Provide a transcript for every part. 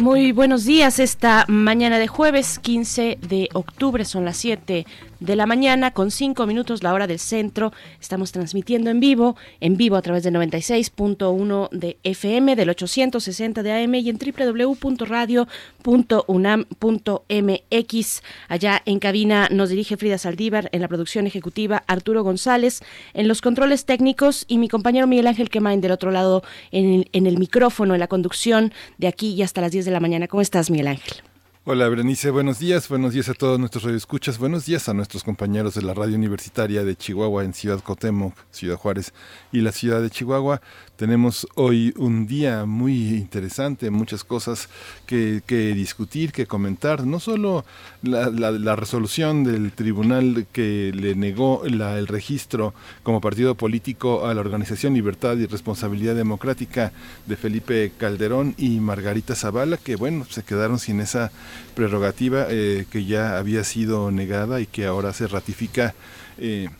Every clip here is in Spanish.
Muy buenos días, esta mañana de jueves 15 de octubre, son las 7 de la mañana con 5 minutos la hora del centro. Estamos transmitiendo en vivo, en vivo a través del 96.1 de FM, del 860 de AM y en www.radio.unam.mx. Allá en cabina nos dirige Frida Saldívar, en la producción ejecutiva Arturo González, en los controles técnicos y mi compañero Miguel Ángel Quemain del otro lado en el, en el micrófono, en la conducción de aquí y hasta las 10 de la mañana. ¿Cómo estás, Miguel Ángel? Hola Berenice, buenos días, buenos días a todos nuestros radioescuchas, buenos días a nuestros compañeros de la radio universitaria de Chihuahua en Ciudad Cotemoc, Ciudad Juárez y la ciudad de Chihuahua. Tenemos hoy un día muy interesante, muchas cosas que, discutir, que comentar. No solo la, resolución del tribunal que le negó el registro como partido político a la Organización Libertad y Responsabilidad Democrática de Felipe Calderón y Margarita Zavala, que bueno, se quedaron sin esa prerrogativa eh, que ya había sido negada y que ahora se ratifica. Eh,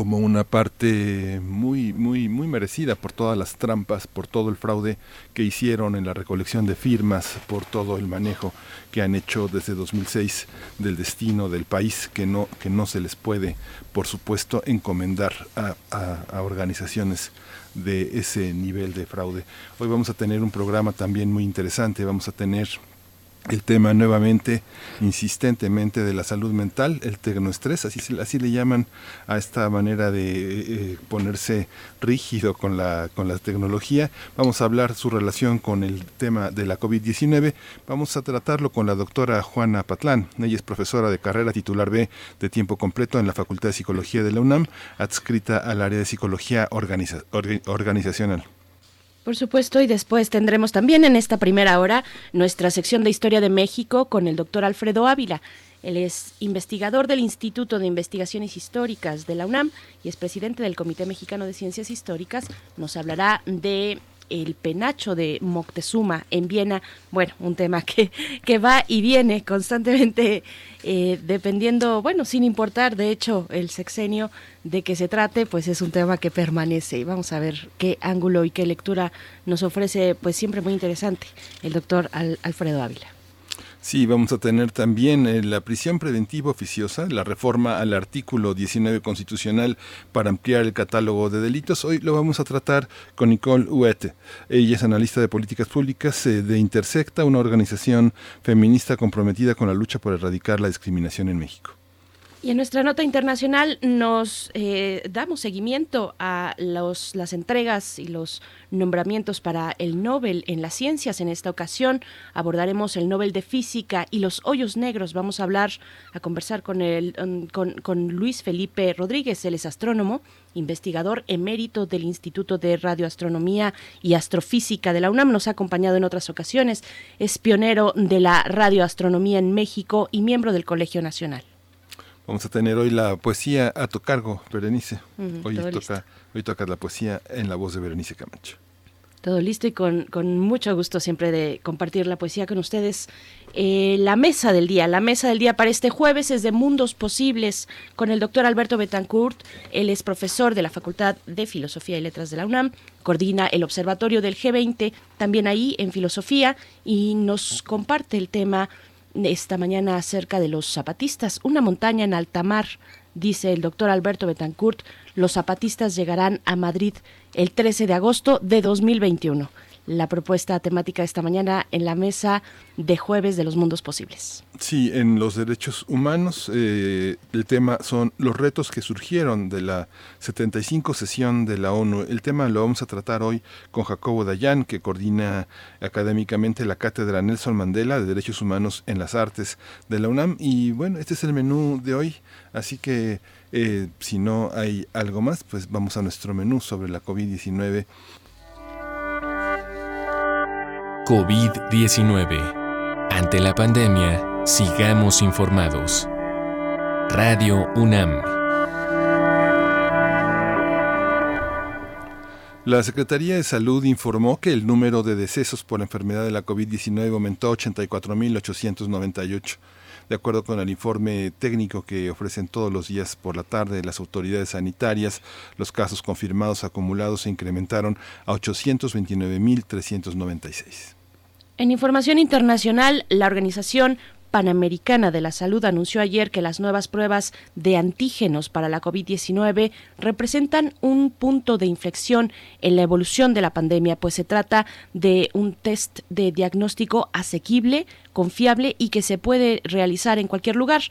como una parte muy muy muy merecida por todas las trampas, por todo el fraude que hicieron en la recolección de firmas, por todo el manejo que han hecho desde 2006 del destino del país que no que no se les puede, por supuesto, encomendar a, a organizaciones de ese nivel de fraude. Hoy vamos a tener un programa también muy interesante, vamos a tener el tema nuevamente, insistentemente, de la salud mental, el tecnoestrés, así, así le llaman a esta manera de eh, ponerse rígido con la, con la tecnología. Vamos a hablar su relación con el tema de la COVID-19. Vamos a tratarlo con la doctora Juana Patlán. Ella es profesora de carrera titular B de tiempo completo en la Facultad de Psicología de la UNAM, adscrita al área de psicología organizacional. Por supuesto, y después tendremos también en esta primera hora nuestra sección de Historia de México con el doctor Alfredo Ávila. Él es investigador del Instituto de Investigaciones Históricas de la UNAM y es presidente del Comité Mexicano de Ciencias Históricas. Nos hablará de el penacho de Moctezuma en Viena. Bueno, un tema que, que va y viene constantemente, eh, dependiendo, bueno, sin importar, de hecho, el sexenio de que se trate, pues es un tema que permanece. Y vamos a ver qué ángulo y qué lectura nos ofrece, pues siempre muy interesante, el doctor Alfredo Ávila. Sí, vamos a tener también eh, la prisión preventiva oficiosa, la reforma al artículo 19 constitucional para ampliar el catálogo de delitos. Hoy lo vamos a tratar con Nicole Huete. Ella es analista de políticas públicas eh, de Intersecta, una organización feminista comprometida con la lucha por erradicar la discriminación en México. Y en nuestra nota internacional nos eh, damos seguimiento a los, las entregas y los nombramientos para el Nobel en las ciencias. En esta ocasión abordaremos el Nobel de Física y los hoyos negros. Vamos a hablar, a conversar con, el, um, con, con Luis Felipe Rodríguez, él es astrónomo, investigador emérito del Instituto de Radioastronomía y Astrofísica de la UNAM. Nos ha acompañado en otras ocasiones. Es pionero de la radioastronomía en México y miembro del Colegio Nacional. Vamos a tener hoy la poesía a tu cargo, Berenice. hoy, toca, hoy toca la poesía en la voz de Berenice Camacho. Todo listo y con, mucho gusto siempre de compartir la poesía con ustedes. Eh, la mesa del día, la mesa del día para este jueves es de Mundos Posibles con el doctor Alberto Betancourt. Él es profesor de la Facultad de Filosofía y Letras de la UNAM, coordina el Observatorio del G20, también ahí en Filosofía, y nos comparte el tema esta mañana acerca de los zapatistas. Una montaña en alta mar, dice el doctor Alberto Betancourt, los zapatistas llegarán a Madrid el 13 de agosto de 2021 la propuesta temática esta mañana en la mesa de jueves de los mundos posibles. Sí, en los derechos humanos eh, el tema son los retos que surgieron de la 75 sesión de la ONU. El tema lo vamos a tratar hoy con Jacobo Dayan, que coordina académicamente la cátedra Nelson Mandela de Derechos Humanos en las Artes de la UNAM. Y bueno, este es el menú de hoy, así que... Eh, si no hay algo más, pues vamos a nuestro menú sobre la COVID-19 COVID-19. Ante la pandemia, Sigamos informados. Radio UNAM. La Secretaría de Salud informó que el número de decesos por enfermedad de la COVID-19 aumentó a 84.898. De acuerdo con el informe técnico que ofrecen todos los días por la tarde las autoridades sanitarias, los casos confirmados acumulados se incrementaron a 829.396. En información internacional, la Organización Panamericana de la Salud anunció ayer que las nuevas pruebas de antígenos para la COVID-19 representan un punto de inflexión en la evolución de la pandemia, pues se trata de un test de diagnóstico asequible, confiable y que se puede realizar en cualquier lugar.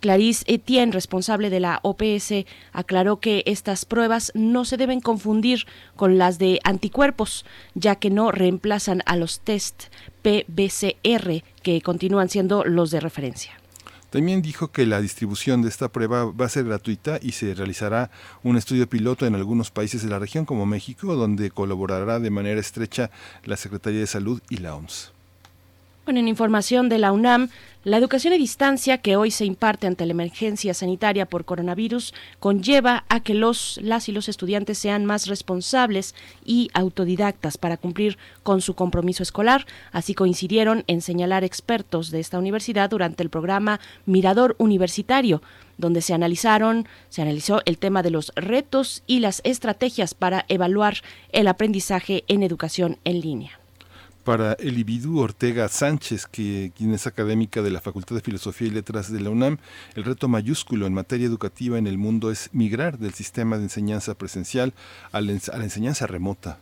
Clarice Etienne, responsable de la OPS, aclaró que estas pruebas no se deben confundir con las de anticuerpos, ya que no reemplazan a los test PBCR, que continúan siendo los de referencia. También dijo que la distribución de esta prueba va a ser gratuita y se realizará un estudio piloto en algunos países de la región como México, donde colaborará de manera estrecha la Secretaría de Salud y la OMS en información de la UNAM, la educación a distancia que hoy se imparte ante la emergencia sanitaria por coronavirus conlleva a que los, las y los estudiantes sean más responsables y autodidactas para cumplir con su compromiso escolar. Así coincidieron en señalar expertos de esta universidad durante el programa Mirador Universitario donde se analizaron, se analizó el tema de los retos y las estrategias para evaluar el aprendizaje en educación en línea para Elibidú Ortega Sánchez, quien es académica de la Facultad de Filosofía y Letras de la UNAM, el reto mayúsculo en materia educativa en el mundo es migrar del sistema de enseñanza presencial a la, a la enseñanza remota.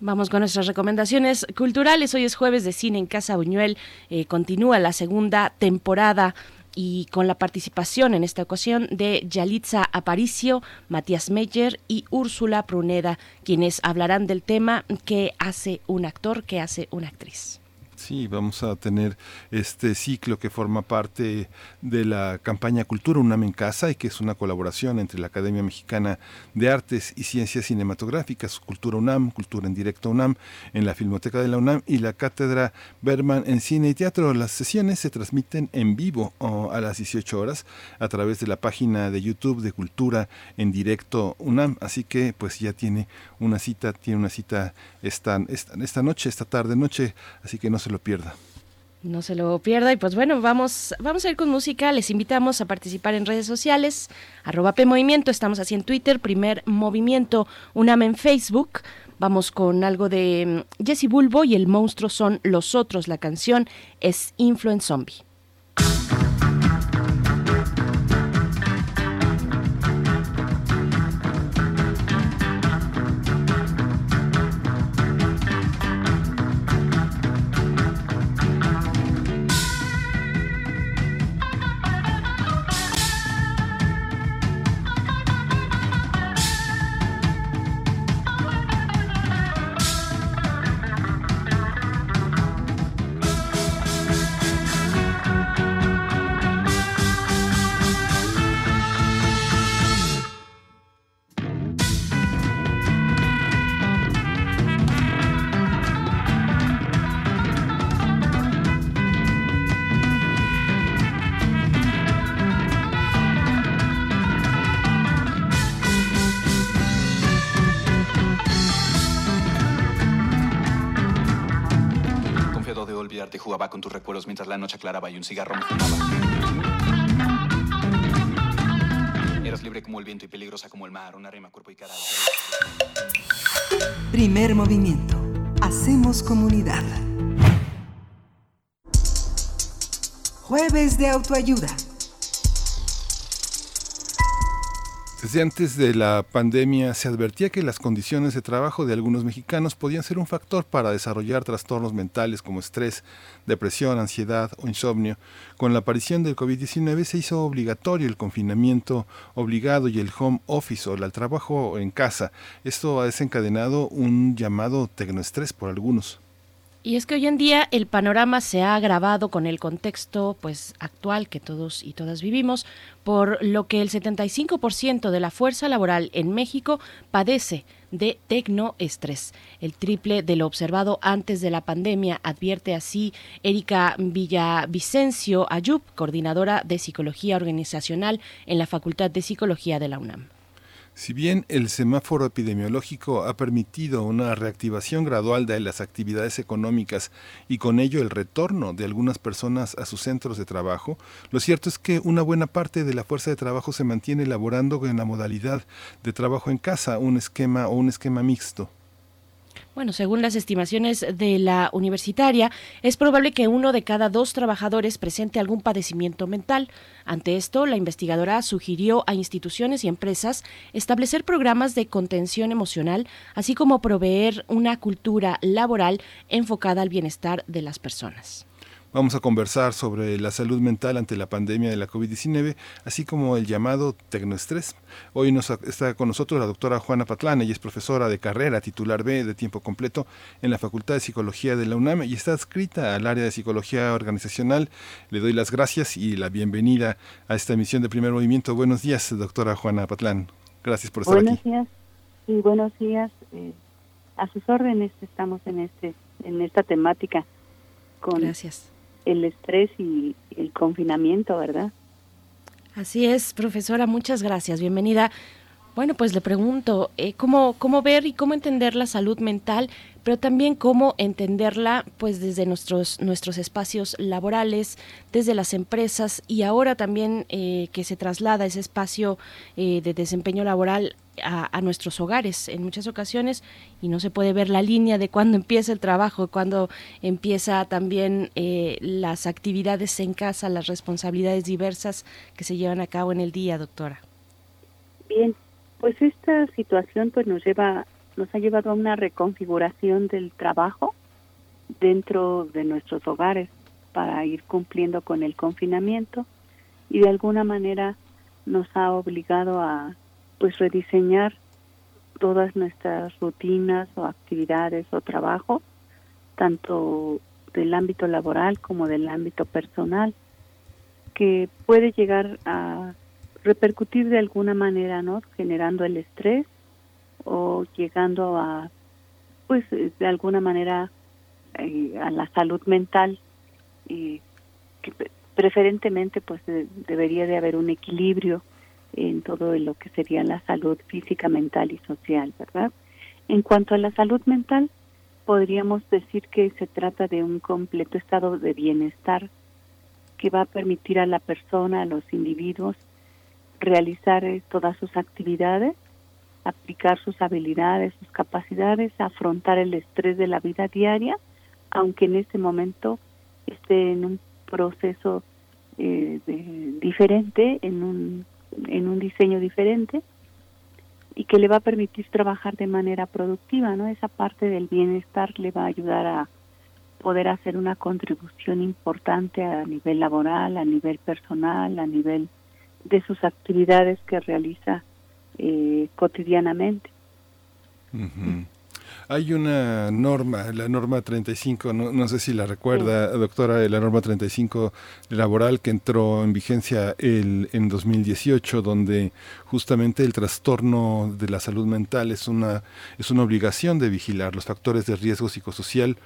Vamos con nuestras recomendaciones culturales. Hoy es jueves de cine en Casa Buñuel. Eh, continúa la segunda temporada y con la participación en esta ocasión de Yalitza Aparicio, Matías Meyer y Úrsula Pruneda, quienes hablarán del tema que hace un actor, que hace una actriz. Sí, vamos a tener este ciclo que forma parte de la campaña Cultura UNAM en Casa y que es una colaboración entre la Academia Mexicana de Artes y Ciencias Cinematográficas, Cultura UNAM, Cultura en Directo UNAM, en la Filmoteca de la UNAM y la Cátedra Berman en Cine y Teatro. Las sesiones se transmiten en vivo a las 18 horas a través de la página de YouTube de Cultura en Directo UNAM, así que pues ya tiene una cita, tiene una cita esta, esta, esta noche, esta tarde noche, así que no se lo pierda. No se lo pierda. Y pues bueno, vamos, vamos a ir con música. Les invitamos a participar en redes sociales. Arroba P Movimiento. Estamos así en Twitter. Primer Movimiento. UNAM en Facebook. Vamos con algo de mm, Jesse Bulbo y el monstruo son los otros. La canción es Influence Zombie. Noche aclaraba y un cigarro me fumaba. Eras libre como el viento y peligrosa como el mar, una rima, cuerpo y cara. Primer movimiento. Hacemos comunidad. Jueves de autoayuda. Desde antes de la pandemia se advertía que las condiciones de trabajo de algunos mexicanos podían ser un factor para desarrollar trastornos mentales como estrés, depresión, ansiedad o insomnio. Con la aparición del COVID-19 se hizo obligatorio el confinamiento obligado y el home office o el trabajo en casa. Esto ha desencadenado un llamado tecnoestrés por algunos. Y es que hoy en día el panorama se ha agravado con el contexto pues actual que todos y todas vivimos, por lo que el 75% de la fuerza laboral en México padece de tecnoestrés, el triple de lo observado antes de la pandemia, advierte así Erika Villavicencio Ayub, coordinadora de Psicología Organizacional en la Facultad de Psicología de la UNAM. Si bien el semáforo epidemiológico ha permitido una reactivación gradual de las actividades económicas y con ello el retorno de algunas personas a sus centros de trabajo, lo cierto es que una buena parte de la fuerza de trabajo se mantiene elaborando en la modalidad de trabajo en casa, un esquema o un esquema mixto. Bueno, según las estimaciones de la universitaria, es probable que uno de cada dos trabajadores presente algún padecimiento mental. Ante esto, la investigadora sugirió a instituciones y empresas establecer programas de contención emocional, así como proveer una cultura laboral enfocada al bienestar de las personas. Vamos a conversar sobre la salud mental ante la pandemia de la COVID-19, así como el llamado tecnoestrés. Hoy nos está con nosotros la doctora Juana Patlán, ella es profesora de carrera titular B de tiempo completo en la Facultad de Psicología de la UNAM y está adscrita al área de psicología organizacional. Le doy las gracias y la bienvenida a esta emisión de Primer Movimiento. Buenos días, doctora Juana Patlán. Gracias por estar aquí. Buenos días y buenos días. Eh, a sus órdenes estamos en este en esta temática con Gracias el estrés y el confinamiento, ¿verdad? Así es, profesora, muchas gracias. Bienvenida. Bueno, pues le pregunto, eh, ¿cómo, ¿cómo ver y cómo entender la salud mental, pero también cómo entenderla pues desde nuestros, nuestros espacios laborales, desde las empresas y ahora también eh, que se traslada ese espacio eh, de desempeño laboral a, nuestros hogares en muchas ocasiones y no se puede ver la línea de cuándo empieza el trabajo, cuándo empieza también eh, las actividades en casa, las responsabilidades diversas que se llevan a cabo en el día, doctora. Bien, pues esta situación pues nos lleva, nos ha llevado a una reconfiguración del trabajo dentro de nuestros hogares para ir cumpliendo con el confinamiento y de alguna manera nos ha obligado a pues rediseñar todas nuestras rutinas o actividades o trabajo, tanto del ámbito laboral como del ámbito personal, que puede llegar a repercutir de alguna manera, ¿no? Generando el estrés o llegando a, pues, de alguna manera eh, a la salud mental, y que preferentemente, pues, debería de haber un equilibrio en todo lo que sería la salud física, mental y social, ¿verdad? En cuanto a la salud mental, podríamos decir que se trata de un completo estado de bienestar que va a permitir a la persona, a los individuos, realizar eh, todas sus actividades, aplicar sus habilidades, sus capacidades, afrontar el estrés de la vida diaria, aunque en este momento esté en un proceso eh, diferente, en un en un diseño diferente y que le va a permitir trabajar de manera productiva, ¿no? Esa parte del bienestar le va a ayudar a poder hacer una contribución importante a nivel laboral, a nivel personal, a nivel de sus actividades que realiza eh, cotidianamente. Hay una norma, la norma 35, no, no sé si la recuerda, doctora, la norma 35 laboral que entró en vigencia el, en 2018, donde justamente el trastorno de la salud mental es una, es una obligación de vigilar. Los factores de riesgo psicosocial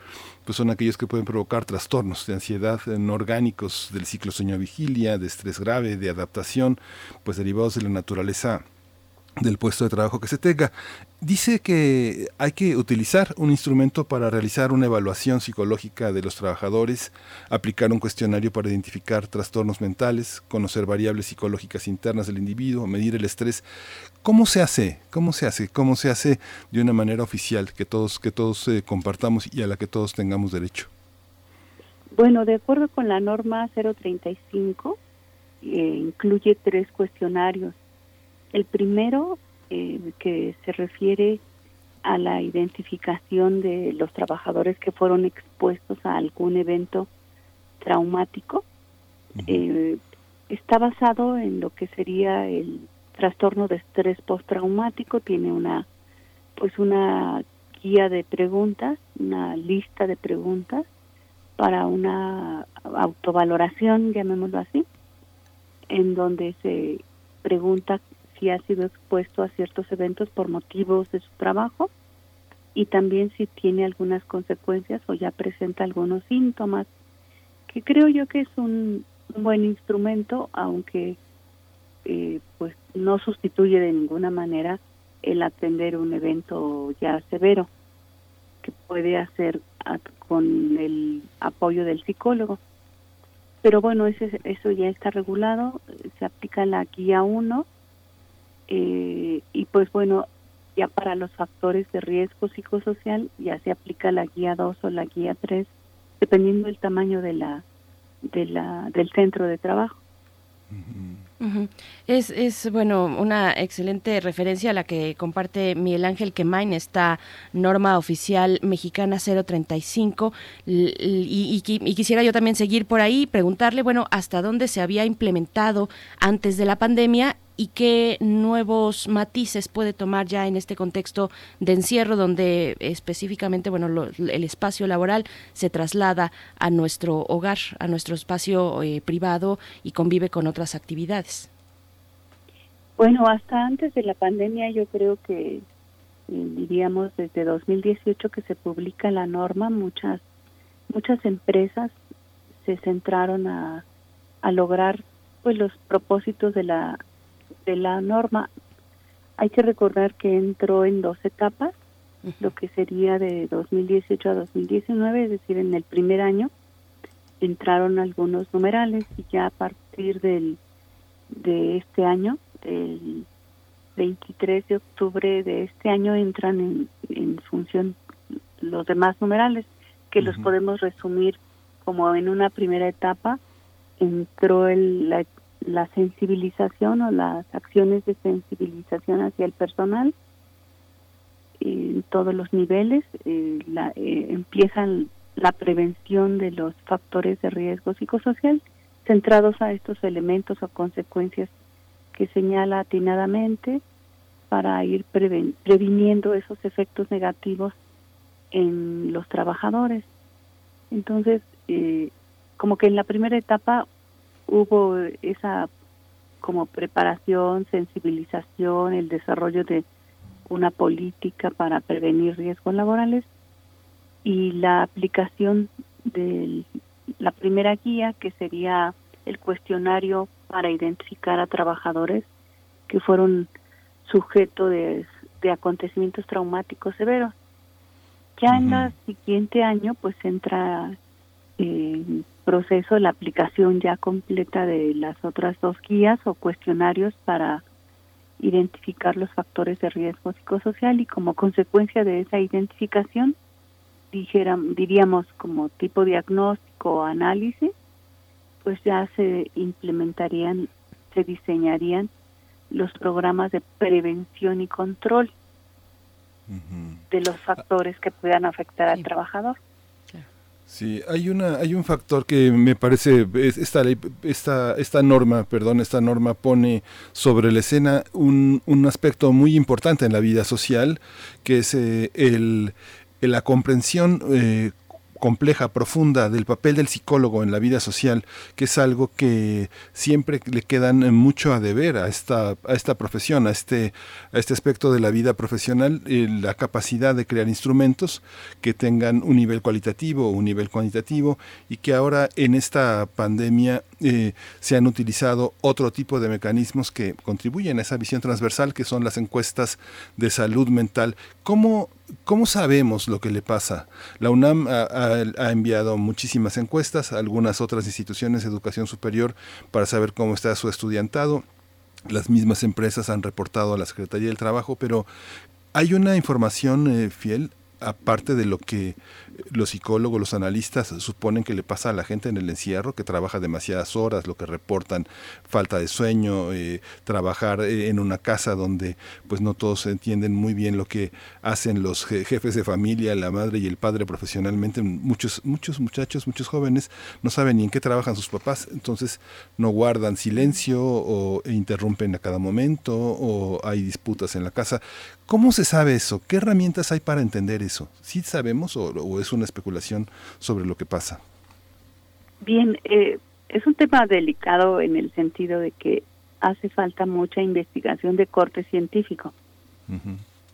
pues son aquellos que pueden provocar trastornos de ansiedad no orgánicos del ciclo sueño-vigilia, de estrés grave, de adaptación, pues derivados de la naturaleza del puesto de trabajo que se tenga. Dice que hay que utilizar un instrumento para realizar una evaluación psicológica de los trabajadores, aplicar un cuestionario para identificar trastornos mentales, conocer variables psicológicas internas del individuo, medir el estrés. ¿Cómo se hace? ¿Cómo se hace? ¿Cómo se hace de una manera oficial que todos que todos eh, compartamos y a la que todos tengamos derecho? Bueno, de acuerdo con la norma 035, eh, incluye tres cuestionarios el primero, eh, que se refiere a la identificación de los trabajadores que fueron expuestos a algún evento traumático, eh, está basado en lo que sería el trastorno de estrés postraumático, tiene una pues una guía de preguntas, una lista de preguntas para una autovaloración, llamémoslo así, en donde se pregunta si ha sido expuesto a ciertos eventos por motivos de su trabajo y también si tiene algunas consecuencias o ya presenta algunos síntomas, que creo yo que es un, buen instrumento, aunque eh, pues no sustituye de ninguna manera el atender un evento ya severo que puede hacer con el apoyo del psicólogo. Pero bueno, ese, eso ya está regulado, se aplica la guía 1 eh, y pues bueno, ya para los factores de riesgo psicosocial ya se aplica la guía 2 o la guía 3, dependiendo del tamaño de la, de la, del centro de trabajo. Es, es, bueno, una excelente referencia a la que comparte Miguel Ángel Quemain, esta norma oficial mexicana 035. Y, y, y, quisiera yo también seguir por ahí, preguntarle, bueno, hasta dónde se había implementado antes de la pandemia y qué nuevos matices puede tomar ya en este contexto de encierro donde específicamente bueno el espacio laboral se traslada a nuestro hogar a nuestro espacio eh, privado y convive con otras actividades bueno hasta antes de la pandemia yo creo que eh, diríamos desde 2018 que se publica la norma muchas muchas empresas se centraron a, a lograr pues los propósitos de la de la norma. Hay que recordar que entró en dos etapas, lo que sería de 2018 a 2019, es decir, en el primer año entraron algunos numerales y ya a partir del de este año, el 23 de octubre de este año entran en, en función los demás numerales, que los podemos resumir como en una primera etapa entró el, la, la sensibilización o las acciones de sensibilización hacia el personal en todos los niveles eh, la, eh, empiezan la prevención de los factores de riesgo psicosocial centrados a estos elementos o consecuencias que señala atinadamente para ir previniendo esos efectos negativos en los trabajadores. Entonces, eh, como que en la primera etapa hubo esa como preparación, sensibilización, el desarrollo de una política para prevenir riesgos laborales y la aplicación de la primera guía que sería el cuestionario para identificar a trabajadores que fueron sujeto de, acontecimientos traumáticos severos. Ya en el siguiente año pues entra eh, proceso la aplicación ya completa de las otras dos guías o cuestionarios para identificar los factores de riesgo psicosocial y como consecuencia de esa identificación, diríamos como tipo diagnóstico o análisis, pues ya se implementarían, se diseñarían los programas de prevención y control de los factores que puedan afectar al trabajador. Sí, hay una, hay un factor que me parece esta ley, esta, esta norma, perdón, esta norma pone sobre la escena un, un aspecto muy importante en la vida social, que es eh, el, la comprensión eh, compleja, profunda del papel del psicólogo en la vida social, que es algo que siempre le quedan mucho a deber a esta, a esta profesión, a este, a este aspecto de la vida profesional, eh, la capacidad de crear instrumentos que tengan un nivel cualitativo, un nivel cuantitativo, y que ahora en esta pandemia eh, se han utilizado otro tipo de mecanismos que contribuyen a esa visión transversal, que son las encuestas de salud mental. ¿Cómo ¿Cómo sabemos lo que le pasa? La UNAM ha, enviado muchísimas encuestas a algunas otras instituciones de educación superior para saber cómo está su estudiantado. Las mismas empresas han reportado a la Secretaría del Trabajo, pero ¿hay una información eh, fiel? aparte de lo que los psicólogos, los analistas suponen que le pasa a la gente en el encierro, que trabaja demasiadas horas, lo que reportan falta de sueño, eh, trabajar eh, en una casa donde pues no todos entienden muy bien lo que hacen los jefes de familia, la madre y el padre profesionalmente. Muchos, muchos muchachos, muchos jóvenes no saben ni en qué trabajan sus papás, entonces no guardan silencio o interrumpen a cada momento o hay disputas en la casa. ¿Cómo se sabe eso? ¿Qué herramientas hay para entender eso? ¿Sí sabemos o, es una especulación sobre lo que pasa? Bien, eh, es un tema delicado en el sentido de que hace falta mucha investigación de corte científico.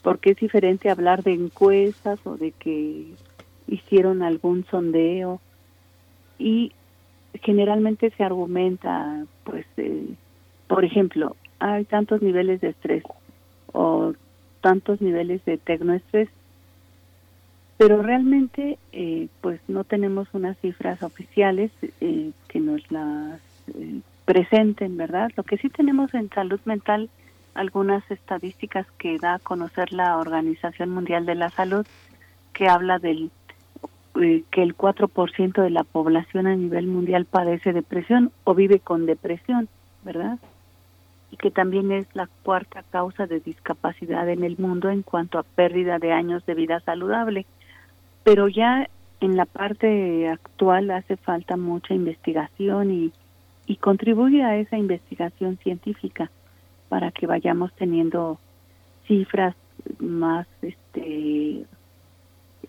Porque es diferente hablar de encuestas o de que hicieron algún sondeo y generalmente se argumenta, pues, eh, por ejemplo, hay tantos niveles de estrés o tantos niveles de tecnoestrés, pero realmente, eh, pues, no tenemos unas cifras oficiales eh, que nos las presenten, ¿verdad? Lo que sí tenemos en salud mental, algunas estadísticas que da a conocer la Organización Mundial de la Salud, que habla del eh, que el 4% de la población a nivel mundial padece depresión o vive con depresión, ¿verdad? Y que también es la cuarta causa de discapacidad en el mundo en cuanto a pérdida de años de vida saludable. Pero ya en la parte actual hace falta mucha investigación y, y contribuye a esa investigación científica para que vayamos teniendo cifras más este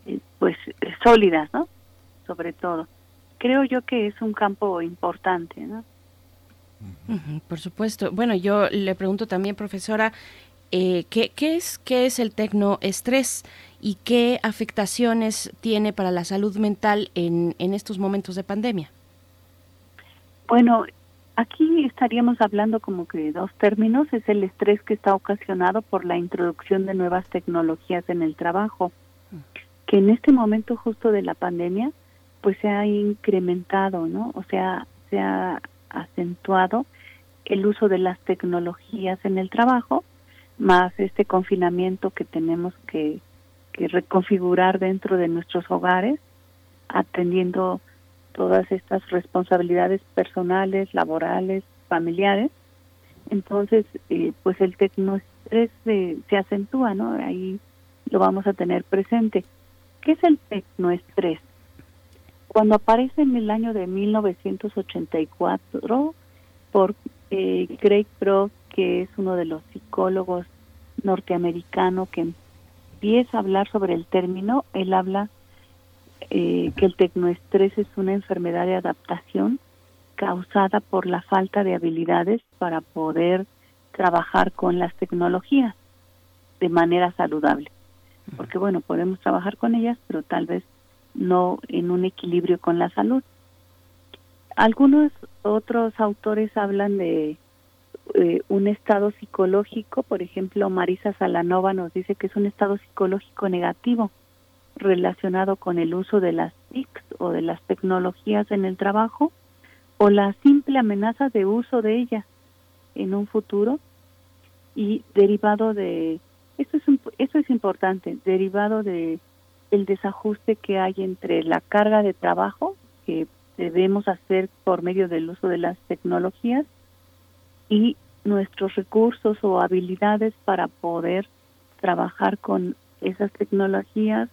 eh, pues sólidas, ¿no? Sobre todo. Creo yo que es un campo importante, ¿no? por supuesto. Bueno, yo le pregunto también, profesora, eh, ¿qué, ¿qué, es, ¿qué es el tecnoestrés y qué afectaciones tiene para la salud mental en, en estos momentos de pandemia? Bueno, aquí estaríamos hablando como que de dos términos. Es el estrés que está ocasionado por la introducción de nuevas tecnologías en el trabajo que en este momento justo de la pandemia, pues se ha incrementado, ¿no? O sea, se ha acentuado el uso de las tecnologías en el trabajo, más este confinamiento que tenemos que, que reconfigurar dentro de nuestros hogares, atendiendo todas estas responsabilidades personales, laborales, familiares. Entonces, eh, pues el tecnoestrés se, acentúa, ¿no? Ahí lo vamos a tener presente. ¿Qué es el tecnoestrés? Cuando aparece en el año de 1984 por eh, Craig Pro, que es uno de los psicólogos norteamericanos que empieza a hablar sobre el término, él habla eh, que el tecnoestrés es una enfermedad de adaptación causada por la falta de habilidades para poder trabajar con las tecnologías de manera saludable. Porque bueno, podemos trabajar con ellas, pero tal vez no en un equilibrio con la salud. Algunos otros autores hablan de eh, un estado psicológico, por ejemplo, Marisa Salanova nos dice que es un estado psicológico negativo relacionado con el uso de las TICs o de las tecnologías en el trabajo o la simple amenaza de uso de ellas en un futuro y derivado de esto es, eso es importante, derivado de el desajuste que hay entre la carga de trabajo que debemos hacer por medio del uso de las tecnologías y nuestros recursos o habilidades para poder trabajar con esas tecnologías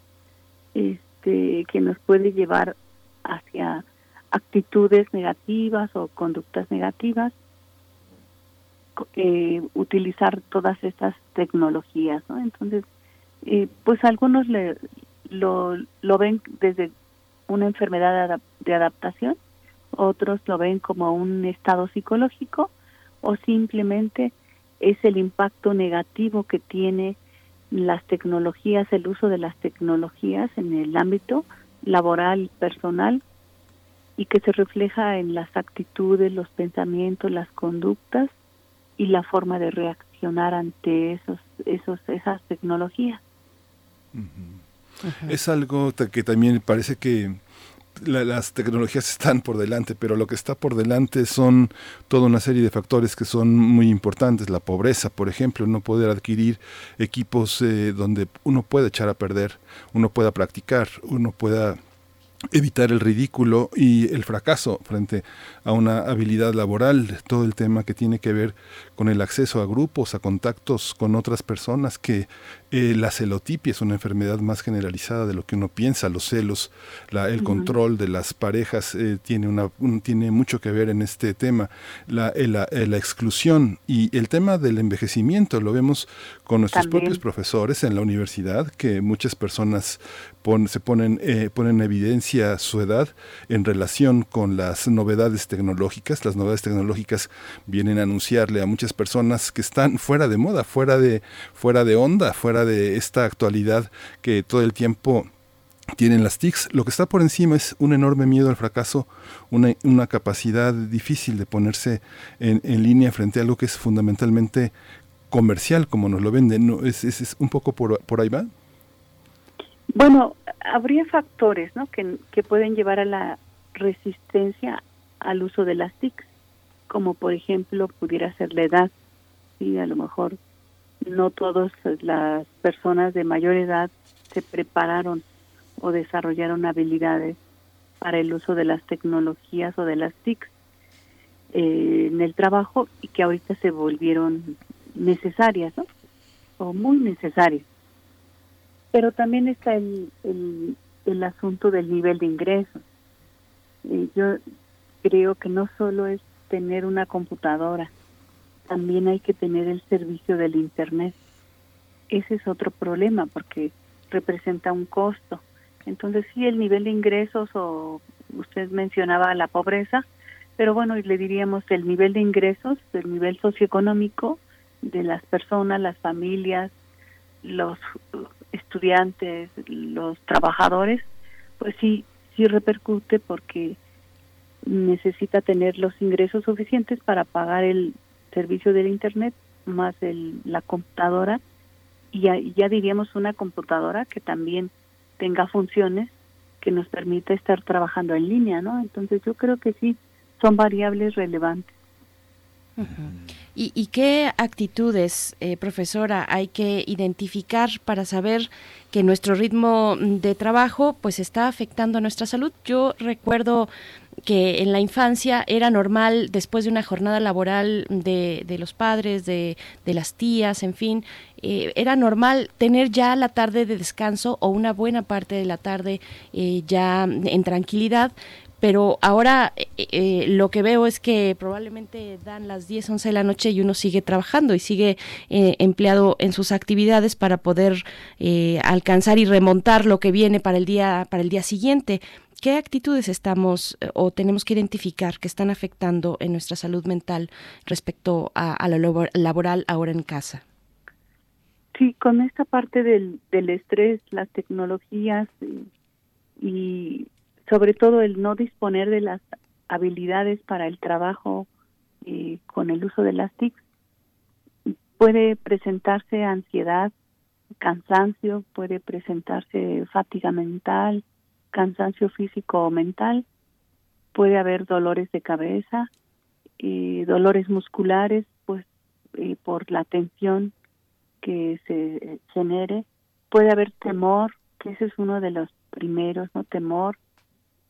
este, que nos puede llevar hacia actitudes negativas o conductas negativas eh, utilizar todas estas tecnologías, ¿no? Entonces, eh, pues algunos le, lo, lo ven desde una enfermedad de adaptación, otros lo ven como un estado psicológico o simplemente es el impacto negativo que tiene las tecnologías, el uso de las tecnologías en el ámbito laboral, personal y que se refleja en las actitudes, los pensamientos, las conductas y la forma de reaccionar ante esos, esos, esas tecnologías. Es algo que también parece que las tecnologías están por delante, pero lo que está por delante son toda una serie de factores que son muy importantes. La pobreza, por ejemplo, no poder adquirir equipos eh, donde uno pueda echar a perder, uno pueda practicar, uno pueda evitar el ridículo y el fracaso frente a una habilidad laboral, todo el tema que tiene que ver con el acceso a grupos, a contactos con otras personas que Eh, la celotipia es una enfermedad más generalizada de lo que uno piensa, los celos, la, el control de las parejas eh, tiene, una, tiene mucho que ver en este tema, la, eh, la, la, exclusión y el tema del envejecimiento, lo vemos con nuestros propios profesores en la universidad, que muchas personas se ponen, eh, en evidencia su edad en relación con las novedades tecnológicas. Las novedades tecnológicas vienen a anunciarle a muchas personas que están fuera de moda, fuera de, fuera de onda, fuera de esta actualidad que todo el tiempo tienen las TICs. Lo que está por encima es un enorme miedo al fracaso, una, una capacidad difícil de ponerse en, en, línea frente a algo que es fundamentalmente comercial, como nos lo venden. ¿Es, es, es un poco por, por ahí va? Bueno, habría factores ¿no? que, que pueden llevar a la resistencia al uso de las TIC, como por ejemplo pudiera ser la edad. Sí, a lo mejor no todas las personas de mayor edad se prepararon o desarrollaron habilidades para el uso de las tecnologías o de las TIC eh, en el trabajo y que ahorita se volvieron necesarias, ¿no? O muy necesarias. Pero también está el, el, asunto del nivel de ingresos. Eh, yo creo que no solo es tener una computadora, también hay que tener el servicio del Internet. Ese es otro problema porque representa un costo. Entonces sí, el nivel de ingresos o usted mencionaba la pobreza, pero bueno, le diríamos el nivel de ingresos, el nivel socioeconómico de las personas, las familias, los estudiantes, los trabajadores, pues sí, sí repercute porque necesita tener los ingresos suficientes para pagar el servicio del Internet más el, la computadora y ya, ya diríamos una computadora que también tenga funciones que nos permita estar trabajando en línea, ¿no? Entonces yo creo que sí, son variables relevantes. ¿Y, qué actitudes, eh, profesora, hay que identificar para saber que nuestro ritmo de trabajo pues está afectando a nuestra salud? Yo recuerdo que en la infancia era normal, después de una jornada laboral de, de los padres, de, de, las tías, en fin, eh, era normal tener ya la tarde de descanso o una buena parte de la tarde eh, ya en tranquilidad, pero ahora eh, eh, lo que veo es que probablemente dan las 10, 11 de la noche y uno sigue trabajando y sigue eh, empleado en sus actividades para poder alcanzar y remontar lo que viene para el día para el día siguiente. ¿Qué actitudes estamos o tenemos que identificar que están afectando en nuestra salud mental respecto a, a lo laboral ahora en casa? Sí, con esta parte del, del estrés, las tecnologías y sobre todo el no disponer de las habilidades para el trabajo eh, con el uso de las TIC. Puede presentarse ansiedad, cansancio, puede presentarse fatiga mental, cansancio físico o mental, puede haber dolores de cabeza, eh, dolores musculares, pues eh, por la tensión que se genere, puede haber temor, que ese es uno de los primeros, ¿no? Temor,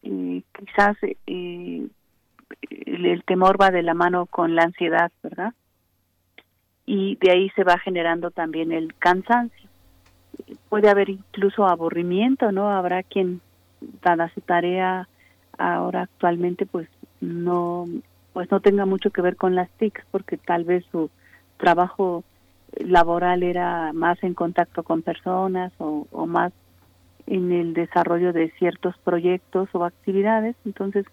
eh, quizás eh, el, temor va de la mano con la ansiedad, ¿verdad? Y de ahí se va generando también el cansancio. Puede haber incluso aburrimiento, ¿no? Habrá quien, dada su tarea ahora actualmente, pues no, pues no tenga mucho que ver con las TICs, porque tal vez su trabajo laboral era más en contacto con personas o, o más en el desarrollo de ciertos proyectos o actividades, entonces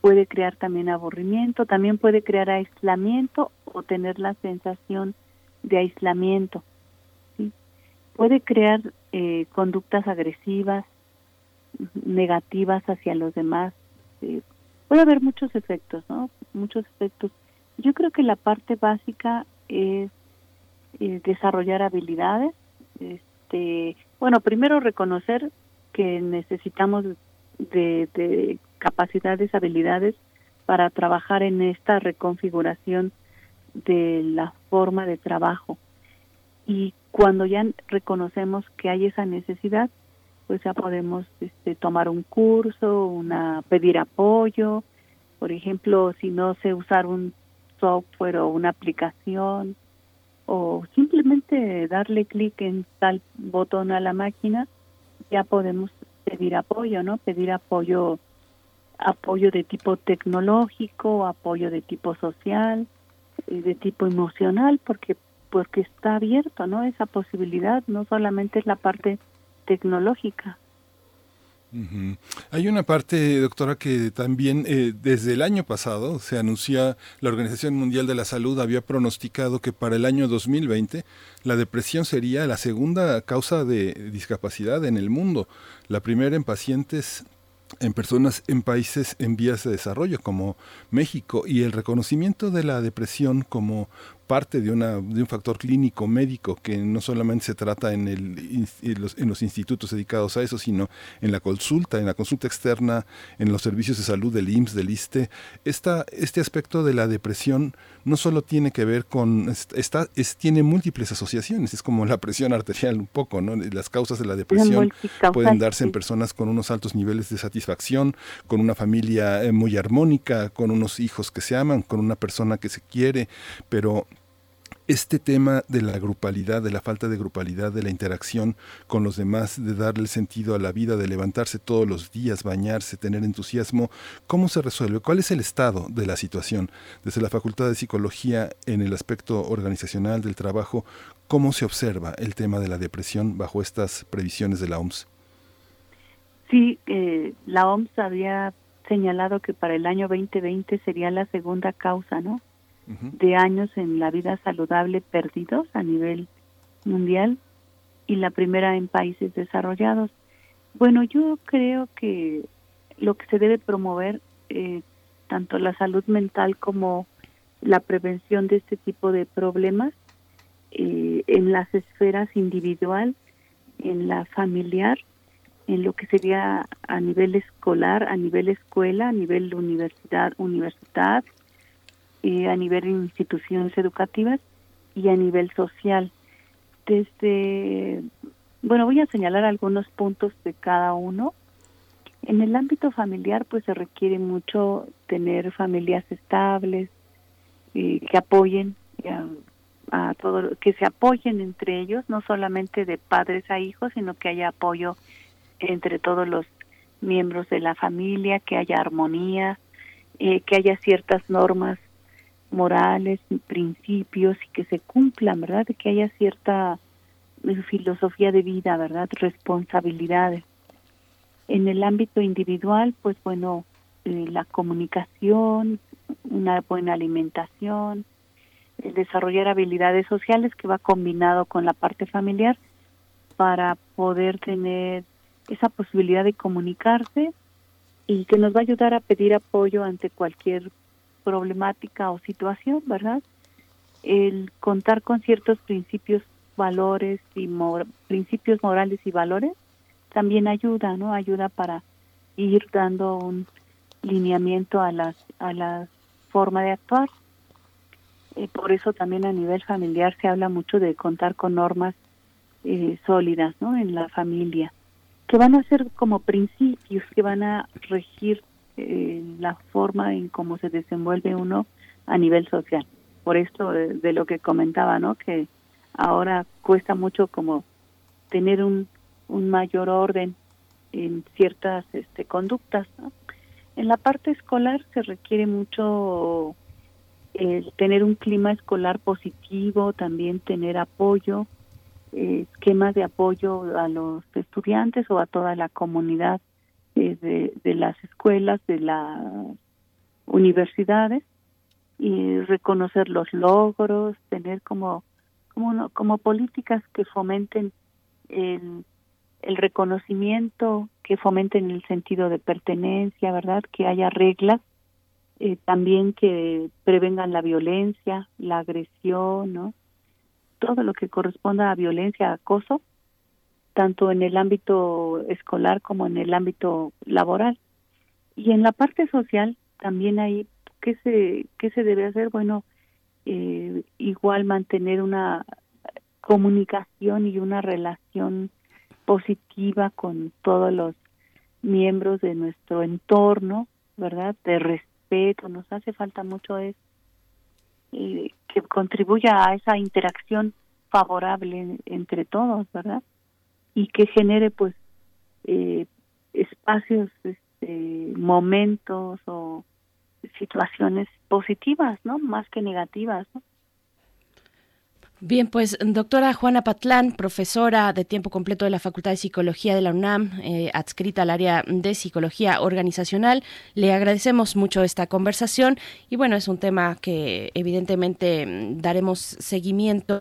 puede crear también aburrimiento, también puede crear aislamiento o tener la sensación de aislamiento. Puede crear eh, conductas agresivas, negativas hacia los demás. Eh, puede haber muchos efectos, ¿no? Muchos efectos. Yo creo que la parte básica es eh, desarrollar habilidades, este, bueno, primero reconocer que necesitamos de, de capacidades, habilidades para trabajar en esta reconfiguración de la forma de trabajo. Y cuando ya reconocemos que hay esa necesidad, pues ya podemos este, tomar un curso, una pedir apoyo, por ejemplo, si no sé usar un software o una aplicación, o simplemente darle clic en tal botón a la máquina, ya podemos pedir apoyo, ¿no? Pedir apoyo apoyo de tipo tecnológico, apoyo de tipo social, de tipo emocional, porque porque está abierto, ¿no? Esa posibilidad no solamente es la parte tecnológica. Hay una parte, doctora, que también eh, desde el año pasado se anuncia, la Organización Mundial de la Salud había pronosticado que para el año 2020 la depresión sería la segunda causa de discapacidad en el mundo, la primera en pacientes en personas en países en vías de desarrollo como México y el reconocimiento de la depresión como parte de, una, de un factor clínico médico que no solamente se trata en, el, en, los, en los institutos dedicados a eso, sino en la consulta, en la consulta externa, en los servicios de salud del IMSS, del ISTE. Esta, este aspecto de la depresión no solo tiene que ver con, está, es, tiene múltiples asociaciones, es como la presión arterial un poco, ¿no? Las causas de la depresión pueden darse en personas con unos altos niveles de satisfacción, con una familia eh, muy armónica, con unos hijos que se aman, con una persona que se quiere, pero este tema de la grupalidad, de la falta de grupalidad, de la interacción con los demás, de darle sentido a la vida, de levantarse todos los días, bañarse, tener entusiasmo, ¿cómo se resuelve? ¿Cuál es el estado de la situación? Desde la Facultad de Psicología, en el aspecto organizacional del trabajo, ¿cómo se observa el tema de la depresión bajo estas previsiones de la OMS? Sí, eh, la OMS había señalado que para el año 2020 sería la segunda causa, ¿no? De años en la vida saludable perdidos a nivel mundial y la primera en países desarrollados. Bueno, yo creo que lo que se debe promover, eh, tanto la salud mental como la prevención de este tipo de problemas, eh, en las esferas individual, en la familiar, en lo que sería a nivel escolar, a nivel escuela, a nivel universidad, universidad, a nivel de instituciones educativas y a nivel social. Desde, bueno, voy a señalar algunos puntos de cada uno. En el ámbito familiar, pues se requiere mucho tener familias estables, eh, que apoyen a, a, todo, que se apoyen entre ellos, no solamente de padres a hijos, sino que haya apoyo entre todos los miembros de la familia, que haya armonía, eh, que haya ciertas normas morales, principios y que se cumplan, ¿verdad? Que haya cierta eh, filosofía de vida, ¿verdad? Responsabilidades. En el ámbito individual, pues bueno, eh, la comunicación, una buena alimentación, el desarrollar habilidades sociales que va combinado con la parte familiar para poder tener esa posibilidad de comunicarse y que nos va a ayudar a pedir apoyo ante cualquier problemática o situación, ¿verdad? El contar con ciertos principios, valores y principios morales y valores también ayuda, ¿no? Ayuda para ir dando un lineamiento a las a la forma de actuar. Eh, por eso también a nivel familiar se habla mucho de contar con normas eh, sólidas, ¿no? En la familia que van a ser como principios que van a regir eh, la forma en cómo se desenvuelve uno a nivel social. Por esto de, lo que comentaba, ¿no? Que ahora cuesta mucho como tener un, un mayor orden en ciertas este, conductas. En la parte escolar se requiere mucho tener un clima escolar positivo, también tener apoyo, eh, esquemas de apoyo a los estudiantes o a toda la comunidad de, de las escuelas, de las universidades y reconocer los logros, tener como como como políticas que fomenten el, el reconocimiento, que fomenten el sentido de pertenencia, ¿verdad? Que haya reglas eh, también que prevengan la violencia, la agresión, ¿no? Todo lo que corresponda a violencia, acoso, tanto en el ámbito escolar como en el ámbito laboral. Y en la parte social también hay, ¿qué se, qué se debe hacer? Bueno, eh, igual mantener una comunicación y una relación positiva con todos los miembros de nuestro entorno, ¿verdad? De respeto, nos hace falta mucho eso. eh, que contribuya a esa interacción favorable entre todos, ¿verdad? Y que genere pues eh, espacios, este, momentos o situaciones positivas, ¿no? Más que negativas, ¿no? Bien, pues doctora Juana Patlán, profesora de tiempo completo de la Facultad de Psicología de la UNAM, eh, adscrita al área de Psicología Organizacional, le agradecemos mucho esta conversación y bueno, es un tema que evidentemente daremos seguimiento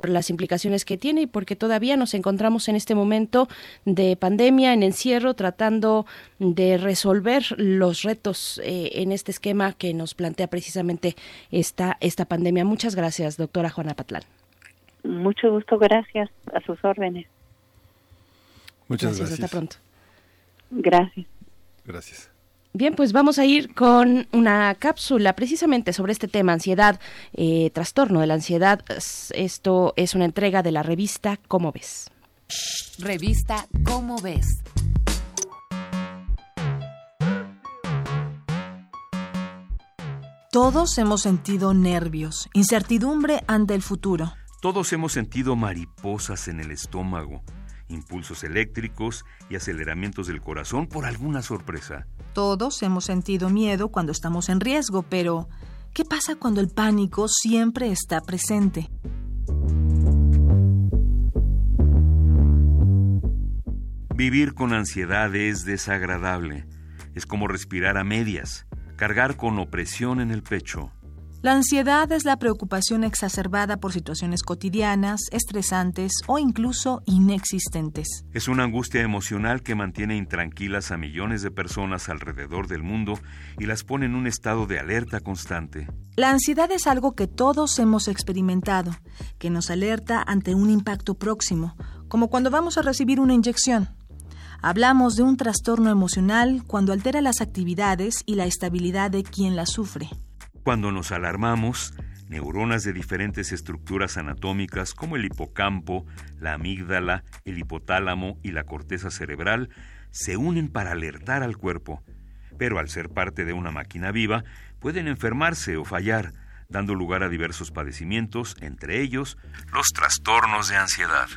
por las implicaciones que tiene y porque todavía nos encontramos en este momento de pandemia, en encierro, tratando de resolver los retos eh, en este esquema que nos plantea precisamente esta, esta pandemia. Muchas gracias, doctora Juana Patlán. Mucho gusto, gracias a sus órdenes. Muchas gracias. Hasta pronto. Gracias. Gracias. Bien, pues vamos a ir con una cápsula precisamente sobre este tema, ansiedad, eh, trastorno de la ansiedad. Esto es una entrega de la revista ¿Cómo ves? Revista ¿Cómo ves? Todos hemos sentido nervios, incertidumbre ante el futuro. Todos hemos sentido mariposas en el estómago, impulsos eléctricos y aceleramientos del corazón por alguna sorpresa. Todos hemos sentido miedo cuando estamos en riesgo, pero ¿qué pasa cuando el pánico siempre está presente? Vivir con ansiedad es desagradable. Es como respirar a medias, cargar con opresión en el pecho. La ansiedad es la preocupación exacerbada por situaciones cotidianas, estresantes o incluso inexistentes. Es una angustia emocional que mantiene intranquilas a millones de personas alrededor del mundo y las pone en un estado de alerta constante. La ansiedad es algo que todos hemos experimentado, que nos alerta ante un impacto próximo, como cuando vamos a recibir una inyección. Hablamos de un trastorno emocional cuando altera las actividades y la estabilidad de quien la sufre. Cuando nos alarmamos, neuronas de diferentes estructuras anatómicas como el hipocampo, la amígdala, el hipotálamo y la corteza cerebral se unen para alertar al cuerpo. Pero al ser parte de una máquina viva, pueden enfermarse o fallar, dando lugar a diversos padecimientos, entre ellos los trastornos de ansiedad.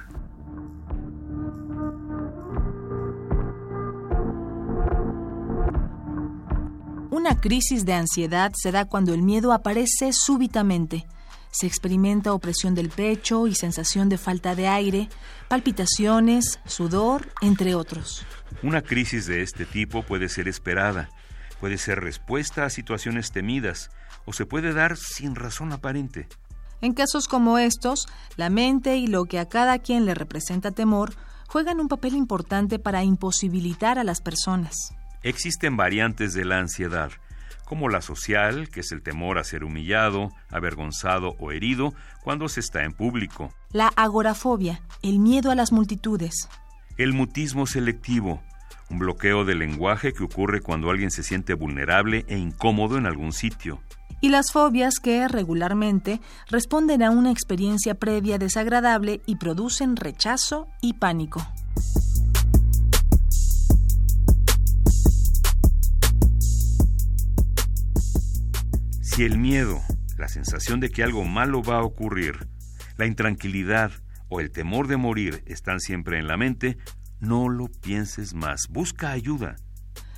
Una crisis de ansiedad se da cuando el miedo aparece súbitamente. Se experimenta opresión del pecho y sensación de falta de aire, palpitaciones, sudor, entre otros. Una crisis de este tipo puede ser esperada, puede ser respuesta a situaciones temidas o se puede dar sin razón aparente. En casos como estos, la mente y lo que a cada quien le representa temor juegan un papel importante para imposibilitar a las personas. Existen variantes de la ansiedad, como la social, que es el temor a ser humillado, avergonzado o herido cuando se está en público. La agorafobia, el miedo a las multitudes. El mutismo selectivo, un bloqueo del lenguaje que ocurre cuando alguien se siente vulnerable e incómodo en algún sitio. Y las fobias que regularmente responden a una experiencia previa desagradable y producen rechazo y pánico. Si el miedo, la sensación de que algo malo va a ocurrir, la intranquilidad o el temor de morir están siempre en la mente, no lo pienses más, busca ayuda.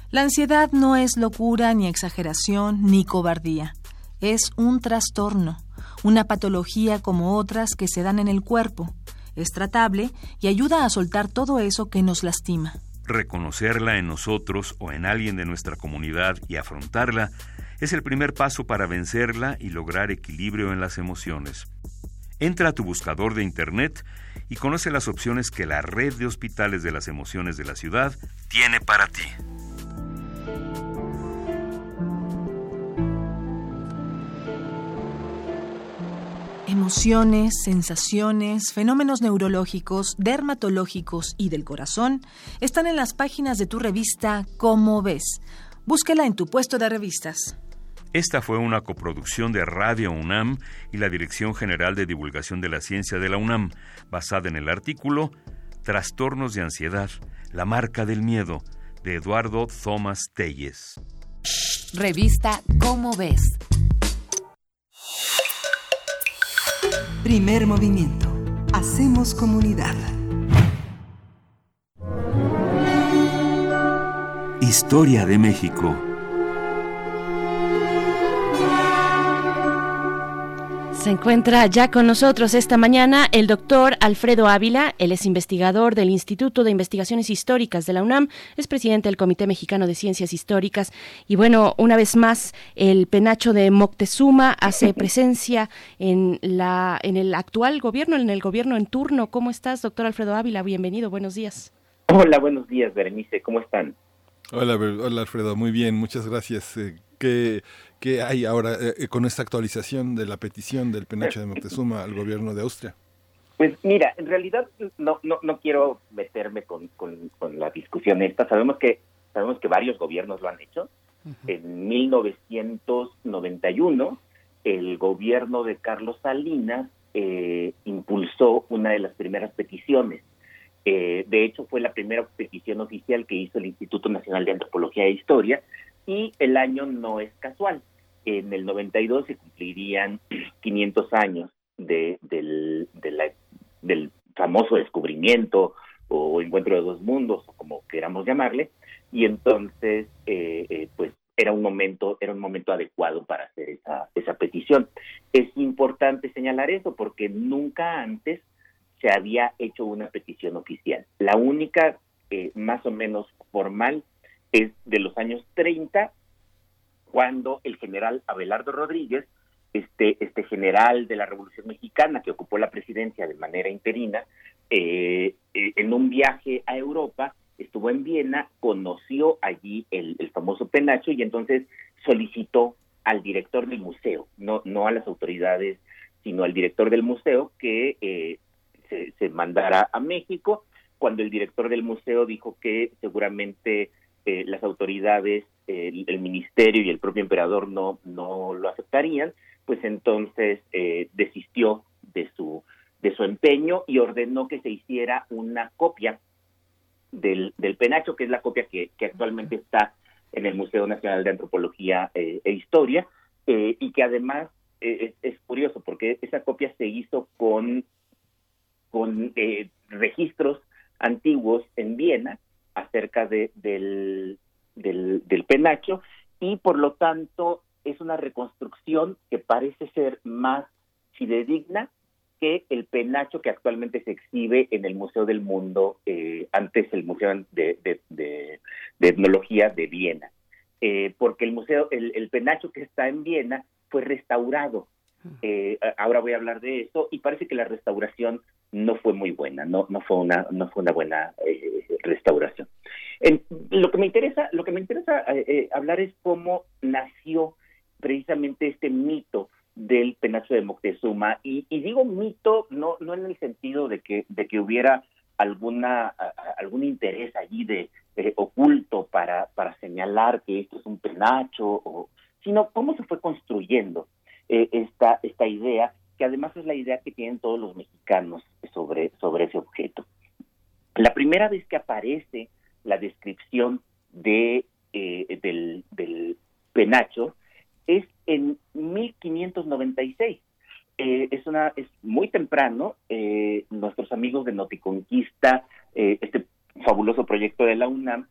La ansiedad no es locura, ni exageración, ni cobardía. Es un trastorno, una patología como otras que se dan en el cuerpo. Es tratable y ayuda a soltar todo eso que nos lastima. Reconocerla en nosotros o en alguien de nuestra comunidad y afrontarla es el primer paso para vencerla y lograr equilibrio en las emociones. Entra a tu buscador de Internet y conoce las opciones que la red de hospitales de las emociones de la ciudad tiene para ti. Emociones, sensaciones, fenómenos neurológicos, dermatológicos y del corazón están en las páginas de tu revista Cómo ves. Búsquela en tu puesto de revistas. Esta fue una coproducción de Radio UNAM y la Dirección General de Divulgación de la Ciencia de la UNAM, basada en el artículo Trastornos de Ansiedad, la marca del miedo, de Eduardo Thomas Telles. Revista Cómo ves. Primer movimiento. Hacemos comunidad. Historia de México. Se encuentra ya con nosotros esta mañana el doctor Alfredo Ávila. Él es investigador del Instituto de Investigaciones Históricas de la UNAM, es presidente del Comité Mexicano de Ciencias Históricas. Y bueno, una vez más, el penacho de Moctezuma hace presencia en, la, en el actual gobierno, en el gobierno en turno. ¿Cómo estás, doctor Alfredo Ávila? Bienvenido, buenos días. Hola, buenos días, Berenice. ¿Cómo están? Hola, hola Alfredo, muy bien, muchas gracias. Eh, ¿Qué, ¿Qué hay ahora eh, eh, con esta actualización de la petición del penacho de Moctezuma al gobierno de Austria? Pues mira, en realidad no no, no quiero meterme con, con, la discusión esta. Sabemos que sabemos que varios gobiernos lo han hecho. En 1991, el gobierno de Carlos Salinas eh, impulsó una de las primeras peticiones. de hecho, fue la primera petición oficial que hizo el Instituto Nacional de Antropología e Historia y el año no es casual. En el 92 se cumplirían 500 años de, del, del famoso descubrimiento o encuentro de dos mundos, como queramos llamarle, y entonces, eh, eh, pues era un momento, era un momento adecuado para hacer esa, esa petición. Es importante señalar eso porque nunca antes se había hecho una petición oficial. La única, eh, más o menos formal, es de los años 30, cuando el general Abelardo Rodríguez, este, este general de la Revolución Mexicana que ocupó la presidencia de manera interina, eh, eh, en un viaje a Europa, estuvo en Viena, conoció allí el, famoso penacho y entonces solicitó al director del museo, no, no a las autoridades, sino al director del museo que eh, se, se mandara a México. Cuando el director del museo dijo que seguramente las autoridades, el, ministerio y el propio emperador no, no lo aceptarían, pues entonces eh, desistió de su, de su empeño y ordenó que se hiciera una copia del, del penacho, que es la copia que, que actualmente está en el Museo Nacional de Antropología eh, e Historia, eh, y que además es, es, curioso porque esa copia se hizo con, con registros antiguos en Viena acerca de, del, del, penacho y por lo tanto es una reconstrucción que parece ser más fidedigna que el penacho que actualmente se exhibe en el Museo del Mundo, eh, antes el Museo de, de, Etnología de Viena. Eh, porque el museo, el, el, penacho que está en Viena fue restaurado. Eh, ahora voy a hablar de eso y parece que la restauración no fue muy buena, no, no fue una, no fue una buena eh, restauración. lo que me interesa, lo que me interesa eh, eh, hablar es cómo nació precisamente este mito del penacho de Moctezuma y, digo mito no no en el sentido de que de que hubiera alguna algún interés allí de oculto para para señalar que esto es un penacho o sino cómo se fue construyendo esta esta idea que además es la idea que tienen todos los mexicanos sobre, sobre ese objeto. La primera vez que aparece la descripción de, eh, del, penacho es en 1596. Eh, es una es muy temprano. Eh, nuestros amigos de Noticonquista, este fabuloso proyecto de la UNAM,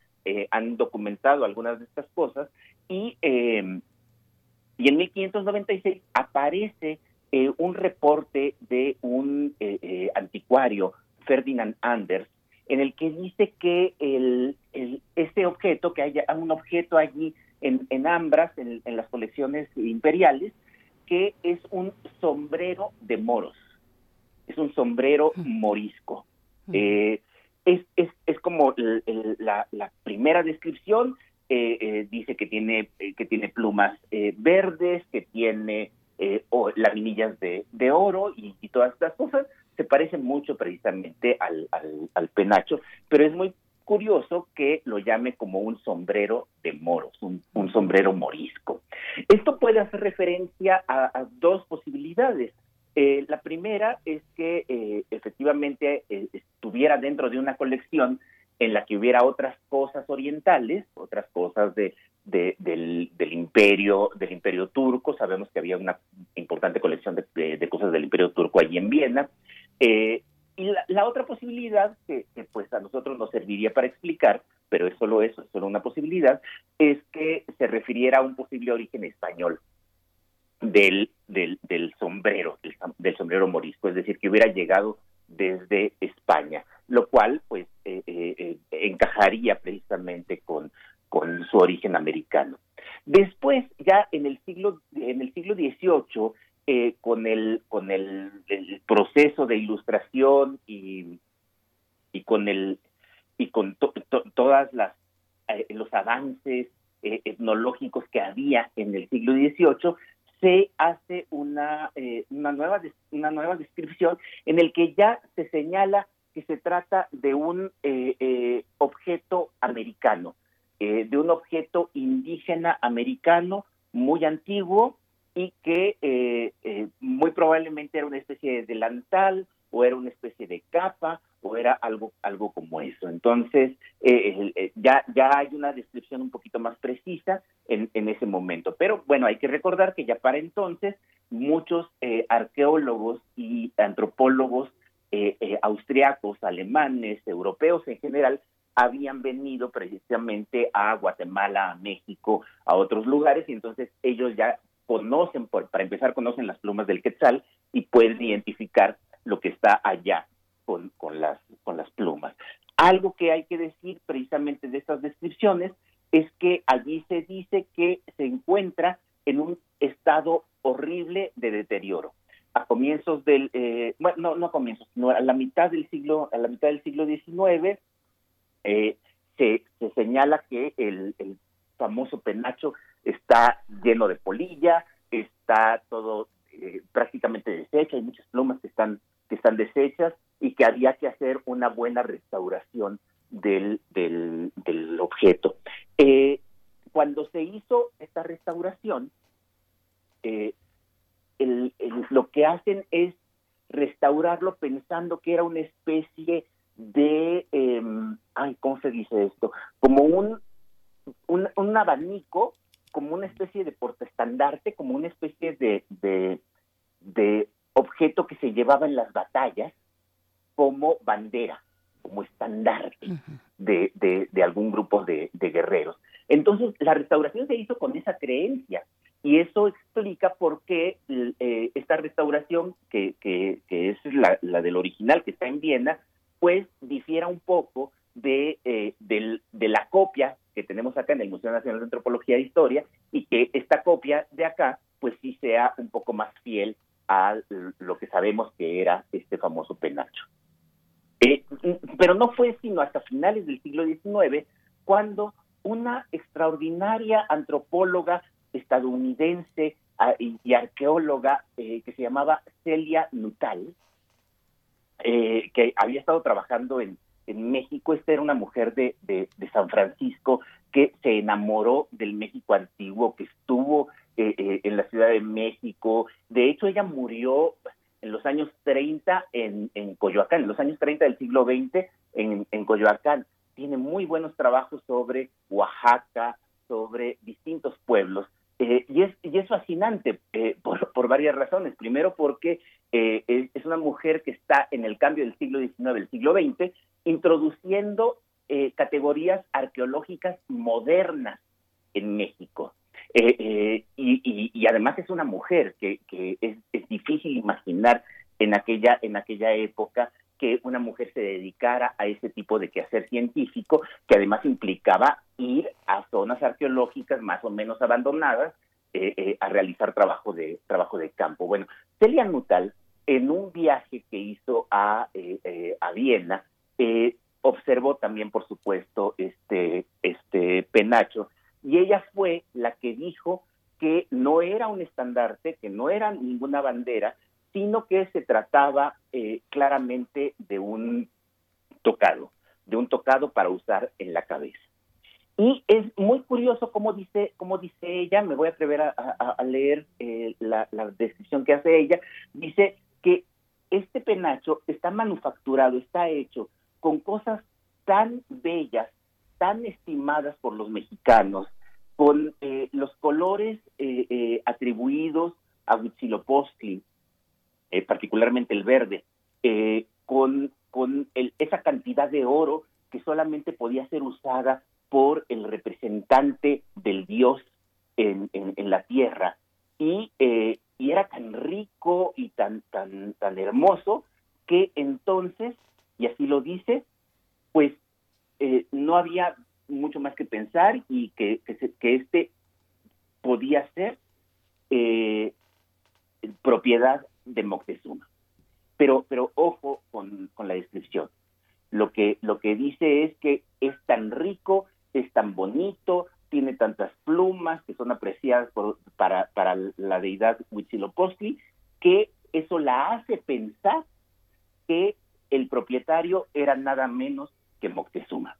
han documentado algunas de estas cosas y, y en 1596 aparece eh, un reporte de un eh, eh, anticuario, Ferdinand Anders, en el que dice que el, este objeto, que haya un objeto allí en, en Ambras, en, las colecciones imperiales, que es un sombrero de moros, es un sombrero morisco. es, es, es, como la, la, primera descripción, dice que tiene, que tiene plumas verdes, que tiene eh, laminillas de, de oro y, todas estas cosas, se parecen mucho precisamente al, al, penacho, pero es muy curioso que lo llame como un sombrero de moros, un, sombrero morisco. Esto puede hacer referencia a, dos posibilidades. Eh, la primera es que eh, efectivamente eh, estuviera dentro de una colección en la que hubiera otras cosas orientales, otras cosas de, del, imperio del imperio turco. Sabemos que había una importante colección de, cosas del imperio turco allí en Viena. Eh, y la, otra posibilidad que, pues a nosotros nos serviría para explicar, pero es solo eso, es solo una posibilidad, es que se refiriera a un posible origen español del, del, del sombrero, del, sombrero morisco, es decir, que hubiera llegado desde España, lo cual pues eh, eh, encajaría precisamente con, con su origen americano. Después, ya en el siglo en el siglo XVIII, eh, con el con el, proceso de ilustración y, y con el y con todas las eh, los avances eh, etnológicos que había en el siglo XVIII, se hace una, una, nueva, una nueva descripción en el que ya se señala que se trata de un objeto americano, de un objeto indígena americano muy antiguo y que eh, eh, muy probablemente era una especie de delantal o era una especie de capa o era algo algo como eso. Entonces eh, ya ya hay una descripción un poquito más precisa en, en ese momento. Pero bueno, hay que recordar que ya para entonces muchos arqueólogos y antropólogos austriacos, alemanes, europeos en general habían venido precisamente a Guatemala, a México, a otros lugares, y entonces ellos ya conocen, por, para empezar, conocen las plumas del quetzal y pueden identificar lo que está allá con, las, plumas. Algo que hay que decir precisamente de estas descripciones es que allí se dice que se encuentra en un estado horrible de deterioro. A comienzos del, eh, bueno, no, no a comienzos, sino a la mitad del siglo, a la mitad del siglo XIX, eh, se, se, señala que el, el famoso penacho está lleno de polilla, está todo eh, prácticamente deshecho, hay muchas plumas que están, que están deshechas y que había que hacer una buena restauración del, del, objeto. Eh, cuando se hizo esta restauración, eh, lo que hacen es restaurarlo pensando que era una especie de, em, ay, ¿cómo se dice esto? Como un, un, un abanico como una especie de portaestandarte, como una especie de, de, objeto que se llevaba en las batallas como bandera, como estandarte de, de, algún grupo de, guerreros. Entonces, la restauración se hizo con esa creencia y eso explica por qué eh, esta restauración, que, que, es la, la, del original que está en Viena, pues difiera un poco de, eh, de la copia que tenemos acá en el Museo Nacional de Antropología e Historia y que esta copia de acá pues sí sea un poco más fiel a lo que sabemos que era este famoso penacho. Eh, pero no fue sino hasta finales del siglo XIX cuando una extraordinaria antropóloga estadounidense ah, y, arqueóloga eh, que se llamaba Celia Nuttall, eh, que había estado trabajando en, México. Esta era una mujer de, de, San Francisco que se enamoró del México antiguo, que estuvo eh, eh, en la Ciudad de México. De hecho, ella murió en los años 30 en, en Coyoacán, en los años 30 del siglo XX en, en Coyoacán. Tiene muy buenos trabajos sobre Oaxaca, sobre distintos pueblos. Eh, y, es, y es fascinante por, por, varias razones. Primero porque es, es, una mujer que está en el cambio del siglo XIX al siglo XX, introduciendo eh, categorías arqueológicas modernas en México. Eh, eh, y, además es una mujer que, es, difícil imaginar en aquella, en aquella época que una mujer se dedicara a ese tipo de quehacer científico, que además implicaba ir a zonas arqueológicas más o menos abandonadas a realizar trabajo de, trabajo de campo. Bueno, Celia Nutal, en un viaje que hizo a, a Viena, eh, observó también, por supuesto, este, este penacho, y ella fue la que dijo que no era un estandarte, que no era ninguna bandera, sino que se trataba eh, claramente de un tocado, de un tocado para usar en la cabeza. Y es muy curioso cómo dice, cómo dice ella, me voy a atrever a, leer eh, la, descripción que hace ella, dice que este penacho está manufacturado, está hecho con cosas tan bellas, tan estimadas por los mexicanos, con eh, los colores eh, eh, atribuidos a Huitzilopochtli, particularmente el verde, con, con esa cantidad de oro que solamente podía ser usada por el representante del dios en, en, la tierra. Y, y era tan rico y tan, tan, tan hermoso que entonces, y así lo dice, pues no había mucho más que pensar y que, que, este podía ser eh, propiedad de Moctezuma. Pero, pero ojo con, con, la descripción. Lo que, lo que dice es que es tan rico, es tan bonito, tiene tantas plumas que son apreciadas para, para la deidad Huitzilopochtli, que eso la hace pensar que el propietario era nada menos que Moctezuma.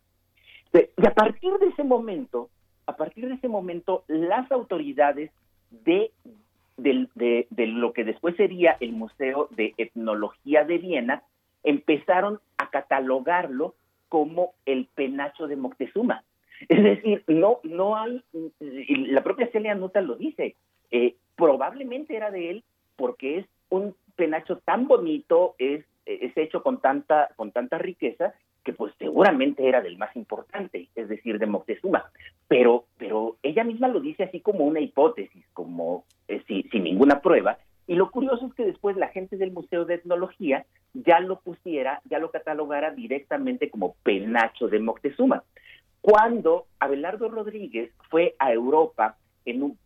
Y a partir de ese momento, a partir de ese momento, las autoridades de, de, lo que después sería el Museo de Etnología de Viena empezaron a catalogarlo como el penacho de Moctezuma. Es decir, no, no hay, la propia Celia Nuta lo dice, eh, probablemente era de él porque es un penacho tan bonito, es, es hecho con tanta, con tanta riqueza, que pues seguramente era del más importante, es decir, de Moctezuma, pero, pero ella misma lo dice así como una hipótesis, como eh, sin ninguna prueba, y lo curioso es que después la gente del Museo de Etnología ya lo pusiera, ya lo catalogara directamente como penacho de Moctezuma. Cuando Abelardo Rodríguez fue a Europa en un,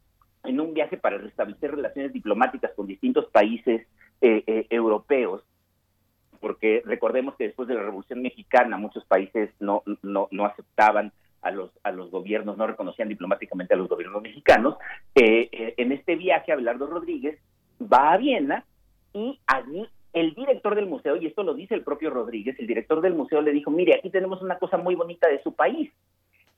en un viaje para restablecer relaciones diplomáticas con distintos países eh, eh, europeos, porque recordemos que después de la Revolución Mexicana muchos países no, no, no aceptaban a los, a los gobiernos, no reconocían diplomáticamente a los gobiernos mexicanos. Eh, en este viaje, Abelardo Rodríguez va a Viena y allí el director del museo, y esto lo dice el propio Rodríguez, el director del museo le dijo, mire, aquí tenemos una cosa muy bonita de su país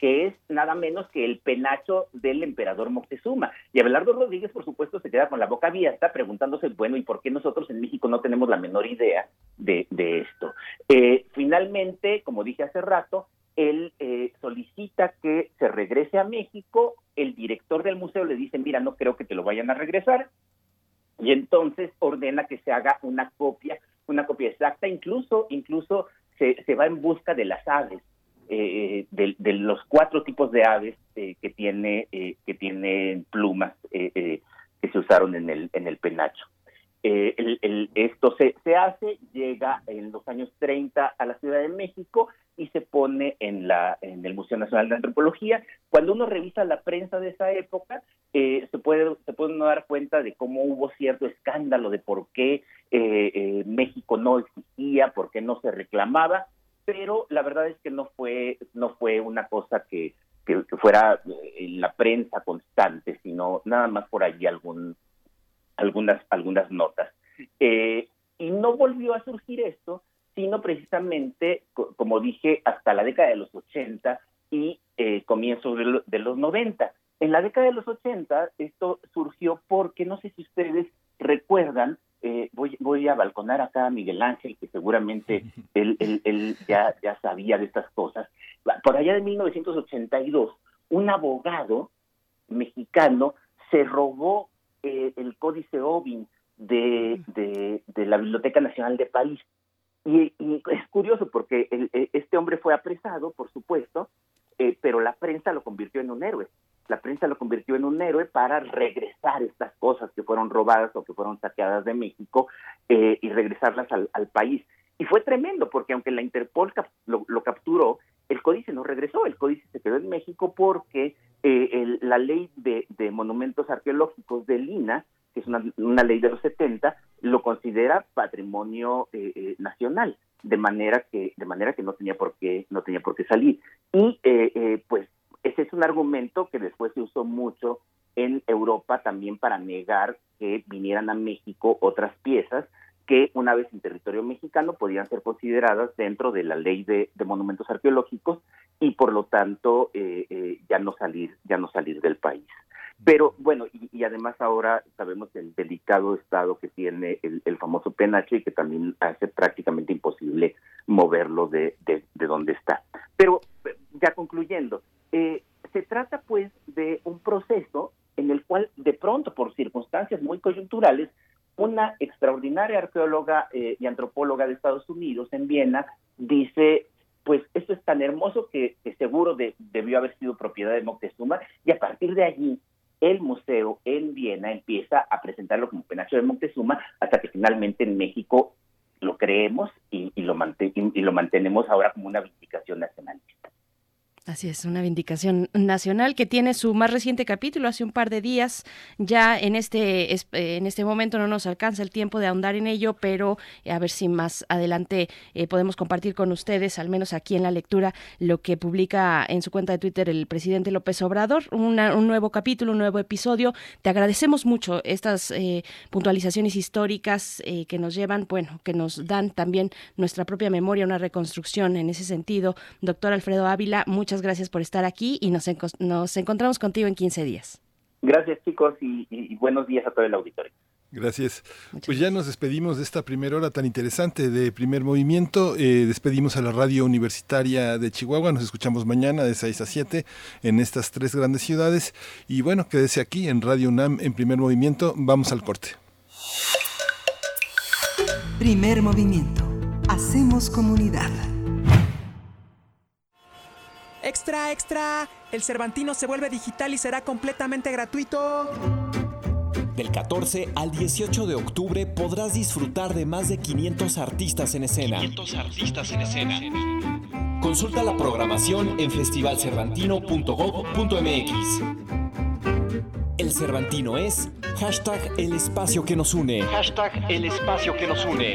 que es nada menos que el penacho del emperador Moctezuma. Y Abelardo Rodríguez, por supuesto, se queda con la boca abierta preguntándose, bueno, ¿y por qué nosotros en México no tenemos la menor idea de, esto? Eh, finalmente, como dije hace rato, él eh, solicita que se regrese a México, el director del museo le dice, mira, no creo que te lo vayan a regresar, y entonces ordena que se haga una copia, una copia exacta, incluso, incluso se, se va en busca de las aves eh, de, los cuatro tipos de aves eh, que tiene eh, que tienen plumas que se usaron en el en el penacho. El, esto se, se hace, llega en los años 30 a la Ciudad de México y se pone en la en el Museo Nacional de Antropología. Cuando uno revisa la prensa de esa época, se puede se puede uno dar cuenta de cómo hubo cierto escándalo de por qué México no existía, por qué no se reclamaba pero la verdad es que no fue, no fue una cosa que, que, fuera en la prensa constante, sino nada más por allí algún, algunas, algunas notas. Eh, y no volvió a surgir esto, sino precisamente, como dije, hasta la década de los 80 y eh, comienzos de, de, los 90. En la década de los 80 esto surgió porque, no sé si ustedes recuerdan, eh, voy, voy a balconar acá a Miguel Ángel, que seguramente él, él, ya, ya sabía de estas cosas. Por allá de 1982, un abogado mexicano se robó eh, el códice OBIN de, de, la Biblioteca Nacional de París. Y, es curioso porque e, este hombre fue apresado, por supuesto, eh, pero la prensa lo convirtió en un héroe la prensa lo convirtió en un héroe para regresar estas cosas que fueron robadas o que fueron saqueadas de México eh, y regresarlas al, país. Y fue tremendo, porque aunque la Interpol lo, capturó, el códice no regresó, el códice se quedó en México porque eh, la ley de, monumentos arqueológicos de Lina, que es una, ley de los 70, lo considera patrimonio eh, nacional de manera que de manera que no tenía por qué no tenía por qué salir y pues ese es un argumento que después se usó mucho en Europa también para negar que vinieran a México otras piezas que una vez en territorio mexicano podían ser consideradas dentro de la ley de, monumentos arqueológicos y por lo tanto eh, eh, ya no salir ya no salir del país. Pero bueno y, además ahora sabemos el delicado estado que tiene el, famoso penacho y que también hace prácticamente imposible moverlo de, de, de donde está. Pero ya concluyendo eh, se trata pues de un proceso en el cual de pronto, por circunstancias muy coyunturales, una extraordinaria arqueóloga eh, y antropóloga de Estados Unidos en Viena dice, pues esto es tan hermoso que, seguro debió haber sido propiedad de Moctezuma y a partir de allí el museo en Viena empieza a presentarlo como penacho de Moctezuma hasta que finalmente en México lo creemos y, lo, y lo mantenemos ahora como una vindicación nacionalista. Así es, una vindicación nacional que tiene su más reciente capítulo hace un par de días. Ya en este, en este momento no nos alcanza el tiempo de ahondar en ello, pero a ver si más adelante eh, podemos compartir con ustedes, al menos aquí en la lectura, lo que publica en su cuenta de Twitter el presidente López Obrador, un nuevo capítulo, un nuevo episodio. Te agradecemos mucho estas eh, puntualizaciones históricas eh, que nos llevan, bueno, que nos dan también nuestra propia memoria, una reconstrucción en ese sentido. Doctor Alfredo Ávila, muchas muchas gracias por estar aquí y nos, nos encontramos contigo en 15 días. Gracias chicos y, buenos días a todo el auditorio. Gracias. pues ya nos despedimos de esta primera hora tan interesante de primer movimiento. Eh, despedimos a la radio universitaria de Chihuahua. Nos escuchamos mañana de 6 a 7 en estas tres grandes ciudades. Y bueno, quédese aquí en Radio UNAM en primer movimiento. Vamos al corte. Primer movimiento. Hacemos comunidad. ¡Extra, extra! El Cervantino se vuelve digital y será completamente gratuito. Del 14 al 18 de octubre podrás disfrutar de más de 500 artistas en escena. 500 artistas en escena. Consulta la programación en festivalcervantino.gov.mx. El Cervantino es hashtag el espacio que nos une. Hashtag el espacio que nos une.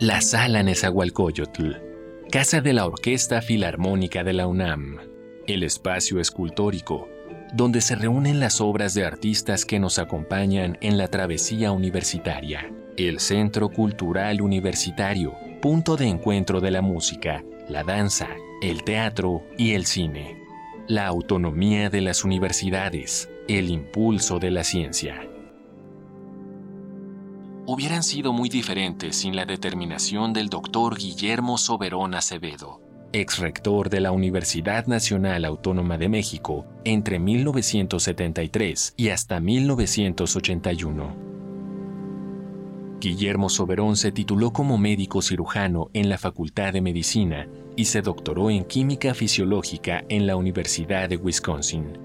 La Sala Nezahualcóyotl, Casa de la Orquesta Filarmónica de la UNAM, el espacio escultórico, donde se reúnen las obras de artistas que nos acompañan en la travesía universitaria, el Centro Cultural Universitario, punto de encuentro de la música, la danza, el teatro y el cine. La autonomía de las universidades, el impulso de la ciencia. Hubieran sido muy diferentes sin la determinación del doctor Guillermo Soberón Acevedo, ex rector de la Universidad Nacional Autónoma de México entre 1973 y hasta 1981. Guillermo Soberón se tituló como médico cirujano en la Facultad de Medicina y se doctoró en Química Fisiológica en la Universidad de Wisconsin.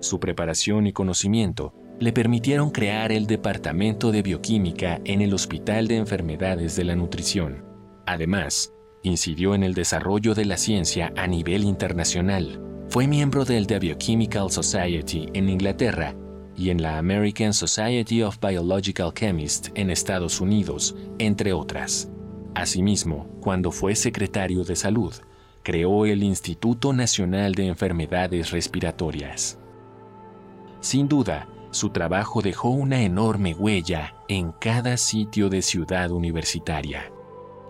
Su preparación y conocimiento le permitieron crear el Departamento de Bioquímica en el Hospital de Enfermedades de la Nutrición. Además, incidió en el desarrollo de la ciencia a nivel internacional. Fue miembro del The Biochemical Society en Inglaterra y en la American Society of Biological Chemists en Estados Unidos, entre otras. Asimismo, cuando fue secretario de Salud, creó el Instituto Nacional de Enfermedades Respiratorias. Sin duda, su trabajo dejó una enorme huella en cada sitio de ciudad universitaria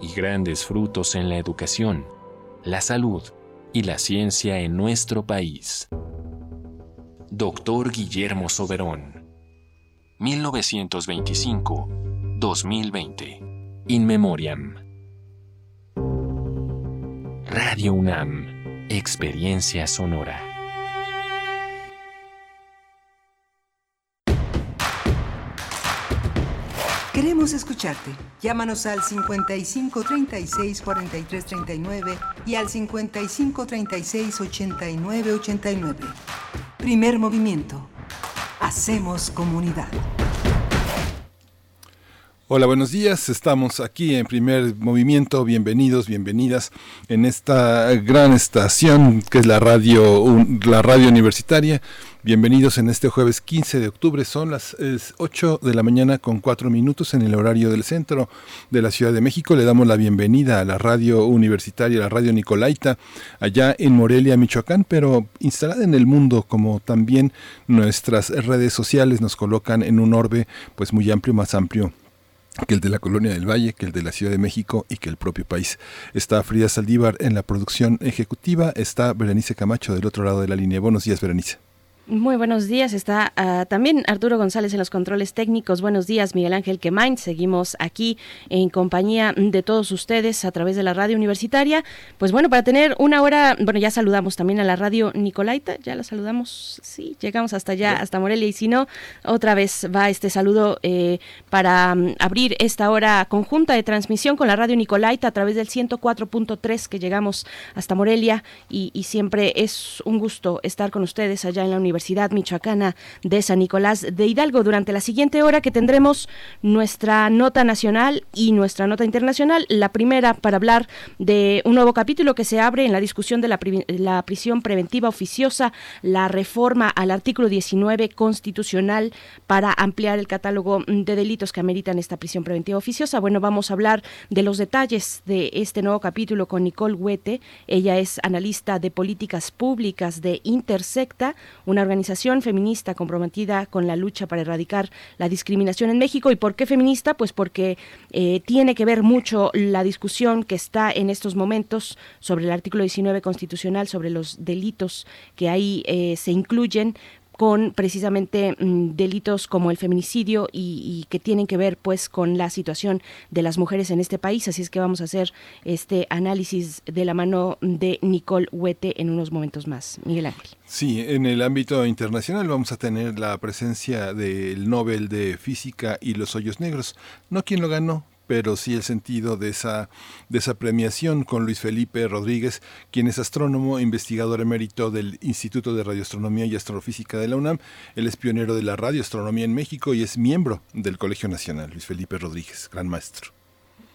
y grandes frutos en la educación, la salud y la ciencia en nuestro país. Doctor Guillermo Soberón. 1925-2020. In Memoriam. Radio UNAM. Experiencia sonora. Queremos escucharte. Llámanos al 55 36 43 39 y al 55 36 89 89. Primer movimiento. Hacemos comunidad. Hola, buenos días. Estamos aquí en primer movimiento. Bienvenidos, bienvenidas en esta gran estación que es la radio, la radio universitaria Bienvenidos en este jueves 15 de octubre. Son las 8 de la mañana con 4 minutos en el horario del centro de la Ciudad de México. Le damos la bienvenida a la radio universitaria, la radio Nicolaita, allá en Morelia, Michoacán, pero instalada en el mundo, como también nuestras redes sociales nos colocan en un orbe pues muy amplio, más amplio que el de la Colonia del Valle, que el de la Ciudad de México y que el propio país. Está Frida Saldívar en la producción ejecutiva, está Berenice Camacho del otro lado de la línea. Buenos días, Berenice. Muy buenos días. Está uh, también Arturo González en los controles técnicos. Buenos días, Miguel Ángel Quemain. Seguimos aquí en compañía de todos ustedes a través de la radio universitaria. Pues bueno, para tener una hora, bueno, ya saludamos también a la radio Nicolaita. Ya la saludamos. Sí, llegamos hasta allá, hasta Morelia. Y si no, otra vez va este saludo eh, para um, abrir esta hora conjunta de transmisión con la radio Nicolaita a través del 104.3 que llegamos hasta Morelia. Y, y siempre es un gusto estar con ustedes allá en la universidad Universidad Michoacana de San Nicolás de Hidalgo. Durante la siguiente hora que tendremos nuestra nota nacional y nuestra nota internacional, la primera para hablar de un nuevo capítulo que se abre en la discusión de la, la prisión preventiva oficiosa, la reforma al artículo 19 constitucional para ampliar el catálogo de delitos que ameritan esta prisión preventiva oficiosa. Bueno, vamos a hablar de los detalles de este nuevo capítulo con Nicole Huete. Ella es analista de políticas públicas de Intersecta, una organización feminista comprometida con la lucha para erradicar la discriminación en México. ¿Y por qué feminista? Pues porque eh, tiene que ver mucho la discusión que está en estos momentos sobre el artículo 19 constitucional, sobre los delitos que ahí eh, se incluyen con precisamente mm, delitos como el feminicidio y, que tienen que ver pues con la situación de las mujeres en este país. Así es que vamos a hacer este análisis de la mano de Nicole Huete en unos momentos más. Miguel Ángel. Sí, en el ámbito internacional vamos a tener la presencia del Nobel de Física y los Hoyos Negros. No quien lo ganó, pero sí el sentido de esa, de esa premiación con Luis Felipe Rodríguez, quien es astrónomo, investigador emérito del Instituto de Radioastronomía y Astrofísica de la UNAM. Él es pionero de la radioastronomía en México y es miembro del Colegio Nacional. Luis Felipe Rodríguez, gran maestro.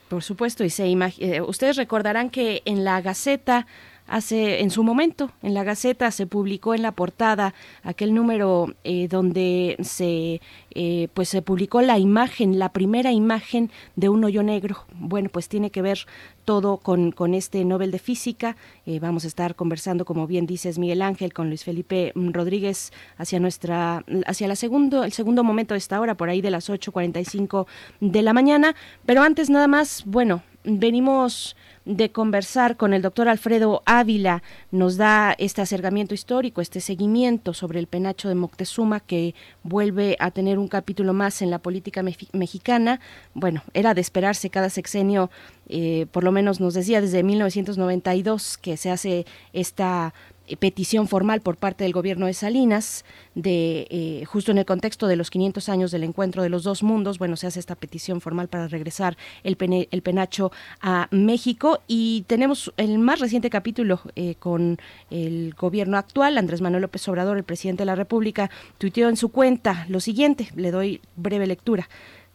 Por supuesto, y se eh, ustedes recordarán que en la Gaceta hace en su momento en la Gaceta se publicó en la portada aquel número eh, donde se eh, pues se publicó la imagen la primera imagen de un hoyo negro bueno pues tiene que ver todo con, con este Nobel de Física. Eh, vamos a estar conversando, como bien dices, Miguel Ángel, con Luis Felipe Rodríguez hacia nuestra, hacia la segundo, el segundo momento de esta hora, por ahí de las 8.45 de la mañana. Pero antes nada más, bueno, venimos de conversar con el doctor Alfredo Ávila, nos da este acercamiento histórico, este seguimiento sobre el penacho de Moctezuma que vuelve a tener un capítulo más en la política mexicana. Bueno, era de esperarse cada sexenio, eh, por lo menos nos decía desde 1992 que se hace esta petición formal por parte del gobierno de Salinas, de eh, justo en el contexto de los 500 años del encuentro de los dos mundos, bueno, se hace esta petición formal para regresar el, el penacho a México. Y tenemos el más reciente capítulo eh, con el gobierno actual, Andrés Manuel López Obrador, el presidente de la República, tuiteó en su cuenta lo siguiente, le doy breve lectura.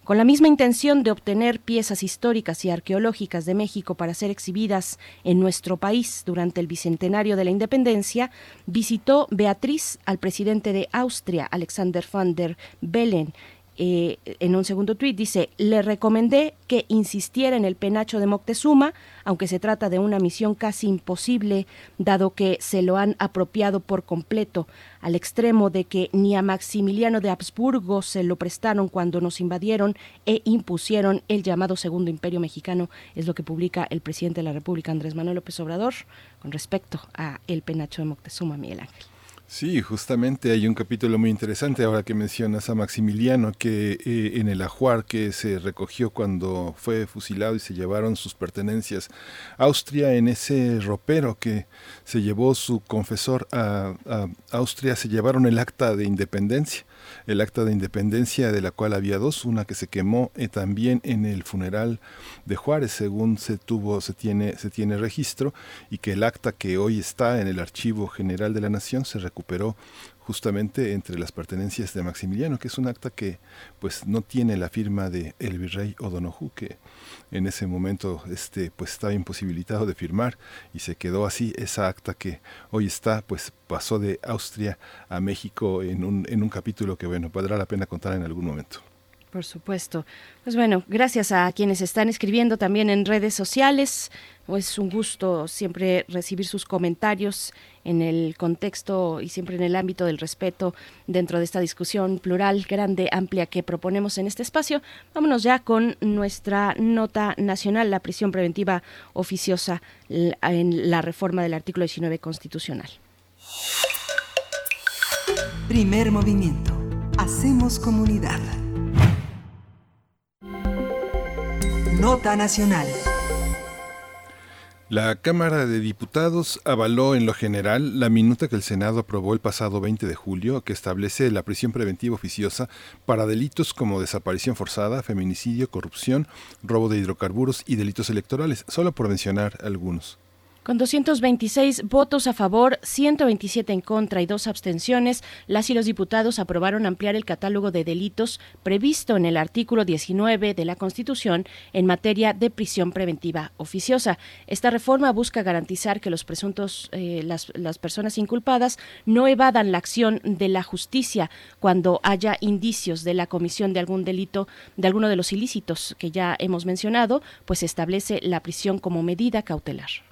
Con la misma intención de obtener piezas históricas y arqueológicas de México para ser exhibidas en nuestro país. Durante el bicentenario de la independencia, visitó Beatriz al presidente de Austria, Alexander van der Bellen, eh, en un segundo tuit dice, le recomendé que insistiera en el penacho de Moctezuma, aunque se trata de una misión casi imposible, dado que se lo han apropiado por completo, al extremo de que ni a Maximiliano de Habsburgo se lo prestaron cuando nos invadieron e impusieron el llamado Segundo Imperio Mexicano, es lo que publica el presidente de la República, Andrés Manuel López Obrador, con respecto a el penacho de Moctezuma, Miguel Ángel. Sí, justamente hay un capítulo muy interesante ahora que mencionas a Maximiliano, que eh, en el ajuar que se recogió cuando fue fusilado y se llevaron sus pertenencias Austria, en ese ropero que se llevó su confesor a Austria, se llevaron el acta de independencia el acta de independencia de la cual había dos, una que se quemó eh, también en el funeral de Juárez, según se tuvo, se tiene, se tiene registro, y que el acta que hoy está en el Archivo General de la Nación se recuperó justamente entre las pertenencias de Maximiliano, que es un acta que pues no tiene la firma de el virrey O'Donoghue, que en ese momento este pues estaba imposibilitado de firmar y se quedó así esa acta que hoy está pues pasó de Austria a México en un, en un capítulo que bueno, valdrá la pena contar en algún momento. Por supuesto. Pues bueno, gracias a quienes están escribiendo también en redes sociales. Es un gusto siempre recibir sus comentarios en el contexto y siempre en el ámbito del respeto dentro de esta discusión plural, grande, amplia que proponemos en este espacio. Vámonos ya con nuestra nota nacional, la prisión preventiva oficiosa en la reforma del artículo 19 constitucional. Primer movimiento. Hacemos comunidad. Nota Nacional. La Cámara de Diputados avaló en lo general la minuta que el Senado aprobó el pasado 20 de julio que establece la prisión preventiva oficiosa para delitos como desaparición forzada, feminicidio, corrupción, robo de hidrocarburos y delitos electorales, solo por mencionar algunos. Con 226 votos a favor, 127 en contra y dos abstenciones, las y los diputados aprobaron ampliar el catálogo de delitos previsto en el artículo 19 de la Constitución en materia de prisión preventiva oficiosa. Esta reforma busca garantizar que los presuntos, eh, las, las personas inculpadas no evadan la acción de la justicia cuando haya indicios de la comisión de algún delito, de alguno de los ilícitos que ya hemos mencionado, pues establece la prisión como medida cautelar.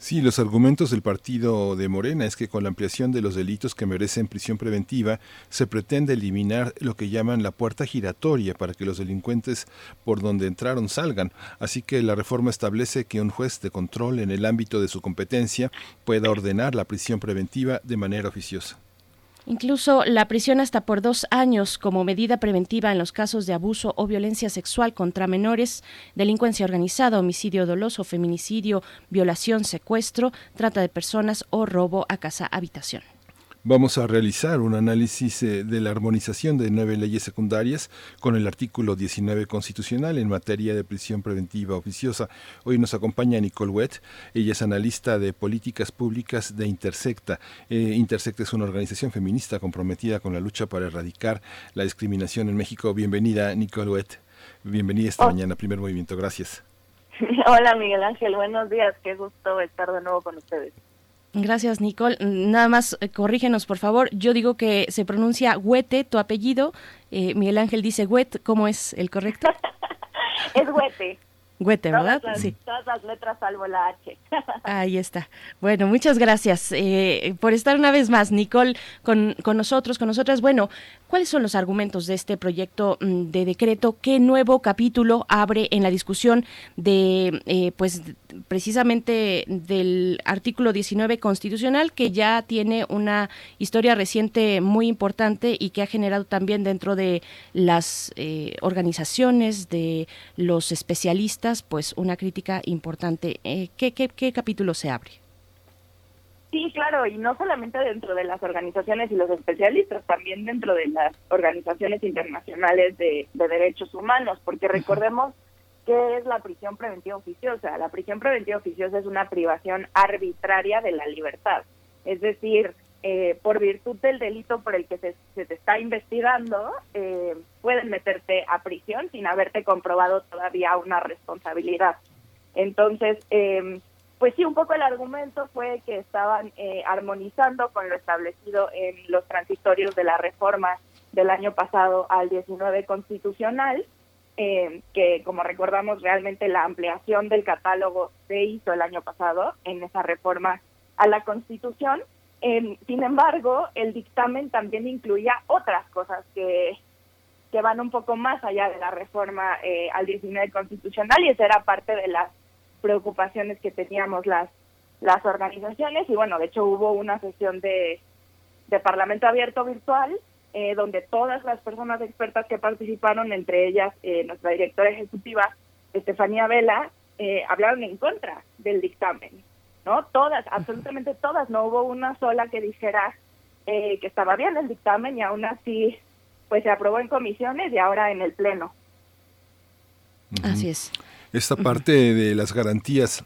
Sí, los argumentos del partido de Morena es que con la ampliación de los delitos que merecen prisión preventiva se pretende eliminar lo que llaman la puerta giratoria para que los delincuentes por donde entraron salgan. Así que la reforma establece que un juez de control en el ámbito de su competencia pueda ordenar la prisión preventiva de manera oficiosa. Incluso la prisión hasta por dos años como medida preventiva en los casos de abuso o violencia sexual contra menores, delincuencia organizada, homicidio doloso, feminicidio, violación, secuestro, trata de personas o robo a casa habitación. Vamos a realizar un análisis eh, de la armonización de nueve leyes secundarias con el artículo 19 constitucional en materia de prisión preventiva oficiosa. Hoy nos acompaña Nicole Wett. Ella es analista de políticas públicas de Intersecta. Eh, Intersecta es una organización feminista comprometida con la lucha para erradicar la discriminación en México. Bienvenida, Nicole Wett. Bienvenida esta mañana, primer movimiento. Gracias. Hola, Miguel Ángel. Buenos días. Qué gusto estar de nuevo con ustedes. Gracias, Nicole. Nada más, eh, corrígenos, por favor. Yo digo que se pronuncia Huete, tu apellido. Eh, Miguel Ángel dice Huet. ¿Cómo es el correcto? es Huete. Huete, ¿verdad? sí. Todas las letras salvo la H. Ahí está. Bueno, muchas gracias eh, por estar una vez más, Nicole, con, con nosotros, con nosotras. Bueno, ¿cuáles son los argumentos de este proyecto mm, de decreto? ¿Qué nuevo capítulo abre en la discusión de, eh, pues, precisamente del artículo 19 constitucional, que ya tiene una historia reciente muy importante y que ha generado también dentro de las eh, organizaciones, de los especialistas, pues una crítica importante. Eh, ¿qué, qué, qué capítulo se abre? Sí, claro, y no solamente dentro de las organizaciones y los especialistas, también dentro de las organizaciones internacionales de, derechos humanos, porque recordemos que es la prisión preventiva oficiosa. La prisión preventiva oficiosa es una privación arbitraria de la libertad, es decir, eh, por virtud del delito por el que se, te está investigando, eh, pueden meterte a prisión sin haberte comprobado todavía una responsabilidad. Entonces, eh, pues sí, un poco el argumento fue que estaban eh, armonizando con lo establecido en los transitorios de la reforma del año pasado al 19 constitucional, que como recordamos realmente la ampliación del catálogo se hizo el año pasado en esa reforma a la Constitución. Sin embargo, el dictamen también incluía otras cosas que, que van un poco más allá de la reforma eh, al 19 constitucional y esa era parte de las preocupaciones que teníamos las las organizaciones. Y bueno, de hecho hubo una sesión de, de Parlamento Abierto virtual eh, donde todas las personas expertas que participaron, entre ellas eh, nuestra directora ejecutiva Estefanía Vela, hablaron en contra del dictamen. ¿no? Todas, absolutamente todas, no hubo una sola que dijera eh, que estaba bien el dictamen y aún así pues se aprobó en comisiones y ahora en el Pleno. Así es. Esta parte de las garantías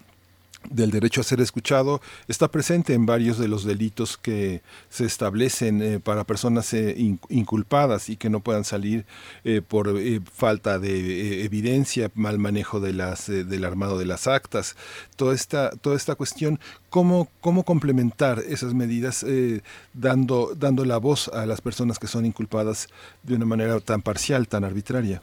del derecho a ser escuchado está presente en varios de los delitos que se establecen eh, para personas eh, inculpadas y que no puedan salir eh, por falta de evidencia, mal manejo de las, del armado de las actas, toda esta, toda esta cuestión, cómo, cómo complementar esas medidas dando, dando la voz a las personas que son inculpadas de una manera tan parcial, tan arbitraria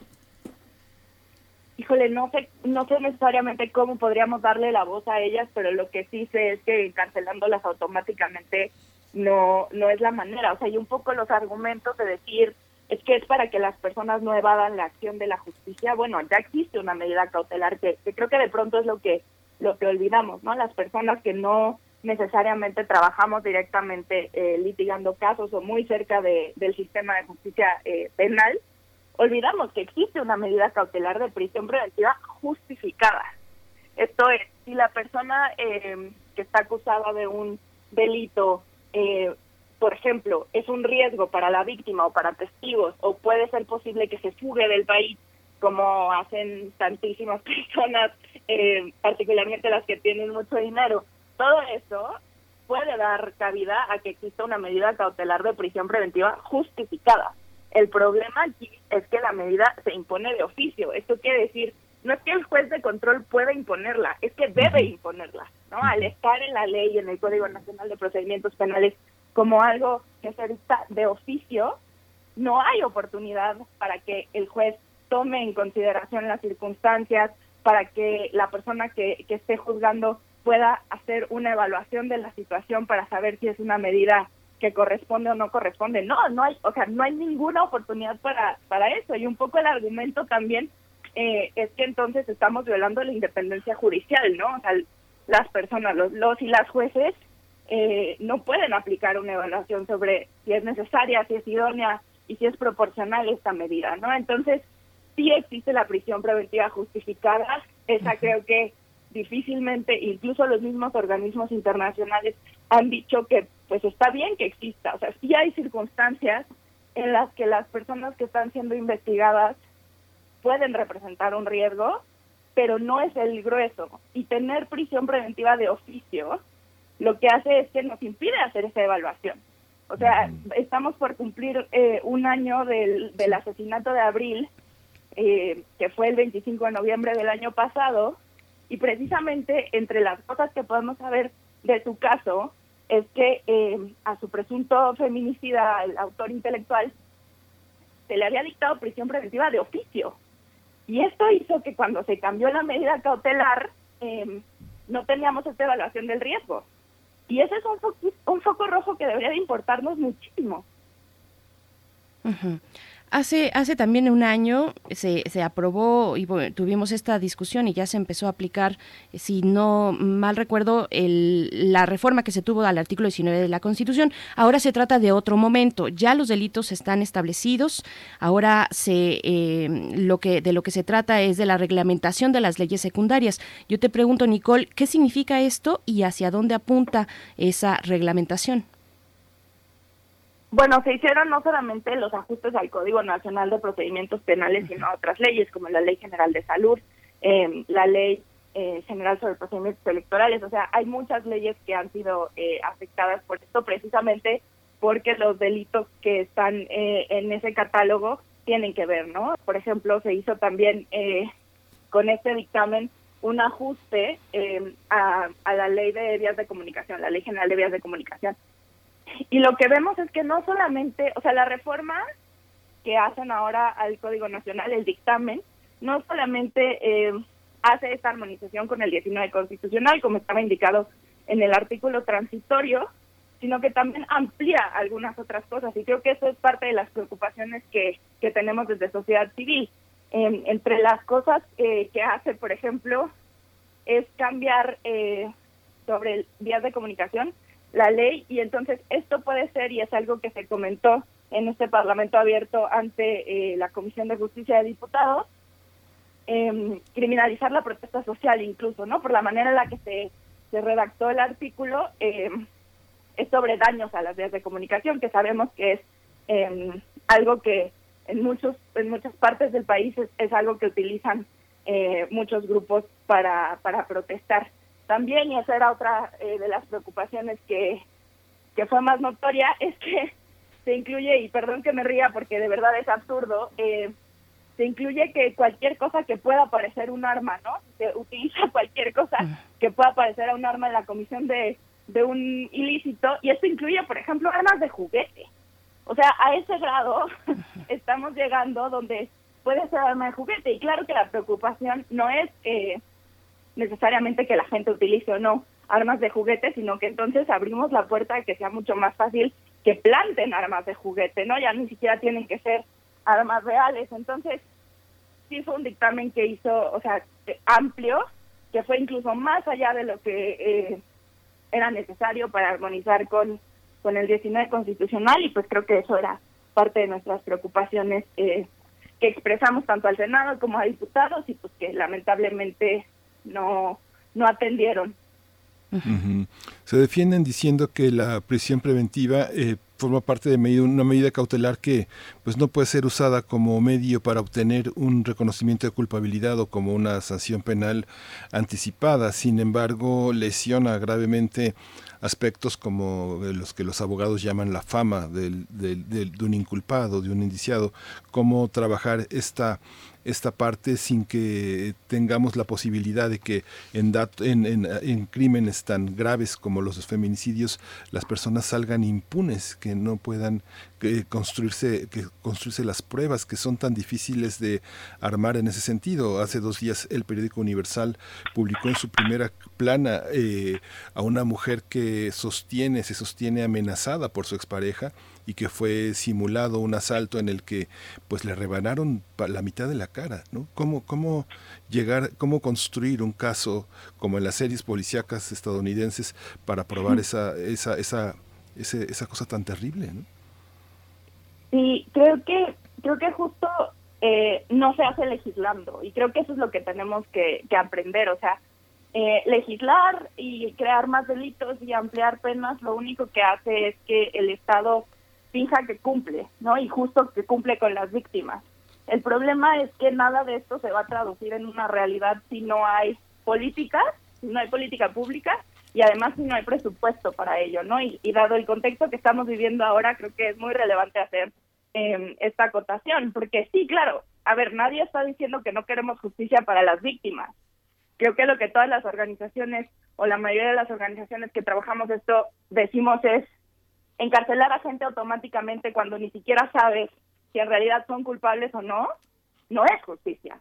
híjole, no sé, no sé necesariamente cómo podríamos darle la voz a ellas, pero lo que sí sé es que cancelándolas automáticamente no, no es la manera. O sea, y un poco los argumentos de decir es que es para que las personas no evadan la acción de la justicia. Bueno, ya existe una medida cautelar que, creo que de pronto es lo que lo que olvidamos, ¿no? Las personas que no necesariamente trabajamos directamente eh, litigando casos o muy cerca de, del sistema de justicia eh, penal, olvidamos que existe una medida cautelar de prisión preventiva justificada. Esto es, si la persona eh, que está acusada de un delito, eh, por ejemplo, es un riesgo para la víctima o para testigos, o puede ser posible que se fugue del país, como hacen tantísimas personas, eh, particularmente las que tienen mucho dinero, todo eso puede dar cabida a que exista una medida cautelar de prisión preventiva justificada. El problema aquí es que la medida se impone de oficio. Esto quiere decir, no es que el juez de control pueda imponerla, es que debe imponerla, ¿no? Al estar en la ley, en el Código Nacional de Procedimientos Penales, como algo que se dicta de oficio, no hay oportunidad para que el juez tome en consideración las circunstancias, para que la persona que, que esté juzgando pueda hacer una evaluación de la situación para saber si es una medida que corresponde o no corresponde. No, no hay, o sea, no hay ninguna oportunidad para, para eso. Y un poco el argumento también eh, es que entonces estamos violando la independencia judicial, ¿no? O sea, las personas, los, los y las jueces eh, no pueden aplicar una evaluación sobre si es necesaria, si es idónea y si es proporcional esta medida, ¿no? Entonces, sí existe la prisión preventiva justificada, esa creo que difícilmente, incluso los mismos organismos internacionales han dicho que pues está bien que exista, o sea, sí hay circunstancias en las que las personas que están siendo investigadas pueden representar un riesgo, pero no es el grueso. Y tener prisión preventiva de oficio lo que hace es que nos impide hacer esa evaluación. O sea, estamos por cumplir eh, un año del, del asesinato de Abril, eh, que fue el 25 de noviembre del año pasado, y precisamente entre las cosas que podemos saber de su caso es que eh, a su presunto feminicida, el autor intelectual, se le había dictado prisión preventiva de oficio. Y esto hizo que cuando se cambió la medida cautelar, eh, no teníamos esta evaluación del riesgo. Y ese es un, un foco rojo que debería de importarnos muchísimo. Hace, hace también un año se, se aprobó y tuvimos esta discusión y ya se empezó a aplicar, si no mal recuerdo, el, la reforma que se tuvo al artículo 19 de la Constitución. Ahora se trata de otro momento. Ya los delitos están establecidos. Ahora se, eh, lo que, de lo que se trata es de la reglamentación de las leyes secundarias. Yo te pregunto, Nicole, ¿qué significa esto y hacia dónde apunta esa reglamentación? Bueno, se hicieron no solamente los ajustes al Código Nacional de Procedimientos Penales, sino a otras leyes, como la Ley General de Salud, eh, la Ley eh, General sobre Procedimientos Electorales. O sea, hay muchas leyes que han sido eh, afectadas por esto, precisamente porque los delitos que están eh, en ese catálogo tienen que ver, ¿no? Por ejemplo, se hizo también eh, con este dictamen un ajuste eh, a, a la ley de vías de comunicación, la ley general de vías de comunicación, y lo que vemos es que no solamente, o sea, la reforma que hacen ahora al Código Nacional, el dictamen, no solamente eh, hace esta armonización con el 19 constitucional, como estaba indicado en el artículo transitorio, sino que también amplía algunas otras cosas. Y creo que eso es parte de las preocupaciones que, que tenemos desde sociedad civil. entre las cosas eh, que hace, por ejemplo, es cambiar eh, sobre vías de comunicación la ley y entonces esto puede ser y es algo que se comentó en este Parlamento abierto ante eh, la Comisión de Justicia de Diputados, eh, criminalizar la protesta social incluso, ¿no? Por la manera en la que se, se redactó el artículo, eh, es sobre daños a las vías de comunicación, que sabemos que es em, algo que en muchos en muchas partes del país es, es algo que utilizan eh, muchos grupos para, para protestar. También, y esa era otra eh, de las preocupaciones que, que fue más notoria, es que se incluye, y perdón que me ría porque de verdad es absurdo, eh, se incluye que cualquier cosa que pueda parecer un arma, ¿no? Se utiliza cualquier cosa que pueda parecer un arma en la comisión de, de un ilícito, y esto incluye, por ejemplo, armas de juguete. O sea, a ese grado estamos llegando donde puede ser arma de juguete. Y claro que la preocupación no es eh, necesariamente que la gente utilice o no armas de juguete, sino que entonces abrimos la puerta a que sea mucho más fácil que planten armas de juguete, ¿no? Ya ni siquiera tienen que ser armas reales. Entonces, sí fue un dictamen que hizo, o sea, amplio, que fue incluso más allá de lo que eh, era necesario para armonizar con, con el 19 constitucional y pues creo que eso era parte de nuestras preocupaciones eh, que expresamos tanto al Senado como a diputados y pues que lamentablemente no, no atendieron. Se defienden diciendo que la prisión preventiva eh, forma parte de una medida cautelar que pues no puede ser usada como medio para obtener un reconocimiento de culpabilidad o como una sanción penal anticipada. Sin embargo, lesiona gravemente aspectos como los que los abogados llaman la fama del, de un inculpado, de un indiciado, cómo trabajar esta esta parte sin que tengamos la posibilidad de que en, en, en, crímenes tan graves como los feminicidios las personas salgan impunes, que no puedan que construirse, que construirse las pruebas que son tan difíciles de armar en ese sentido. Hace dos días el periódico Universal publicó en su primera plana eh, a una mujer que sostiene, se sostiene amenazada por su expareja y que fue simulado un asalto en el que pues le rebanaron la mitad de la cara, ¿no? ¿Cómo, cómo llegar, cómo construir un caso como en las series policíacas estadounidenses para probar esa, esa, esa, esa cosa tan terrible, ¿no? Sí, creo que, creo que justo eh, no se hace legislando y creo que eso es lo que tenemos que, que aprender, o sea, eh, legislar y crear más delitos y ampliar penas lo único que hace es que el Estado finja que cumple, ¿no? Y justo que cumple con las víctimas. El problema es que nada de esto se va a traducir en una realidad si no hay políticas, si no hay política pública y además si no hay presupuesto para ello, ¿no? Y, dado el contexto que estamos viviendo ahora, creo que es muy relevante hacer em, esta acotación, porque sí, claro, a ver, nadie está diciendo que no queremos justicia para las víctimas. Creo que lo que todas las organizaciones o la mayoría de las organizaciones que trabajamos esto decimos es encarcelar a gente automáticamente cuando ni siquiera sabes si en realidad son culpables o no, no es justicia,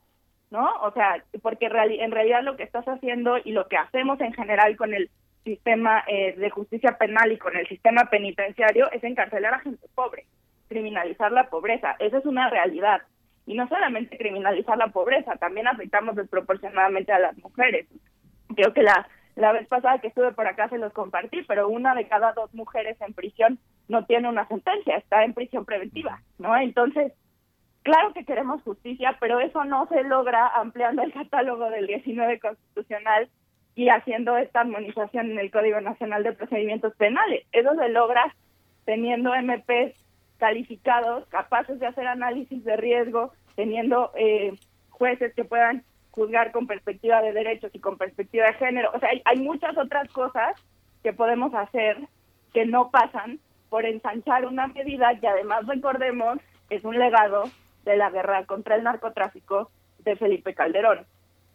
¿no? O sea, porque en realidad lo que estás haciendo y lo que hacemos en general con el sistema eh, de justicia penal y con el sistema penitenciario es encarcelar a gente pobre, criminalizar la pobreza. Esa es una realidad. Y no solamente criminalizar la pobreza, también afectamos desproporcionadamente a las mujeres. Creo que la la vez pasada que estuve por acá se los compartí, pero una de cada dos mujeres en prisión no tiene una sentencia, está en prisión preventiva, ¿no? Entonces, claro que queremos justicia, pero eso no se logra ampliando el catálogo del 19 constitucional y haciendo esta armonización en el Código Nacional de Procedimientos Penales. Eso se logra teniendo MPs calificados, capaces de hacer análisis de riesgo, teniendo eh, jueces que puedan juzgar con perspectiva de derechos y con perspectiva de género. O sea, hay, muchas otras cosas que podemos hacer que no pasan por ensanchar una medida que además recordemos es un legado de la guerra contra el narcotráfico de Felipe Calderón.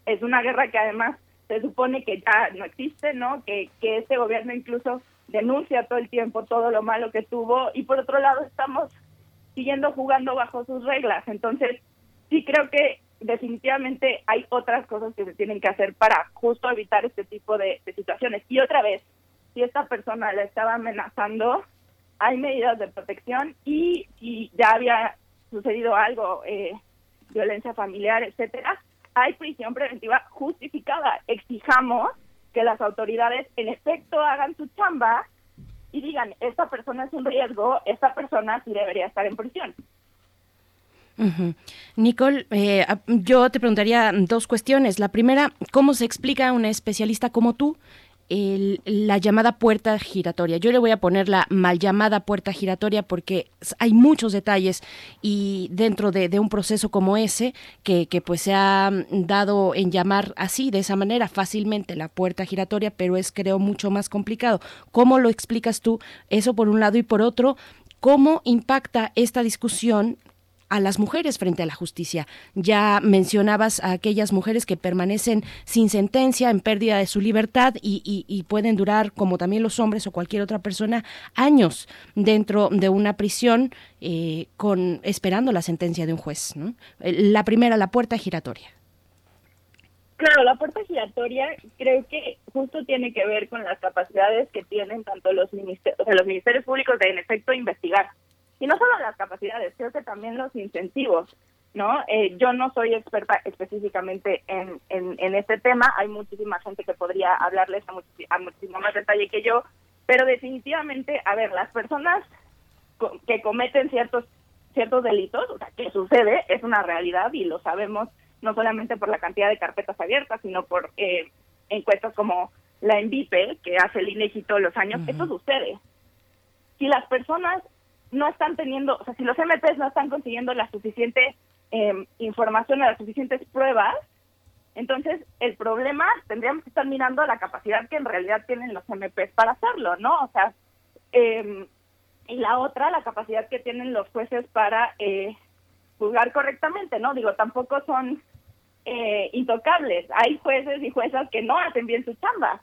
Es una guerra que además se supone que ya no existe, ¿no? Que, que este gobierno incluso denuncia todo el tiempo todo lo malo que tuvo y por otro lado estamos siguiendo jugando bajo sus reglas. Entonces, sí creo que definitivamente hay otras cosas que se tienen que hacer para justo evitar este tipo de, situaciones. Y otra vez, si esta persona la estaba amenazando, hay medidas de protección y si ya había sucedido algo, eh, violencia familiar, etcétera, hay prisión preventiva justificada. Exijamos que las autoridades en efecto hagan su chamba y digan, esta persona es un riesgo, esta persona sí debería estar en prisión. Nicole, eh, yo te preguntaría dos cuestiones. La primera, ¿cómo se explica a una especialista como tú la llamada puerta giratoria. Yo le voy a poner la mal llamada puerta giratoria porque hay muchos detalles y dentro de, un proceso como ese que, que, pues se ha dado en llamar así, de esa manera, fácilmente la puerta giratoria, pero es creo mucho más complicado. ¿Cómo lo explicas tú? Eso por un lado y por otro, ¿cómo impacta esta discusión a las mujeres frente a la justicia. Ya mencionabas a aquellas mujeres que permanecen sin sentencia, en pérdida de su libertad y, pueden durar, como también los hombres o cualquier otra persona, años dentro de una prisión eh, con esperando la sentencia de un juez. La primera, la puerta giratoria. Claro, la puerta giratoria creo que justo tiene que ver con las capacidades que tienen tanto los ministerios, o sea, los ministerios públicos de en efecto investigar y no solo las capacidades, creo que también los incentivos, ¿no? Eh, yo no soy experta específicamente en, en, este tema, hay muchísima gente que podría hablarles a, muchísimo más detalle que yo, pero definitivamente, a ver, las personas que cometen ciertos ciertos delitos, o sea, que sucede, es una realidad y lo sabemos no solamente por la cantidad de carpetas abiertas, sino por eh, encuestas como la ENVIPE, que hace el INEGI todos los años, eso sucede. Si las personas no están teniendo, o sea, si los MPs no están consiguiendo la suficiente eh, información o las suficientes pruebas, entonces el problema tendríamos que estar mirando la capacidad que en realidad tienen los MPs para hacerlo, ¿no? O sea, eh, y la otra, la capacidad que tienen los jueces para eh, juzgar correctamente, ¿no? Digo, tampoco son eh, intocables. Hay jueces y juezas que no hacen bien su chamba.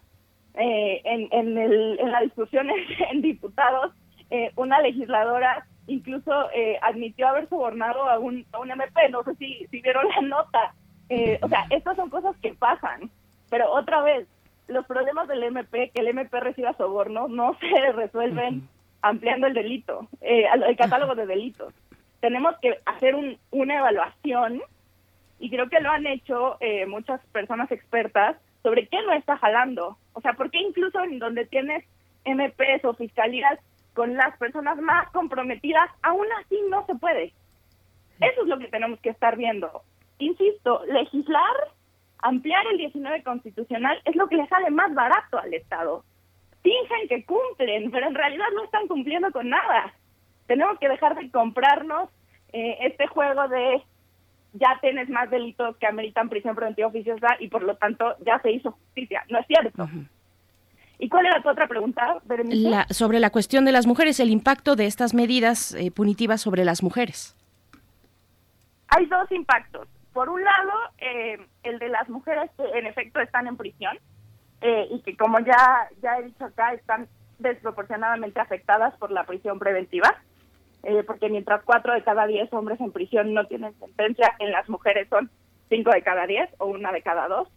Eh, en, en, el, en la discusión en diputados eh, una legisladora incluso eh, admitió haber sobornado a un, a un MP, no sé si, si vieron la nota. Eh, o sea, estas son cosas que pasan, pero otra vez, los problemas del MP, que el MP reciba soborno, no se resuelven ampliando el delito, el catálogo de delitos. Tenemos que hacer un, una evaluación, y creo que lo han hecho muchas personas expertas, sobre qué no está jalando. O sea, ¿por qué incluso en donde tienes MPs o fiscalías con las personas más comprometidas, aún así no se puede. Eso es lo que tenemos que estar viendo. Insisto, legislar, ampliar el 19 constitucional es lo que le sale más barato al Estado. Fingen que cumplen, pero en realidad no están cumpliendo con nada. Tenemos que dejar de comprarnos eh, este juego de ya tienes más delitos que ameritan prisión preventiva oficiosa y por lo tanto ya se hizo justicia. No es cierto. ¿Y cuál era tu otra pregunta, sobre la cuestión de las mujeres, el impacto de estas medidas eh, punitivas sobre las mujeres. Hay dos impactos. Por un lado, eh, el de las mujeres que en efecto están en prisión eh, y que, como ya, ya he dicho acá, están desproporcionadamente afectadas por la prisión preventiva, porque mientras cuatro de cada diez hombres en prisión no tienen sentencia, en las mujeres son cinco de cada diez o una de cada dos.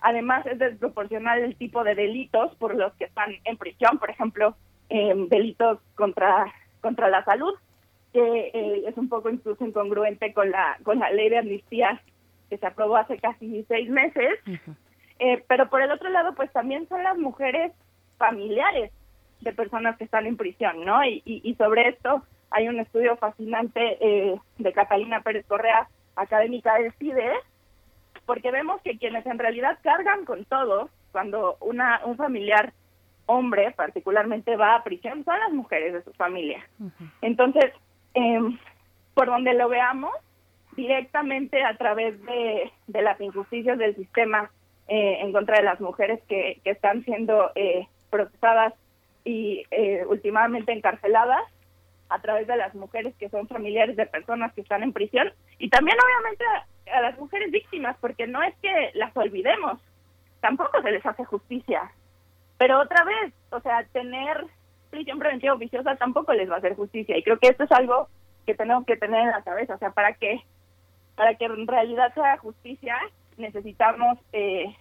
Además, es desproporcional el tipo de delitos por los que están en prisión, por ejemplo, delitos contra, contra la salud, que eh, es un poco incluso incongruente con la, con la ley de amnistía que se aprobó hace casi seis meses. Eh, pero por el otro lado, pues también son las mujeres familiares de personas que están en prisión, ¿no? Y, y, sobre esto hay un estudio fascinante eh, de Catalina Pérez Correa, académica del CIDE, porque vemos que quienes en realidad cargan con todo cuando una un familiar hombre particularmente va a prisión son las mujeres de su familia. Entonces, em, por donde lo veamos, directamente a través de, de las injusticias del sistema eh, en contra de las mujeres que, que están siendo eh, procesadas y eh, últimamente encarceladas, a través de las mujeres que son familiares de personas que están en prisión y también obviamente a las mujeres víctimas, porque no es que las olvidemos, tampoco se les hace justicia. Pero otra vez, o sea, tener prisión preventiva oficiosa tampoco les va a hacer justicia. Y creo que esto es algo que tenemos que tener en la cabeza. O sea, para que, para que en realidad sea justicia, necesitamos, eh,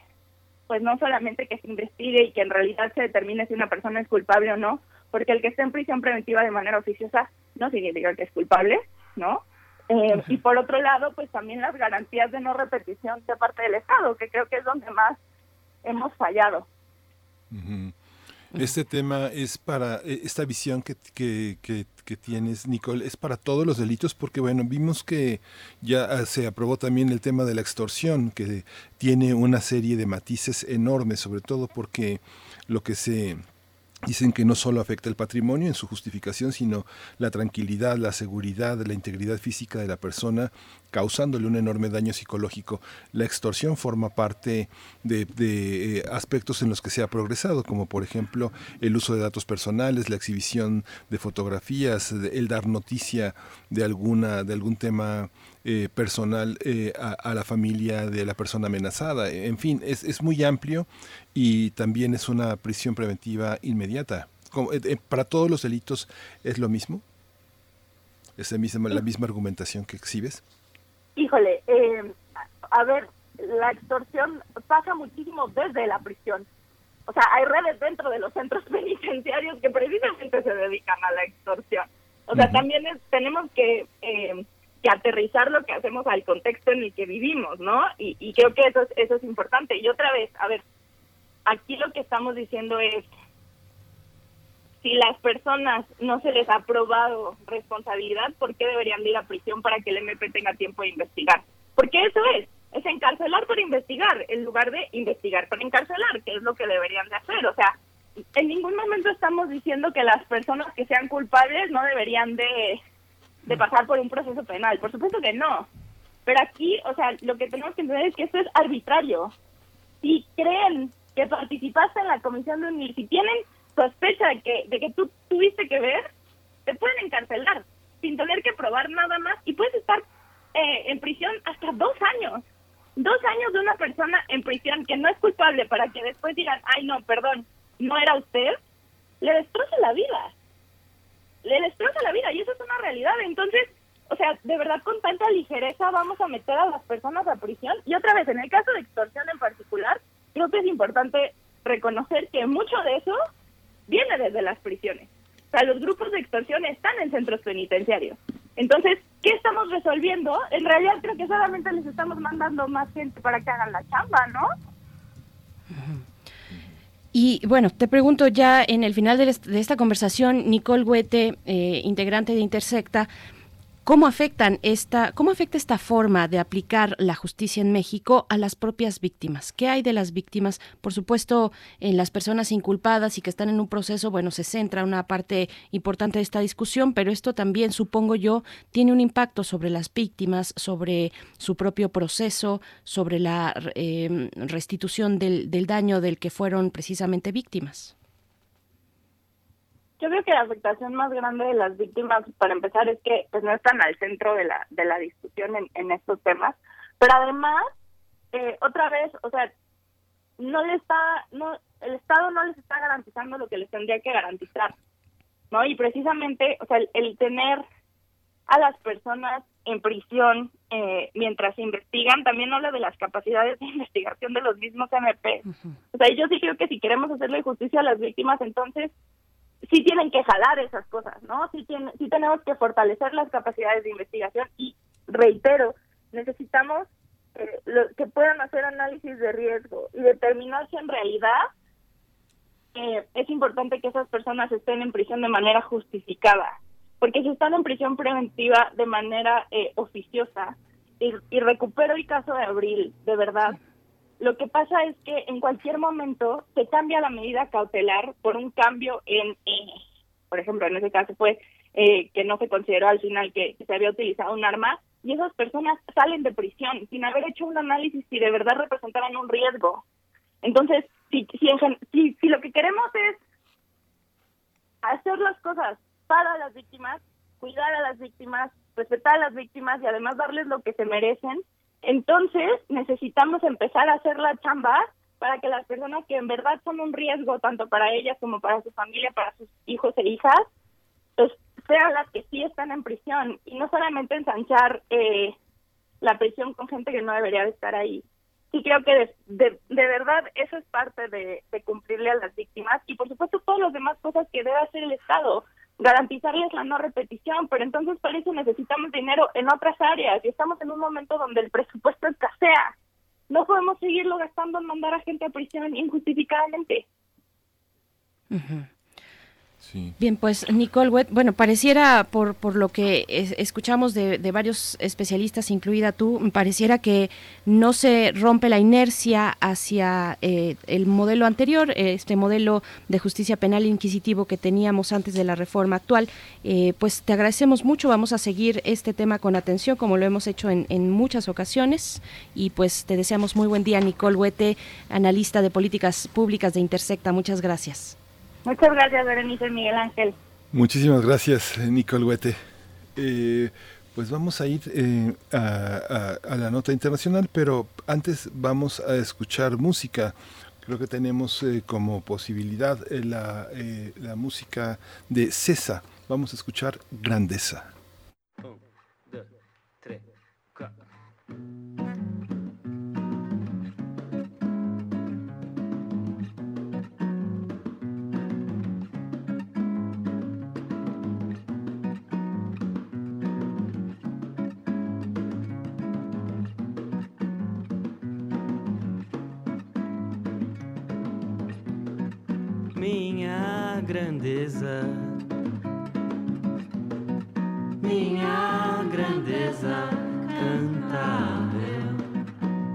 pues no solamente que se investigue y que en realidad se determine si una persona es culpable o no, porque el que esté en prisión preventiva de manera oficiosa no significa que es culpable, ¿no? Eh, y por otro lado, pues también las garantías de no repetición de parte del Estado, que creo que es donde más hemos fallado. Este tema es para e, esta visión que, que, que tienes, Nicole, es para todos los delitos porque, bueno, vimos que ya ah, se aprobó también el tema de la extorsión, que tiene una serie de matices enormes, sobre todo porque lo que se Dicen que no solo afecta el patrimonio en su justificación, sino la tranquilidad, la seguridad, la integridad física de la persona, causándole un enorme daño psicológico. La extorsión forma parte de, eh, aspectos en los que se ha progresado, como por ejemplo el uso de datos personales, la exhibición de fotografías, el dar noticia de alguna de algún tema eh, personal eh, a, la familia de la persona amenazada. En fin, es, es muy amplio y también es una prisión preventiva inmediata. Eh, ¿Para todos los delitos es lo mismo? ¿Es la misma, la misma argumentación que exhibes? Híjole, a ver, la extorsión pasa muchísimo desde la prisión. O sea, hay redes dentro de los centros penitenciarios que precisamente se dedican a la extorsión. O sea, también tenemos que eh, que aterrizar lo que hacemos al contexto en el que vivimos, ¿no? Y, creo que eso es, eso es importante. Y otra vez, a ver, aquí lo que estamos diciendo es, si las personas no se les ha probado responsabilidad, ¿por qué deberían ir a prisión para que el MP tenga tiempo de investigar? Porque eso es, es encarcelar por investigar, en lugar de investigar por encarcelar, que es lo que deberían de hacer. O sea, en ningún momento estamos diciendo que las personas que sean culpables no deberían de de pasar por un proceso penal. Por supuesto que no. Pero aquí, o sea, lo que tenemos que entender es que esto es arbitrario. Si creen que participaste en la comisión de unir, si tienen sospecha de que, de que tú tuviste que ver, te pueden encarcelar sin tener que probar nada más y puedes estar eh, en prisión hasta dos años. Dos años de una persona en prisión que no es culpable para que después digan, ay no, perdón, no era usted, le destroza la vida le destroza la vida y eso es una realidad. Entonces, o sea, de verdad con tanta ligereza vamos a meter a las personas a prisión. Y otra vez, en el caso de extorsión en particular, creo que es importante reconocer que mucho de eso viene desde las prisiones. O sea, los grupos de extorsión están en centros penitenciarios. Entonces, ¿qué estamos resolviendo? En realidad creo que solamente les estamos mandando más gente para que hagan la chamba, ¿no? Y bueno, te pregunto ya en el final de, esta conversación, Nicole Huete, eh, integrante de Intersecta, ¿Cómo afectan esta, cómo afecta esta forma de aplicar la justicia en México a las propias víctimas? ¿Qué hay de las víctimas? Por supuesto, en las personas inculpadas y que están en un proceso, bueno, se centra una parte importante de esta discusión, pero esto también, supongo yo, tiene un impacto sobre las víctimas, sobre su propio proceso, sobre la eh, restitución del, del daño del que fueron precisamente víctimas. Yo creo que la afectación más grande de las víctimas, para empezar, es que pues no están al centro de la de la discusión en, en estos temas, pero además, eh, otra vez, o sea, no le está, no, el Estado no les está garantizando lo que les tendría que garantizar, ¿no? Y precisamente, o sea, el, tener a las personas en prisión eh, mientras investigan, también habla de las capacidades de investigación de los mismos MP. O sea, yo sí creo que si queremos hacerle justicia a las víctimas, entonces sí tienen que jalar esas cosas, ¿no? Sí, tiene, sí tenemos que fortalecer las capacidades de investigación y, reitero, necesitamos eh, que puedan hacer análisis de riesgo y determinar si en realidad eh, es importante que esas personas estén en prisión de manera justificada, porque si están en prisión preventiva de manera eh, oficiosa, y, y recupero el caso de Abril, de verdad, lo que pasa es que en cualquier momento se cambia la medida cautelar por un cambio en, por ejemplo, en ese caso fue eh, que no se consideró al final que, se había utilizado un arma y esas personas salen de prisión sin haber hecho un análisis si de verdad representaban un riesgo. Entonces, si, si, si lo que queremos es hacer las cosas para las víctimas, cuidar a las víctimas, respetar a las víctimas y además darles lo que se merecen, entonces, necesitamos empezar a hacer la chamba para que las personas que en verdad son un riesgo, tanto para ellas como para su familia, para sus hijos e hijas, pues sean las que sí están en prisión y no solamente ensanchar eh, la prisión con gente que no debería de estar ahí. Sí creo que de, de, verdad eso es parte de, de cumplirle a las víctimas y por supuesto todas las demás cosas que debe hacer el Estado garantizarles la no repetición, pero entonces por eso necesitamos dinero en otras áreas y estamos en un momento donde el presupuesto escasea. No podemos seguirlo gastando en mandar a gente a prisión injustificadamente. Bien, pues Nicole Wett, bueno, pareciera por, por lo que escuchamos de, varios especialistas, incluida tú, pareciera que no se rompe la inercia hacia eh, el modelo anterior, este modelo de justicia penal inquisitivo que teníamos antes de la reforma actual. Eh, pues te agradecemos mucho, vamos a seguir este tema con atención, como lo hemos hecho en, en muchas ocasiones, y pues te deseamos muy buen día, Nicole Huete, analista de políticas públicas de Intersecta. Muchas gracias. Muchas gracias, Berenice Miguel Ángel. Muchísimas gracias, Nicole Huete. Eh, pues vamos a ir eh, a, la nota internacional, pero antes vamos a escuchar música. Creo que tenemos eh, como posibilidad la, la música de César. Vamos a escuchar Grandeza. Grandeza, minha grandeza cantável,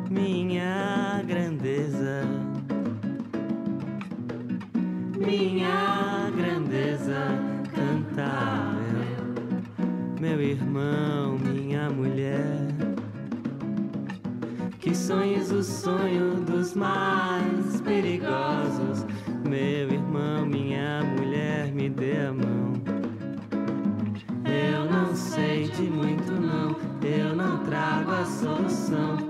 minha grandeza, minha grandeza cantável, meu. Irmão, minha mulher. Que sonhes o sonho dos mais perigosos. Meu irmão, trago a solução.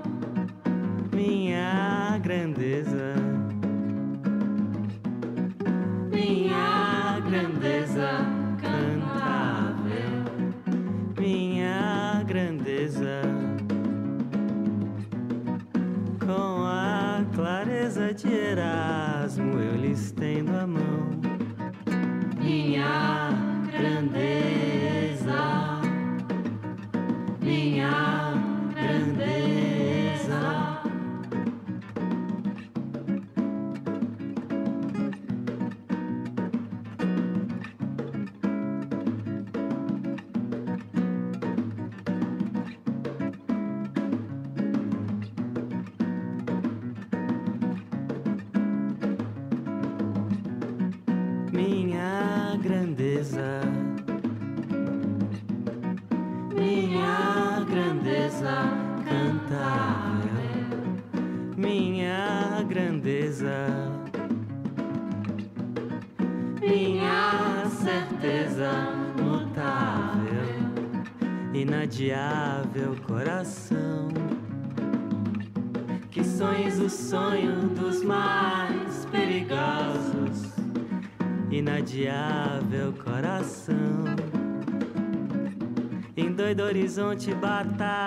te batar.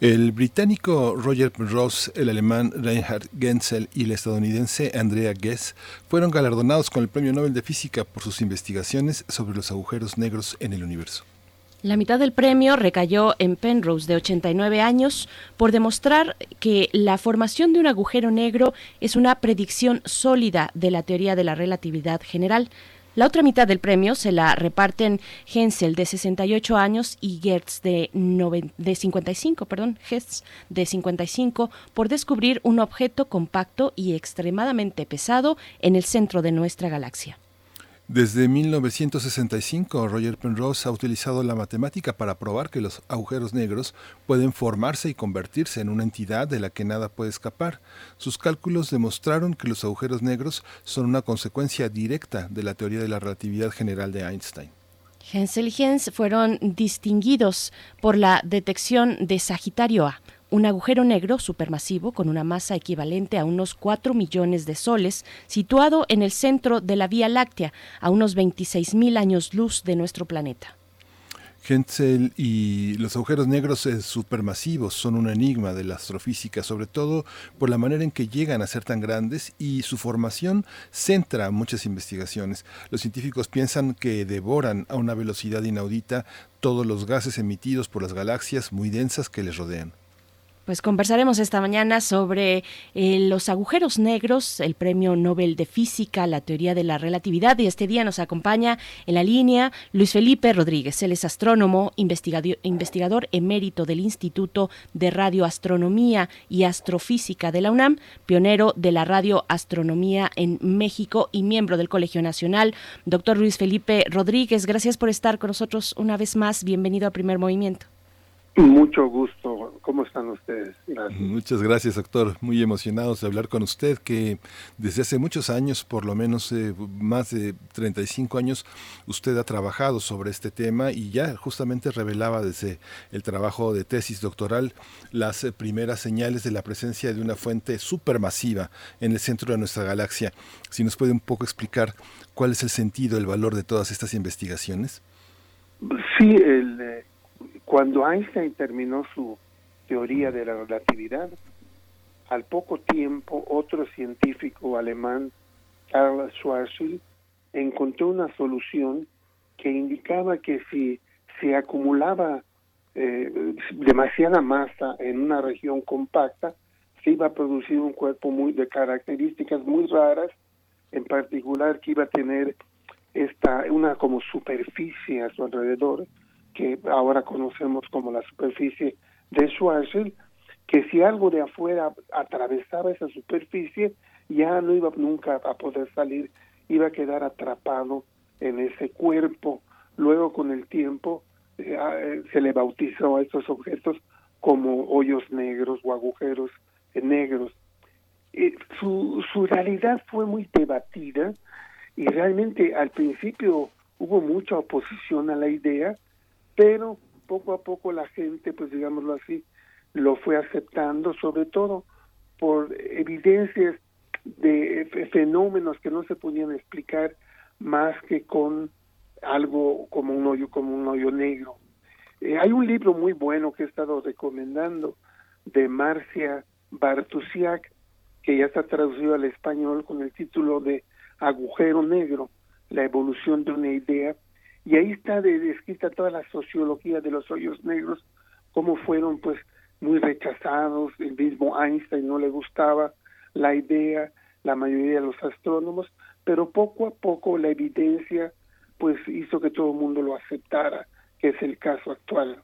El británico Roger Ross, el alemán Reinhard Genzel y la estadounidense Andrea Ghez fueron galardonados con el Premio Nobel de Física por sus investigaciones sobre los agujeros negros en el universo. La mitad del premio recayó en Penrose, de 89 años, por demostrar que la formación de un agujero negro es una predicción sólida de la teoría de la relatividad general. La otra mitad del premio se la reparten Hensel de 68 años y Gertz de, de 55, perdón, Hertz de 55 por descubrir un objeto compacto y extremadamente pesado en el centro de nuestra galaxia. Desde 1965, Roger Penrose ha utilizado la matemática para probar que los agujeros negros pueden formarse y convertirse en una entidad de la que nada puede escapar. Sus cálculos demostraron que los agujeros negros son una consecuencia directa de la teoría de la relatividad general de Einstein. Hensel y Hens fueron distinguidos por la detección de Sagitario A, un agujero negro supermasivo con una masa equivalente a unos 4 millones de soles, situado en el centro de la Vía Láctea, a unos 26 mil años luz de nuestro planeta. Hentzel y los agujeros negros eh, supermasivos son un enigma de la astrofísica, sobre todo por la manera en que llegan a ser tan grandes y su formación centra muchas investigaciones. Los científicos piensan que devoran a una velocidad inaudita todos los gases emitidos por las galaxias muy densas que les rodean. Pues conversaremos esta mañana sobre eh, los agujeros negros, el premio Nobel de Física, la teoría de la relatividad. Y este día nos acompaña en la línea Luis Felipe Rodríguez. Él es astrónomo, investigador, investigador emérito del Instituto de Radioastronomía y Astrofísica de la UNAM, pionero de la radioastronomía en México y miembro del Colegio Nacional. Doctor Luis Felipe Rodríguez, gracias por estar con nosotros una vez más. Bienvenido a Primer Movimiento. Mucho gusto. ¿Cómo están ustedes? Gracias. Muchas gracias, doctor. Muy emocionados de hablar con usted, que desde hace muchos años, por lo menos eh, más de 35 años, usted ha trabajado sobre este tema y ya justamente revelaba desde el trabajo de tesis doctoral las eh, primeras señales de la presencia de una fuente supermasiva en el centro de nuestra galaxia. Si nos puede un poco explicar cuál es el sentido, el valor de todas estas investigaciones. Sí, el... Eh, cuando Einstein terminó su teoría de la relatividad, al poco tiempo otro científico alemán, Karl Schwarzschild, encontró una solución que indicaba que si se acumulaba eh, demasiada masa en una región compacta, se iba a producir un cuerpo muy de características muy raras, en particular que iba a tener esta una como superficie a su alrededor que ahora conocemos como la superficie de Schwarzschild, que si algo de afuera atravesaba esa superficie, ya no iba nunca a poder salir, iba a quedar atrapado en ese cuerpo. Luego, con el tiempo, eh, eh, se le bautizó a estos objetos como hoyos negros o agujeros negros. su, su realidad fue muy debatida y realmente al principio hubo mucha oposición a la idea, pero poco a poco la gente, pues digámoslo así, lo fue aceptando, sobre todo por evidencias de fenómenos que no se podían explicar más que con algo como un hoyo, como un hoyo negro. Eh, hay un libro muy bueno que he estado recomendando de Marcia Bartusiak, que ya está traducido al español con el título de Agujero Negro, la evolución de una idea, y ahí está descrita toda la sociología de los hoyos negros, cómo fueron pues muy rechazados, el mismo Einstein no le gustaba la idea, la mayoría de los astrónomos, pero poco a poco la evidencia pues hizo que todo el mundo lo aceptara, que es el caso actual.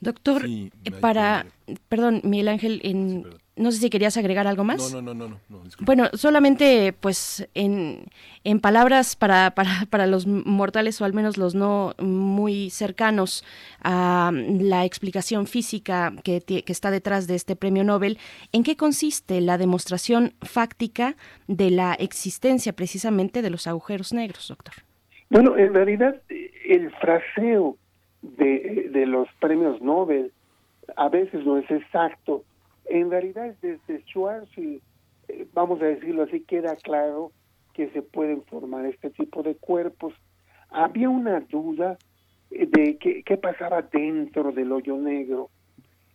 Doctor, eh, para, perdón, Miguel Ángel, en, no sé si querías agregar algo más. No, no, no, no. bueno, solamente pues en, en palabras para, para, para, los mortales o al menos los no muy cercanos a la explicación física que, que está detrás de este premio Nobel, ¿en qué consiste la demostración fáctica de la existencia precisamente de los agujeros negros, doctor? Bueno, en realidad el fraseo de, los premios Nobel a veces no es exacto en realidad, desde Schwarzschild, eh, vamos a decirlo así, queda claro que se pueden formar este tipo de cuerpos. Había una duda eh, de qué, qué pasaba dentro del hoyo negro.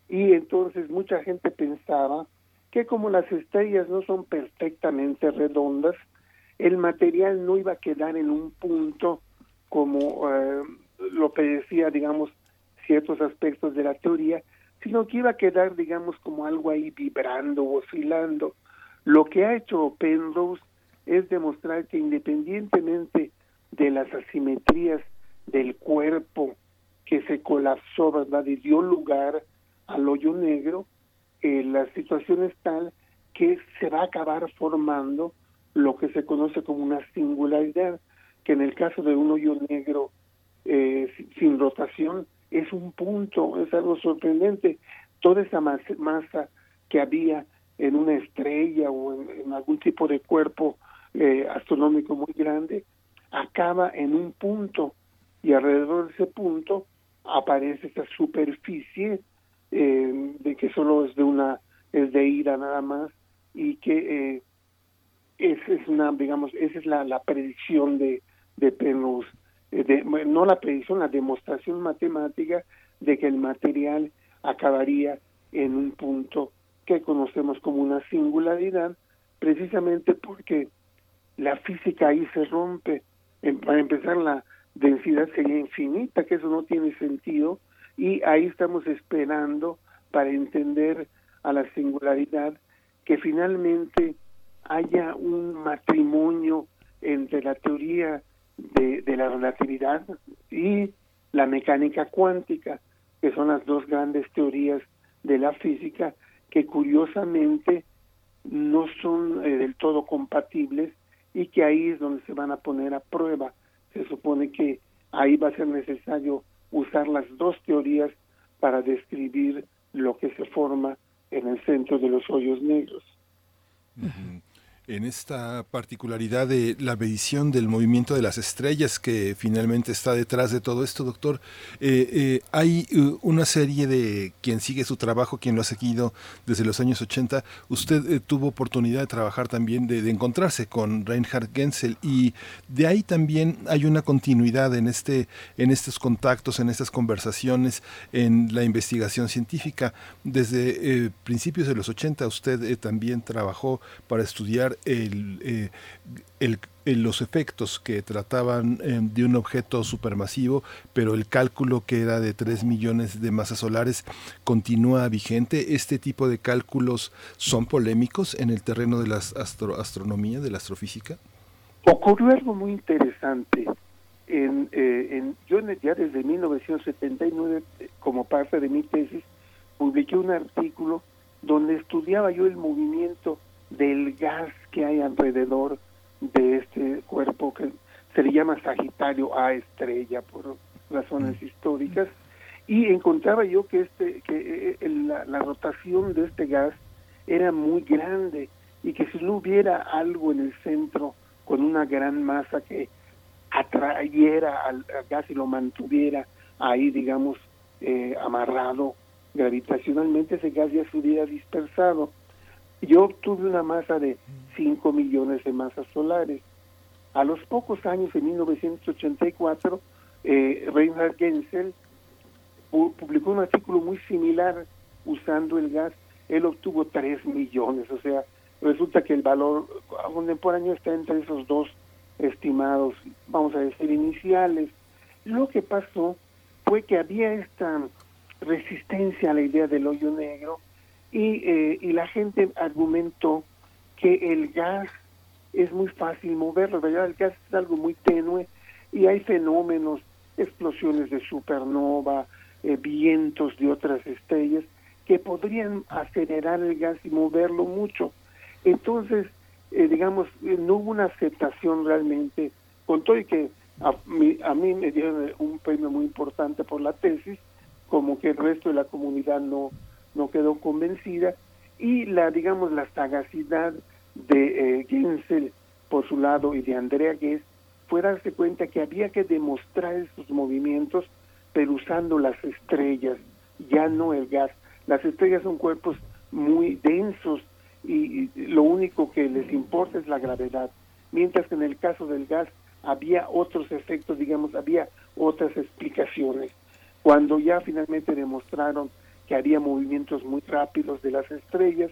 Y entonces mucha gente pensaba que como las estrellas no son perfectamente redondas, el material no iba a quedar en un punto como eh, lo que decía, digamos, ciertos aspectos de la teoría, sino que iba a quedar, digamos, como algo ahí vibrando, oscilando. Lo que ha hecho Penrose es demostrar que independientemente de las asimetrías del cuerpo que se colapsó, ¿verdad? Y dio lugar al hoyo negro, eh, la situación es tal que se va a acabar formando lo que se conoce como una singularidad, que en el caso de un hoyo negro eh, sin rotación es un punto, es algo sorprendente. Toda esa masa que había en una estrella o en, algún tipo de cuerpo eh, astronómico muy grande, acaba en un punto y alrededor de ese punto aparece esa superficie eh, que solo es de una es de ira nada más y que eh, esa es una digamos esa es la, la predicción de de Penrose de, no la predicción la demostración matemática de que el material acabaría en un punto que conocemos como una singularidad precisamente porque la física ahí se rompe. Para empezar la densidad sería infinita que eso no tiene sentido y ahí estamos esperando para entender a la singularidad que finalmente haya un matrimonio entre la teoría de, de, la relatividad y la mecánica cuántica, que son las dos grandes teorías de la física que curiosamente no son eh, del todo compatibles y que ahí es donde se van a poner a prueba. Se supone que ahí va a ser necesario usar las dos teorías para describir lo que se forma en el centro de los hoyos negros. En esta particularidad de la medición del movimiento de las estrellas que finalmente está detrás de todo esto, doctor, eh, eh, hay uh, una serie de quien sigue su trabajo, quien lo ha seguido desde los años 80. Usted eh, tuvo oportunidad de trabajar también, de, de, encontrarse con Reinhard Genzel y de ahí también hay una continuidad en, este, en estos contactos, en estas conversaciones, en la investigación científica. Desde principios de los 80 usted también trabajó para estudiar el, eh, el, el, los efectos que trataban eh, de un objeto supermasivo, pero el cálculo que era de 3 millones de masas solares continúa vigente. ¿Este tipo de cálculos son polémicos en el terreno de la astro astronomía, de la astrofísica? Ocurrió algo muy interesante. En, eh, en, yo ya desde 1979, como parte de mi tesis, publiqué un artículo donde estudiaba yo el movimiento del gas que hay alrededor de este cuerpo que se le llama Sagitario A estrella por razones históricas y encontraba yo que este que eh, la, la, rotación de este gas era muy grande y que si no hubiera algo en el centro con una gran masa que atrayera al, al gas y lo mantuviera ahí digamos eh, amarrado gravitacionalmente ese gas ya se hubiera dispersado yo obtuve una masa de 5 millones de masas solares. A los pocos años, en 1984, eh, Reinhard Genzel publicó un artículo muy similar usando el gas. Él obtuvo 3 millones, o sea, resulta que el valor contemporáneo está entre esos dos estimados, vamos a decir, iniciales. Lo que pasó fue que había esta resistencia a la idea del hoyo negro y, eh, y la gente argumentó que el gas es muy fácil moverlo, ¿verdad? El gas es algo muy tenue y hay fenómenos, explosiones de supernova, eh, vientos de otras estrellas que podrían acelerar el gas y moverlo mucho. Entonces, eh, digamos, eh, no hubo una aceptación realmente, con todo y que a mí, a mí me dieron un premio muy importante por la tesis, como que el resto de la comunidad no, no quedó convencida. Y la digamos la sagacidad de eh, Gensel por su lado y de Andrea Guess fue darse cuenta que había que demostrar esos movimientos pero usando las estrellas ya no el gas. Las estrellas son cuerpos muy densos y, y lo único que les importa es la gravedad mientras que en el caso del gas había otros efectos digamos había otras explicaciones. Cuando ya finalmente demostraron que haría movimientos muy rápidos de las estrellas,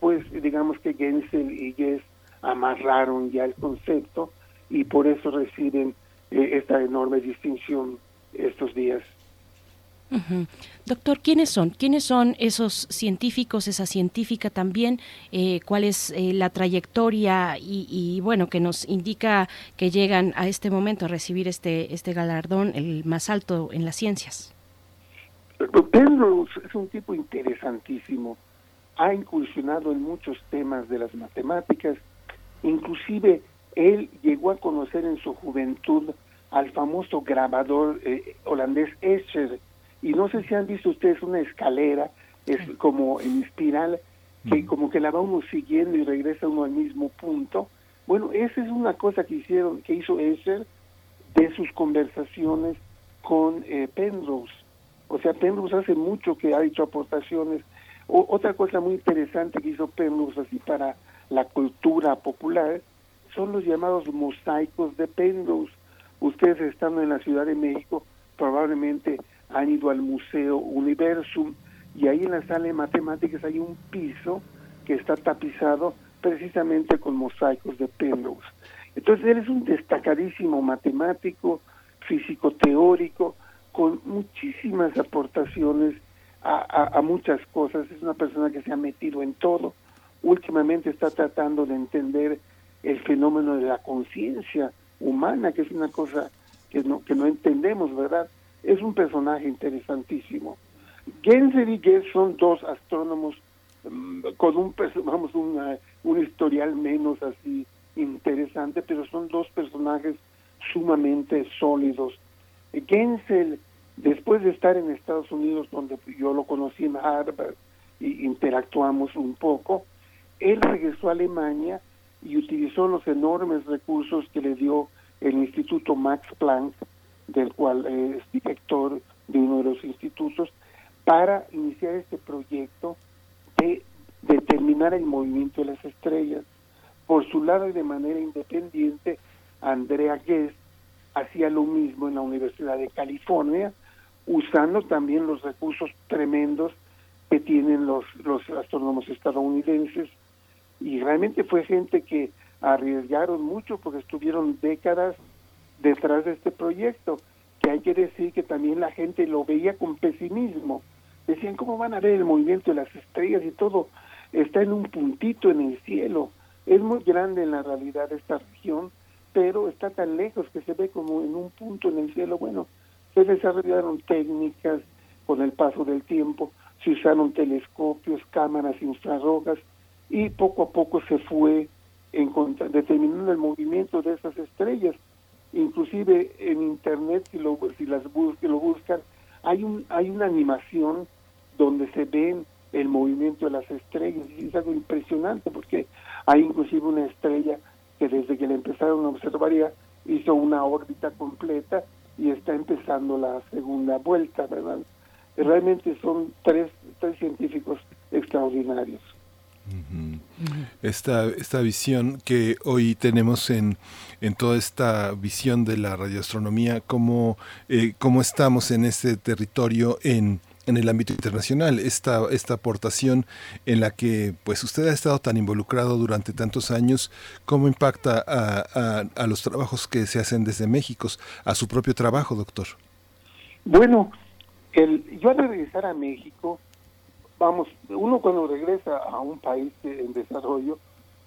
pues digamos que Gensel y Guess amarraron ya el concepto y por eso reciben eh, esta enorme distinción estos días. Doctor, ¿quiénes son? ¿Quiénes son esos científicos, esa científica también? Eh, ¿Cuál es eh, la trayectoria y, y, bueno, que nos indica que llegan a este momento a recibir este, este galardón, el más alto en las ciencias? Penrose es un tipo interesantísimo. Ha incursionado en muchos temas de las matemáticas. Inclusive él llegó a conocer en su juventud al famoso grabador eh, holandés Escher. Y no sé si han visto ustedes una escalera, es como en espiral, que como que la va uno siguiendo y regresa uno al mismo punto. Bueno, esa es una cosa que hicieron, que hizo Escher de sus conversaciones con eh, Penrose O sea, Penrose hace mucho que ha hecho aportaciones. otra cosa muy interesante que hizo Penrose así para la cultura popular son los llamados mosaicos de Penrose. Ustedes estando en la Ciudad de México probablemente han ido al Museo Universum y ahí en la sala de matemáticas hay un piso que está tapizado precisamente con mosaicos de Penrose. Entonces él es un destacadísimo matemático, físico teórico, con muchísimas aportaciones a, muchas cosas. Es una persona que se ha metido en todo. Últimamente está tratando de entender el fenómeno de la conciencia humana, que es una cosa que no, que no entendemos, ¿verdad? Es un personaje interesantísimo. Genser y Guess son dos astrónomos mm, con un, vamos, un historial menos así interesante, pero son dos personajes sumamente sólidos. Gensel, después de estar en Estados Unidos, donde yo lo conocí en Harvard y interactuamos un poco, él regresó a Alemania y utilizó los enormes recursos que le dio el Instituto Max Planck, del cual es director de uno de los institutos, para iniciar este proyecto de determinar el movimiento de las estrellas. Por su lado y de manera independiente, Andrea Guest hacía lo mismo en la Universidad de California, usando también los recursos tremendos que tienen los, los astrónomos estadounidenses. Y realmente fue gente que arriesgaron mucho porque estuvieron décadas detrás de este proyecto, que hay que decir que también la gente lo veía con pesimismo. Decían, ¿cómo van a ver el movimiento de las estrellas y todo? Está en un puntito en el cielo. Es muy grande en la realidad esta región, pero está tan lejos que se ve como en un punto en el cielo. Bueno, se desarrollaron técnicas con el paso del tiempo, se usaron telescopios, cámaras infrarrojas y poco a poco se fue determinando el movimiento de esas estrellas. Inclusive en internet, si, lo, si las lo buscan, hay, un, hay una animación donde se ven el movimiento de las estrellas y es algo impresionante porque hay inclusive una estrella desde que la empezaron a observar hizo una órbita completa y está empezando la segunda vuelta, ¿verdad? Realmente son tres, tres científicos extraordinarios. Esta, esta visión que hoy tenemos en, en toda esta visión de la radioastronomía, cómo, eh, cómo estamos en este territorio en en el ámbito internacional, esta, esta aportación en la que pues usted ha estado tan involucrado durante tantos años, ¿cómo impacta a, los trabajos que se hacen desde México, a su propio trabajo, doctor? Bueno, el, yo al regresar a México, vamos, uno cuando regresa a un país en desarrollo,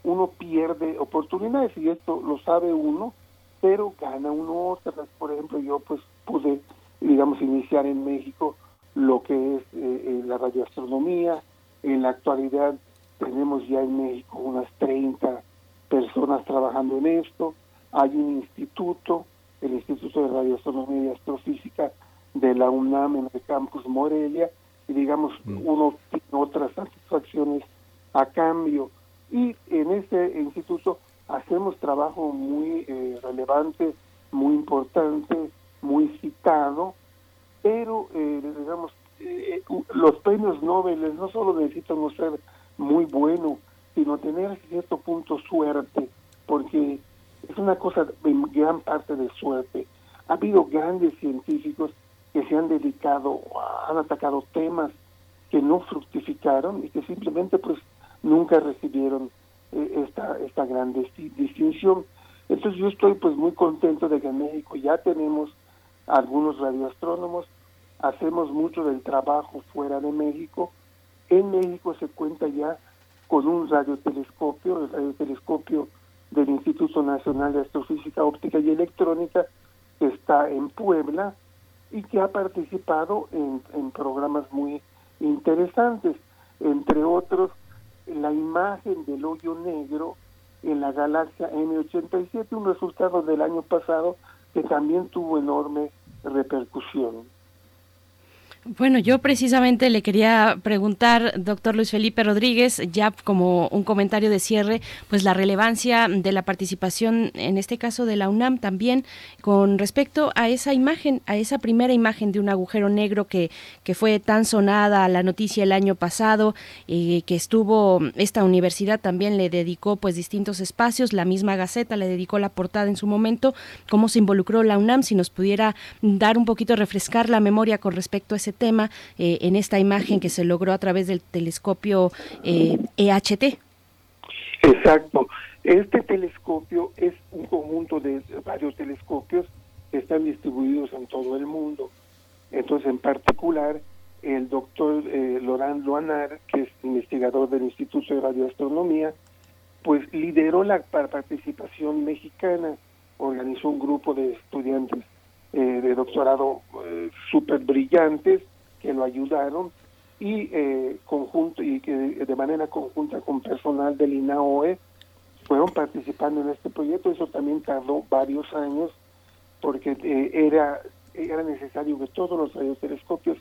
uno pierde oportunidades y esto lo sabe uno, pero gana uno otras. Por ejemplo, yo pues pude, digamos, iniciar en México lo que es eh, eh, la radioastronomía. En la actualidad tenemos ya en México unas 30 personas trabajando en esto. Hay un instituto, el Instituto de Radioastronomía y Astrofísica de la UNAM en el campus Morelia, y digamos, mm. uno tiene otras satisfacciones a cambio. Y en este instituto hacemos trabajo muy eh, relevante, muy importante, muy citado, pero eh, digamos eh, los premios Nobel no solo necesitan ser muy bueno, sino tener cierto punto suerte, porque es una cosa en gran parte de suerte. Ha habido grandes científicos que se han dedicado, han atacado temas que no fructificaron y que simplemente pues nunca recibieron eh, esta esta gran distinción. Entonces yo estoy pues muy contento de que en México ya tenemos algunos radioastrónomos hacemos mucho del trabajo fuera de México. En México se cuenta ya con un radiotelescopio, el radiotelescopio del Instituto Nacional de Astrofísica Óptica y Electrónica, que está en Puebla y que ha participado en, en programas muy interesantes, entre otros la imagen del hoyo negro en la galaxia M87, un resultado del año pasado que también tuvo enorme repercusión. Bueno, yo precisamente le quería preguntar, doctor Luis Felipe Rodríguez, ya como un comentario de cierre, pues la relevancia de la participación, en este caso de la UNAM también, con respecto a esa imagen, a esa primera imagen de un agujero negro que, que fue tan sonada la noticia el año pasado, y que estuvo, esta universidad también le dedicó pues distintos espacios, la misma Gaceta le dedicó la portada en su momento, cómo se involucró la UNAM, si nos pudiera dar un poquito, refrescar la memoria con respecto a ese tema eh, en esta imagen que se logró a través del telescopio eh, EHT. Exacto. Este telescopio es un conjunto de varios telescopios que están distribuidos en todo el mundo. Entonces, en particular, el doctor eh, Laurent Loanar, que es investigador del Instituto de Radioastronomía, pues lideró la participación mexicana, organizó un grupo de estudiantes eh, de doctorado eh, súper brillantes que lo ayudaron y eh, conjunto y que de manera conjunta con personal del INAOE fueron participando en este proyecto. Eso también tardó varios años porque eh, era era necesario que todos los radiotelescopios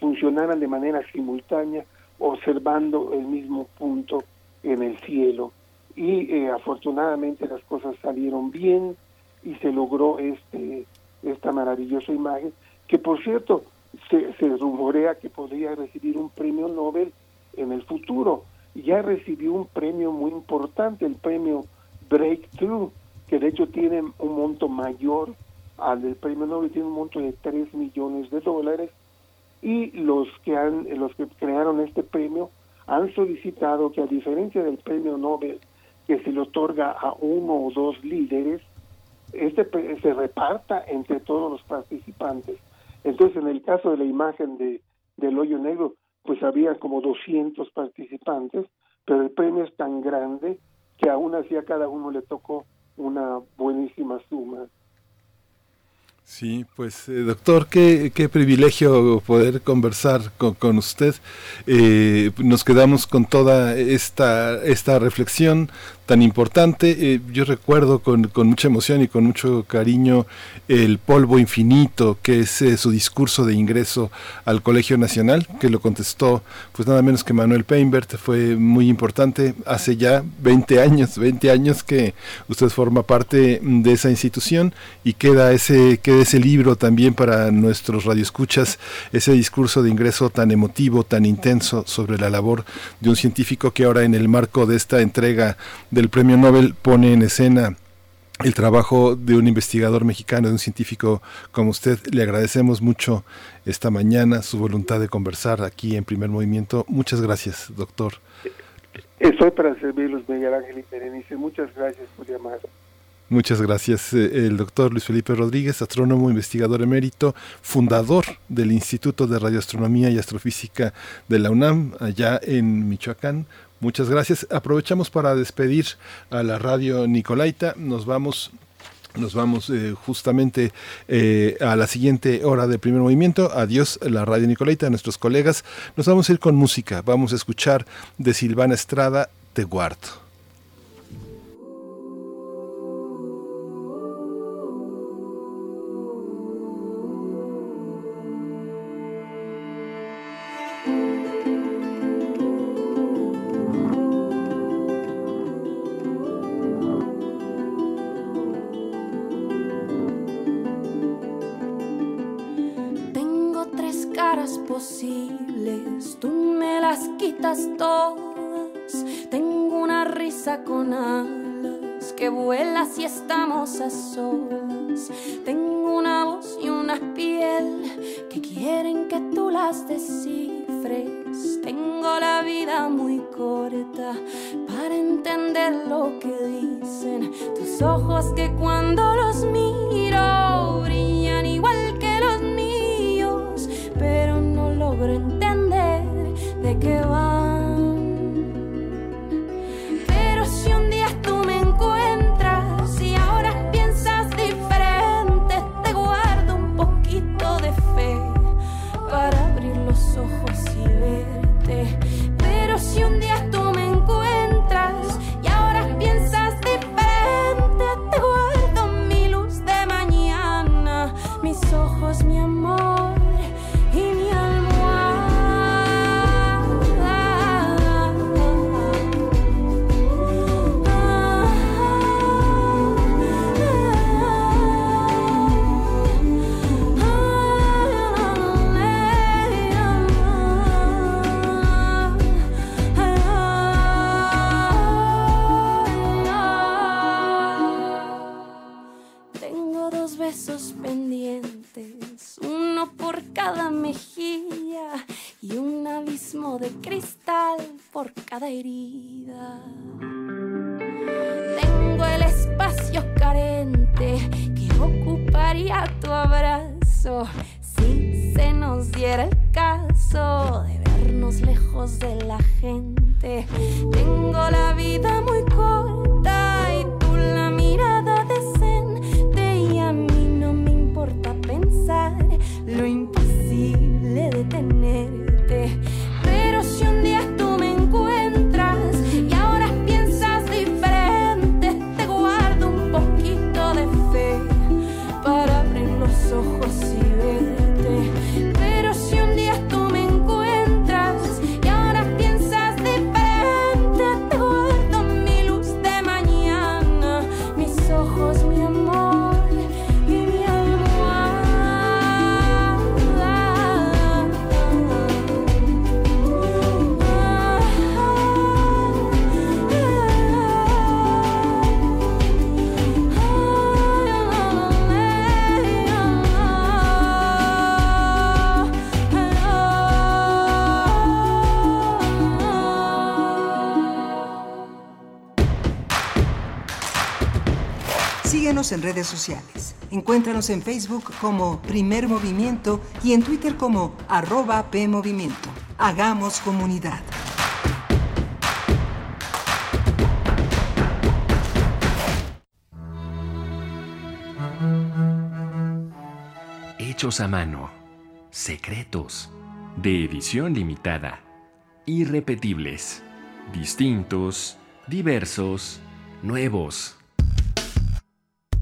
funcionaran de manera simultánea, observando el mismo punto en el cielo. Y eh, afortunadamente las cosas salieron bien y se logró este esta maravillosa imagen, que por cierto se, se rumorea que podría recibir un premio Nobel en el futuro. Ya recibió un premio muy importante, el premio Breakthrough, que de hecho tiene un monto mayor al del premio Nobel, tiene un monto de 3 millones de dólares, y los que, han, los que crearon este premio han solicitado que a diferencia del premio Nobel, que se le otorga a uno o dos líderes, este se reparta entre todos los participantes. Entonces, en el caso de la imagen de, del hoyo negro, pues había como 200 participantes, pero el premio es tan grande que aún así a cada uno le tocó una buenísima suma. Sí, pues eh, doctor, qué, qué, privilegio poder conversar con, con usted. Eh, nos quedamos con toda esta, esta reflexión tan importante. Eh, yo recuerdo con, mucha emoción y con mucho cariño el polvo infinito, que es eh, su discurso de ingreso al Colegio Nacional, que lo contestó pues nada menos que Manuel Peinbert. Fue muy importante hace ya 20 años, 20 años que usted forma parte de esa institución y queda ese, queda ese libro también para nuestros radioescuchas, ese discurso de ingreso tan emotivo, tan intenso sobre la labor de un científico que ahora en el marco de esta entrega del premio Nobel pone en escena el trabajo de un investigador mexicano, de un científico como usted. Le agradecemos mucho esta mañana su voluntad de conversar aquí en Primer Movimiento. Muchas gracias, doctor. Estoy para servirlos, Miguel Ángel y Berenice. Muchas gracias por llamar. Muchas gracias. El doctor Luis Felipe Rodríguez, astrónomo, investigador emérito, fundador del Instituto de Radioastronomía y Astrofísica de la UNAM, allá en Michoacán. Muchas gracias. Aprovechamos para despedir a la radio Nicolaita. Nos vamos nos vamos eh, justamente eh, a la siguiente hora del primer movimiento. Adiós, la radio Nicolaita, a nuestros colegas. Nos vamos a ir con música. Vamos a escuchar de Silvana Estrada, Te Guardo. Con alas que vuela si estamos a solas. Tengo una voz y una piel que quieren que tú las descifres. Tengo la vida muy corta para entender lo que dicen tus ojos que cuando los miro brillan igual que los míos, pero no logro entender de qué van. Por cada herida. Tengo el espacio carente que ocuparía tu abrazo si se nos diera el caso de vernos lejos de la gente. Tengo la vida muy corta y tú la mirada decente y a mí no me importa pensar lo imposible de tenerte. En redes sociales. Encuéntranos en Facebook como Primer Movimiento y en Twitter como arroba PMovimiento. Hagamos comunidad. Hechos a mano. Secretos. De edición limitada. Irrepetibles. Distintos. Diversos. Nuevos.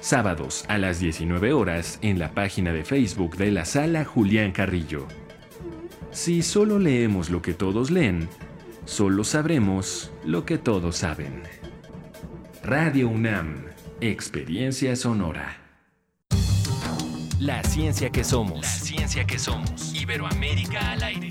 Sábados a las 19 horas en la página de Facebook de la Sala Julián Carrillo. Si solo leemos lo que todos leen, solo sabremos lo que todos saben. Radio UNAM, Experiencia Sonora. La ciencia que somos. La ciencia que somos. Iberoamérica al aire.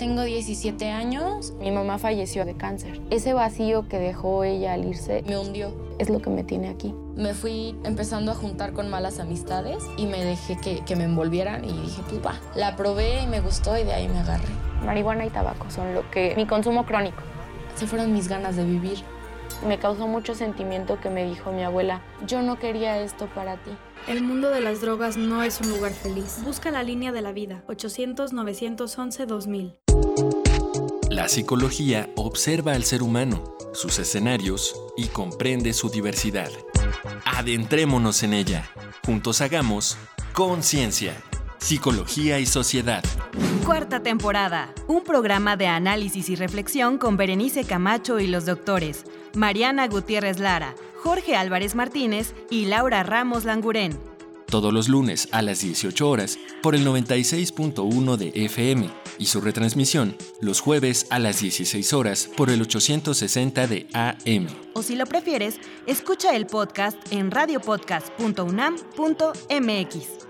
Tengo 17 años, mi mamá falleció de cáncer. Ese vacío que dejó ella al irse me hundió, es lo que me tiene aquí. Me fui empezando a juntar con malas amistades y me dejé que, que me envolvieran y dije, pues va. La probé y me gustó y de ahí me agarré. Marihuana y tabaco son lo que... mi consumo crónico. Se fueron mis ganas de vivir. Me causó mucho sentimiento que me dijo mi abuela, yo no quería esto para ti. El mundo de las drogas no es un lugar feliz. Busca la línea de la vida, 800-911-2000. La psicología observa al ser humano, sus escenarios y comprende su diversidad. Adentrémonos en ella. Juntos hagamos conciencia, psicología y sociedad. Cuarta temporada. Un programa de análisis y reflexión con Berenice Camacho y los doctores Mariana Gutiérrez Lara, Jorge Álvarez Martínez y Laura Ramos Langurén. Todos los lunes a las 18 horas por el 96.1 de FM y su retransmisión los jueves a las 16 horas por el 860 de AM. O si lo prefieres, escucha el podcast en radiopodcast.unam.mx.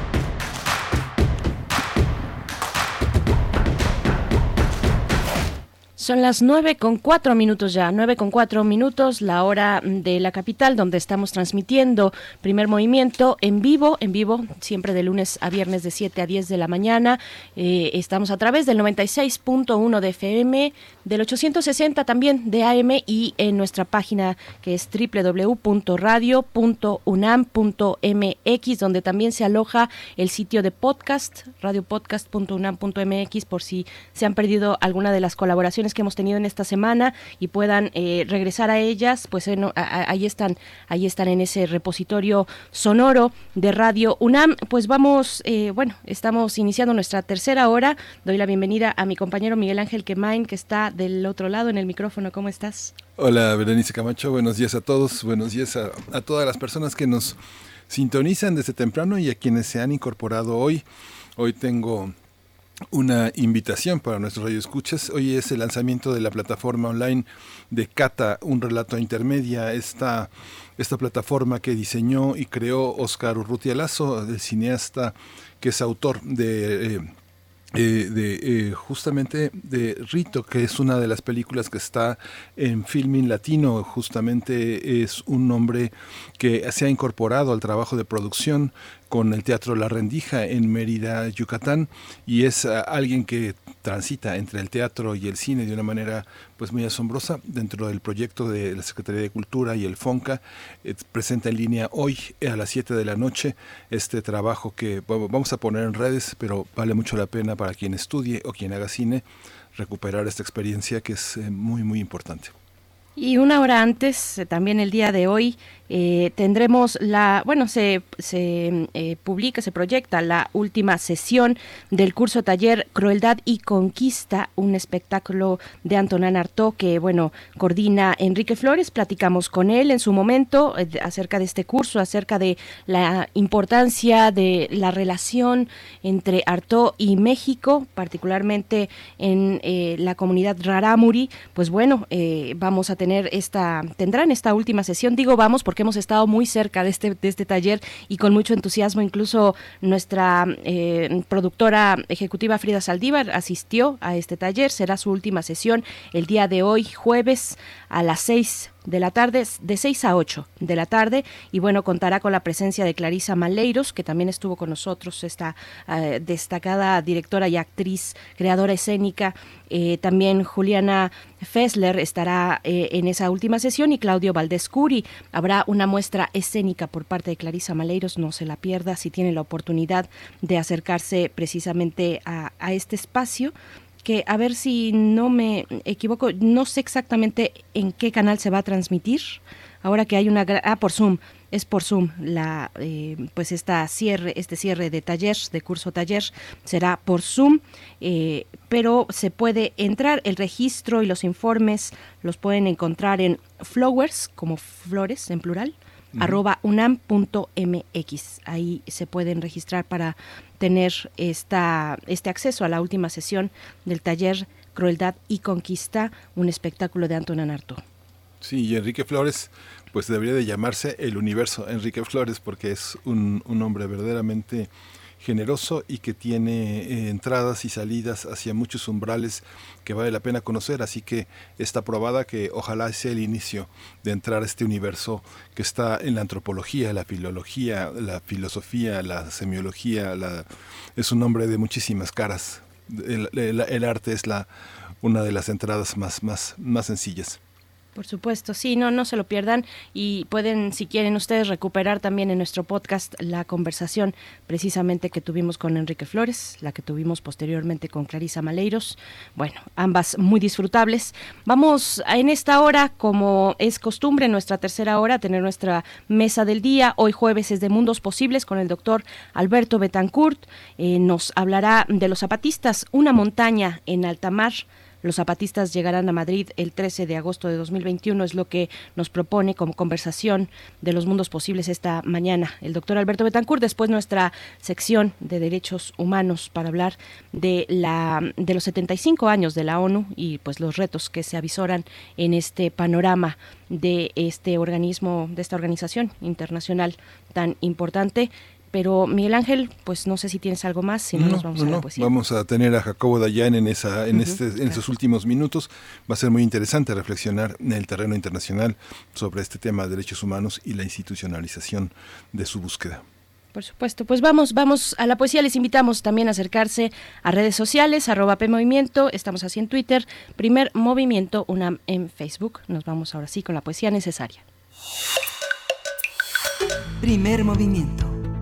Son las nueve con cuatro minutos ya, nueve con cuatro minutos, la hora de la capital, donde estamos transmitiendo primer movimiento en vivo, en vivo, siempre de lunes a viernes de 7 a 10 de la mañana. Eh, estamos a través del 96.1 de FM, del 860 también de AM y en nuestra página que es www.radio.unam.mx, donde también se aloja el sitio de podcast, radiopodcast.unam.mx, por si se han perdido alguna de las colaboraciones que hemos tenido en esta semana y puedan eh, regresar a ellas, pues ahí están, ahí están en ese repositorio sonoro de Radio UNAM. Pues vamos, eh, bueno, estamos iniciando nuestra tercera hora. Doy la bienvenida a mi compañero Miguel Ángel Quemain, que está del otro lado en el micrófono. ¿Cómo estás? Hola, Berenice Camacho. Buenos días a todos. Buenos días a todas las personas que nos sintonizan desde temprano y a quienes se han incorporado hoy. Hoy tengo una invitación para nuestros radioescuchas. Hoy es el lanzamiento de la plataforma online de Cata, un relato intermedia. Esta, esta plataforma que diseñó y creó Oscar Urrutia Lazo, el cineasta que es autor de... Eh, eh, de eh, justamente de Rito, que es una de las películas que está en Filming Latino, justamente es un nombre que se ha incorporado al trabajo de producción con el Teatro La Rendija en Mérida, Yucatán, y es uh, alguien que transita entre el teatro y el cine de una manera pues muy asombrosa dentro del proyecto de la Secretaría de Cultura y el FONCA. Eh, presenta en línea hoy a las 7 de la noche este trabajo que bueno, vamos a poner en redes, pero vale mucho la pena para quien estudie o quien haga cine recuperar esta experiencia que es eh, muy muy importante. Y una hora antes, eh, también el día de hoy, eh, tendremos la, bueno, se, se eh, publica, se proyecta la última sesión del curso taller Crueldad y Conquista, un espectáculo de Antonin Artaud que, bueno, coordina Enrique Flores. Platicamos con él en su momento eh, acerca de este curso, acerca de la importancia de la relación entre Artaud y México, particularmente en la comunidad Rarámuri. Pues bueno, vamos a tener esta, tendrán esta última sesión. Digo vamos porque hemos estado muy cerca de este, de este taller y con mucho entusiasmo. Incluso nuestra eh, productora ejecutiva Frida Saldívar asistió a este taller. Será su última sesión el día de hoy, jueves, a las seis de la tarde, de 6 a 8 de la tarde, y bueno, contará con la presencia de Clarisa Maleiros, que también estuvo con nosotros, esta eh, destacada directora y actriz, creadora escénica, eh, también Juliana Fessler estará eh, en esa última sesión y Claudio Valdescuri. Habrá una muestra escénica por parte de Clarisa Maleiros, no se la pierda si tiene la oportunidad de acercarse precisamente a, a este espacio que a ver si no me equivoco, no sé exactamente en qué canal se va a transmitir. Ahora que hay una ah por Zoom, es por Zoom la eh, pues esta cierre este cierre de taller de curso taller será por Zoom, eh, pero se puede entrar el registro y los informes los pueden encontrar en flowers como flores en plural arroba unam.mx. Ahí se pueden registrar para tener esta, este acceso a la última sesión del taller Crueldad y Conquista, un espectáculo de Antonio Narto. Sí, y Enrique Flores, pues debería de llamarse el universo Enrique Flores porque es un, un hombre verdaderamente generoso y que tiene eh, entradas y salidas hacia muchos umbrales que vale la pena conocer, así que está probada que ojalá sea el inicio de entrar a este universo que está en la antropología, la filología, la filosofía, la semiología, la, es un hombre de muchísimas caras. El, arte es una de las entradas más sencillas. Por supuesto, sí, no, no se lo pierdan y pueden, si quieren ustedes, recuperar también en nuestro podcast la conversación precisamente que tuvimos con Enrique Flores, la que tuvimos posteriormente con Clarisa Maleiros. Bueno, ambas muy disfrutables. Vamos en esta hora, como es costumbre, nuestra tercera hora, a tener nuestra mesa del día. Hoy jueves es de Mundos Posibles con el doctor Alberto Betancourt. Eh, nos hablará de los zapatistas, una montaña en alta mar Los zapatistas llegarán a Madrid el 13 de agosto de 2021, es lo que nos propone como conversación de los mundos posibles esta mañana el doctor Alberto Betancourt. Después nuestra sección de derechos humanos para hablar de, la, de los 75 años de la ONU y pues los retos que se avisoran en este panorama de este organismo, de esta organización internacional tan importante. Pero Miguel Ángel, pues no sé si tienes algo más, si no, nos vamos a la poesía. Vamos a tener a Jacobo Dayan en esa, en este, en estos últimos minutos. Va a ser muy interesante reflexionar en el terreno internacional sobre este tema de derechos humanos y la institucionalización de su búsqueda. Por supuesto, pues vamos, vamos a la poesía. Les invitamos también a acercarse a redes sociales, arroba PMovimiento, estamos así en Twitter, Primer Movimiento UNAM en Facebook. Nos vamos ahora sí con la poesía necesaria. Primer Movimiento.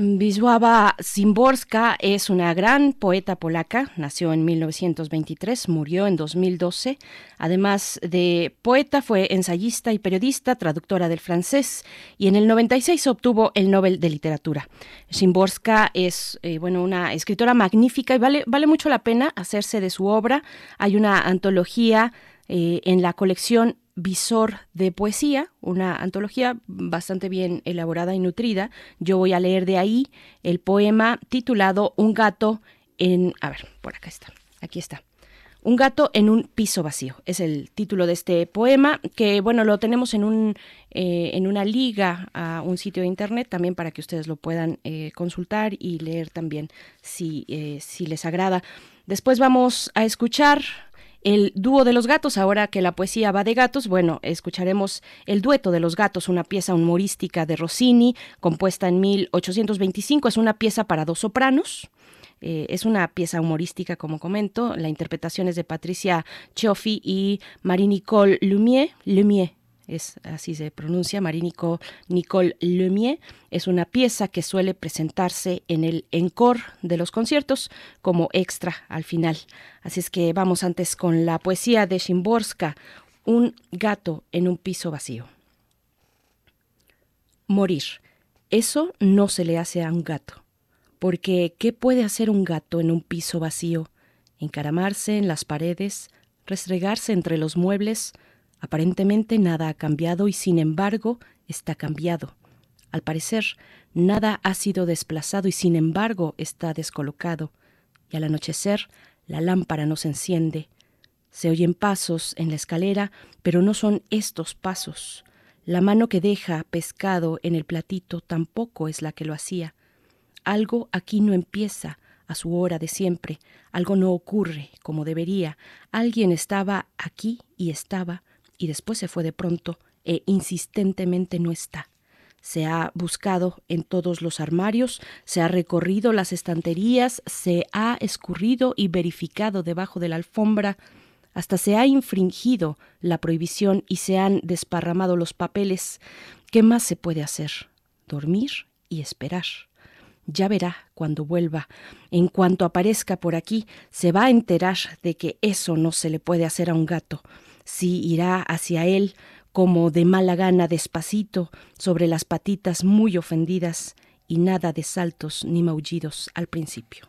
Wisława Szymborska es una gran poeta polaca, nació en 1923, murió en 2012. Además de poeta, fue ensayista y periodista, traductora del francés y en el 96 obtuvo el Nobel de Literatura. Szymborska es eh, bueno, una escritora magnífica y vale, mucho la pena hacerse de su obra. Hay una antología eh, en la colección Visor de Poesía, una antología bastante bien elaborada y nutrida. Yo voy a leer de ahí el poema titulado Un gato en... A ver, por acá está. Aquí está. Un gato en un piso vacío. Es el título de este poema, que bueno, lo tenemos en, un, eh, en una liga a un sitio de internet también para que ustedes lo puedan eh, consultar y leer también si, eh, si les agrada. Después vamos a escuchar el dúo de los gatos, ahora que la poesía va de gatos, bueno, escucharemos el dueto de los gatos, una pieza humorística de Rossini, compuesta en 1825, es una pieza para dos sopranos. Eh, es una pieza humorística, como comento. La interpretación es de Patricia Cioffi y Marie-Nicole Lumier. Lumier, es así se pronuncia, Marie-Nicole Nicole Lumier, es una pieza que suele presentarse en el encore de los conciertos como extra al final. Así es que vamos antes con la poesía de Shimborska, Un gato en un piso vacío. Morir. Eso no se le hace a un gato. Porque, ¿qué puede hacer un gato en un piso vacío? Encaramarse en las paredes, restregarse entre los muebles, Aparentemente nada ha cambiado y sin embargo está cambiado. Al parecer, nada ha sido desplazado y sin embargo está descolocado. Y al anochecer, la lámpara no se enciende. Se oyen pasos en la escalera, pero no son estos pasos. La mano que deja pescado en el platito tampoco es la que lo hacía. Algo aquí no empieza a su hora de siempre, algo no ocurre como debería. Alguien estaba aquí y estaba, y después se fue de pronto e insistentemente no está. Se ha buscado en todos los armarios, se ha recorrido las estanterías, se ha escurrido y verificado debajo de la alfombra, hasta se ha infringido la prohibición y se han desparramado los papeles. ¿Qué más se puede hacer? Dormir y esperar. Ya verá cuando vuelva. En cuanto aparezca por aquí, se va a enterar de que eso no se le puede hacer a un gato si irá hacia él como de mala gana despacito sobre las patitas muy ofendidas y nada de saltos ni maullidos al principio.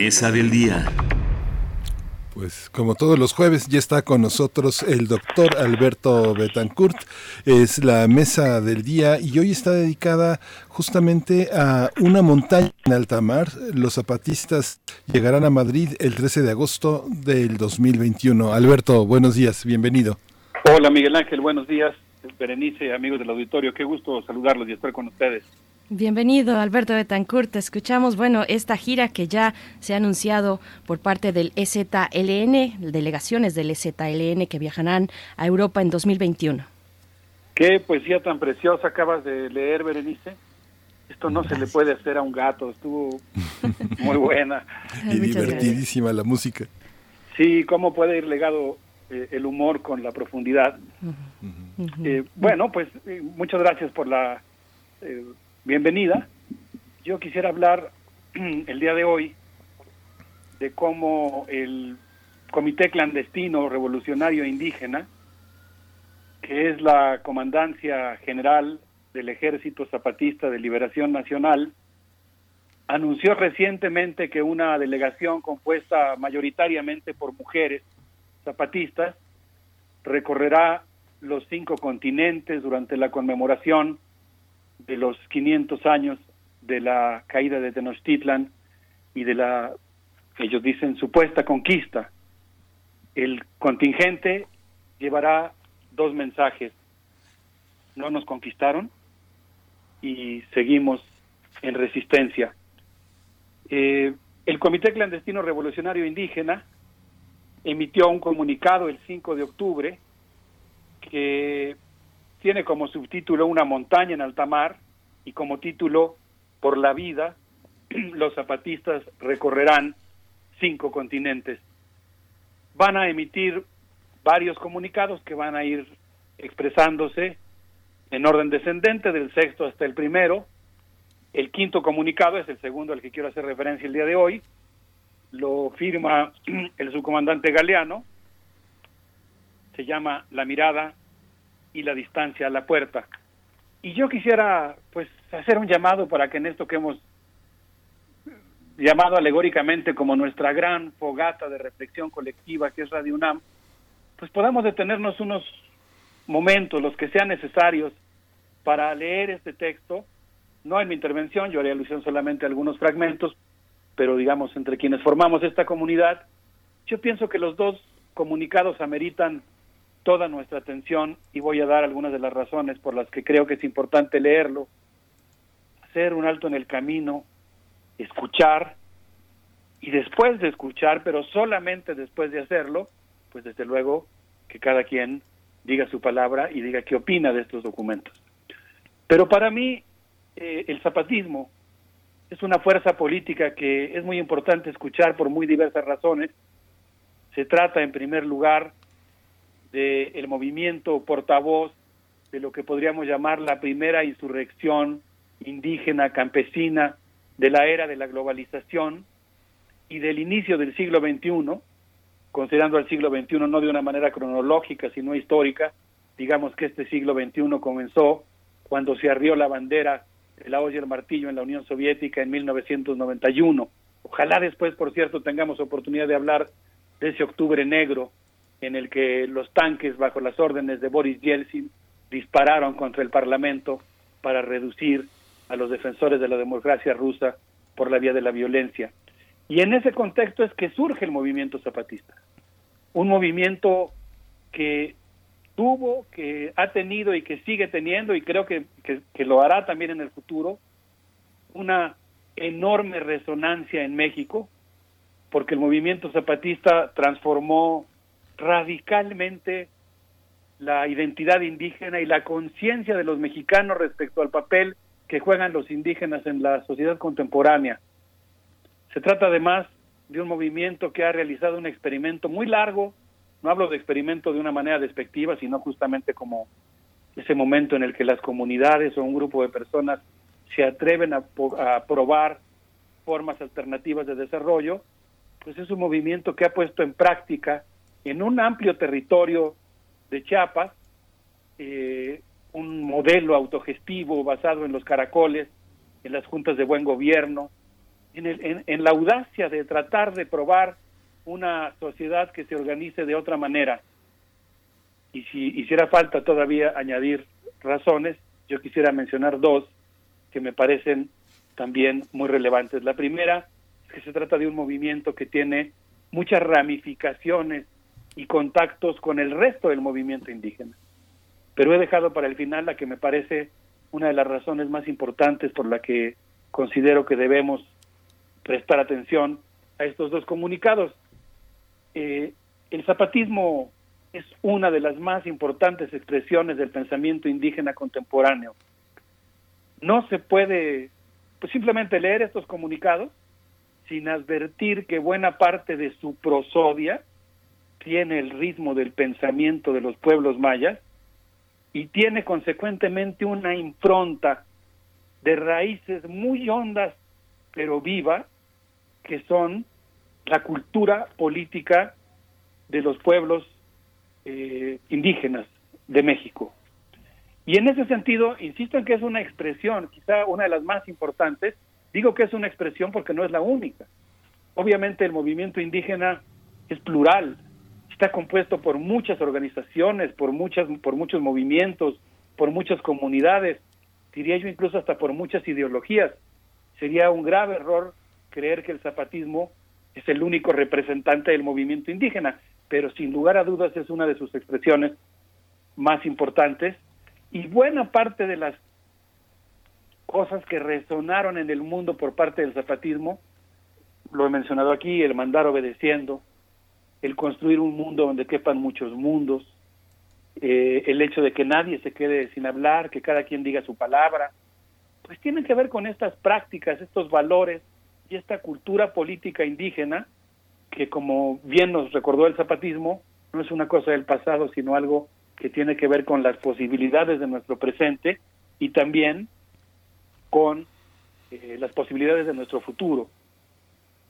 Mesa del día. Pues como todos los jueves ya está con nosotros el doctor Alberto Betancourt. Es la mesa del día y hoy está dedicada justamente a una montaña en alta mar. Los zapatistas llegarán a Madrid el 13 de agosto del 2021. Alberto, buenos días, bienvenido. Hola Miguel Ángel, buenos días. Berenice, amigos del auditorio, qué gusto saludarlos y estar con ustedes. Bienvenido, Alberto Betancourt. Escuchamos, bueno, esta gira que ya se ha anunciado por parte del EZLN, delegaciones del EZLN que viajarán a Europa en 2021. Qué poesía tan preciosa acabas de leer, Berenice. Esto no se le puede hacer a un gato, estuvo muy buena. y divertidísima la música. Sí, cómo puede ir legado eh, el humor con la profundidad. Eh, bueno, pues eh, muchas gracias por la eh, bienvenida. Yo quisiera hablar el día de hoy de cómo el Comité Clandestino Revolucionario Indígena, que es la Comandancia General del Ejército Zapatista de Liberación Nacional, anunció recientemente que una delegación compuesta mayoritariamente por mujeres zapatistas recorrerá los cinco continentes durante la conmemoración de los 500 años de la caída de Tenochtitlan y de la, ellos dicen, supuesta conquista. El contingente llevará dos mensajes. No nos conquistaron y seguimos en resistencia. Eh, el Comité Clandestino Revolucionario Indígena emitió un comunicado el 5 de octubre que tiene como subtítulo Una montaña en alta mar y como título Por la vida, los zapatistas recorrerán cinco continentes. Van a emitir varios comunicados que van a ir expresándose en orden descendente del sexto hasta el primero. El quinto comunicado es el segundo al que quiero hacer referencia el día de hoy. Lo firma el subcomandante Galeano. Se llama La mirada y la distancia a la puerta. Y yo quisiera pues hacer un llamado para que en esto que hemos llamado alegóricamente como nuestra gran fogata de reflexión colectiva que es Radio UNAM, pues podamos detenernos unos momentos, los que sean necesarios, para leer este texto. No en mi intervención, yo haré alusión solamente a algunos fragmentos, pero digamos, entre quienes formamos esta comunidad, yo pienso que los dos comunicados ameritan toda nuestra atención y voy a dar algunas de las razones por las que creo que es importante leerlo, hacer un alto en el camino, escuchar y después de escuchar, pero solamente después de hacerlo, pues desde luego que cada quien diga su palabra y diga qué opina de estos documentos. Pero para mí eh, el zapatismo es una fuerza política que es muy importante escuchar por muy diversas razones. Se trata en primer lugar del el movimiento portavoz de lo que podríamos llamar la primera insurrección indígena campesina de la era de la globalización y del inicio del siglo XXI, considerando el siglo XXI no de una manera cronológica, sino histórica, digamos que este siglo XXI comenzó cuando se arrió la bandera de la olla y el martillo en la Unión Soviética en 1991. Ojalá después, por cierto, tengamos oportunidad de hablar de ese octubre negro en el que los tanques bajo las órdenes de Boris Yeltsin dispararon contra el Parlamento para reducir a los defensores de la democracia rusa por la vía de la violencia. Y en ese contexto es que surge el movimiento zapatista, un movimiento que tuvo, que ha tenido y que sigue teniendo, y creo que, que, lo hará también en el futuro, una enorme resonancia en México, porque el movimiento zapatista transformó radicalmente la identidad indígena y la conciencia de los mexicanos respecto al papel que juegan los indígenas en la sociedad contemporánea. Se trata además de un movimiento que ha realizado un experimento muy largo, no hablo de experimento de una manera despectiva, sino justamente como ese momento en el que las comunidades o un grupo de personas se atreven a, a probar formas alternativas de desarrollo, pues es un movimiento que ha puesto en práctica en un amplio territorio de Chiapas eh, un modelo autogestivo basado en los caracoles, en las juntas de buen gobierno, en, el, en, la audacia de tratar de probar una sociedad que se organice de otra manera. Y si hiciera falta todavía añadir razones, yo quisiera mencionar dos que me parecen también muy relevantes. La primera es que se trata de un movimiento que tiene muchas ramificaciones y contactos con el resto del movimiento indígena. Pero he dejado para el final la que me parece una de las razones más importantes por la que considero que debemos prestar atención a estos dos comunicados. Eh, el zapatismo es una de las más importantes expresiones del pensamiento indígena contemporáneo. No se puede pues, simplemente leer estos comunicados sin advertir que buena parte de su prosodia tiene el ritmo del pensamiento de los pueblos mayas y tiene consecuentemente una impronta de raíces muy hondas pero vivas que son la cultura política de los pueblos eh, indígenas de México. Y en ese sentido, insisto en que es una expresión, quizá una de las más importantes, digo que es una expresión porque no es la única. Obviamente el movimiento indígena es plural, está compuesto por muchas organizaciones, por muchas, por muchos movimientos, por muchas comunidades, diría yo incluso hasta por muchas ideologías. Sería un grave error creer que el zapatismo es el único representante del movimiento indígena, pero sin lugar a dudas es una de sus expresiones más importantes y buena parte de las cosas que resonaron en el mundo por parte del zapatismo, lo he mencionado aquí, el mandar obedeciendo, el construir un mundo donde quepan muchos mundos, eh, el hecho de que nadie se quede sin hablar, que cada quien diga su palabra, pues tienen que ver con estas prácticas, estos valores y esta cultura política indígena que como bien nos recordó el zapatismo, no es una cosa del pasado, sino algo que tiene que ver con las posibilidades de nuestro presente y también con eh, las posibilidades de nuestro futuro.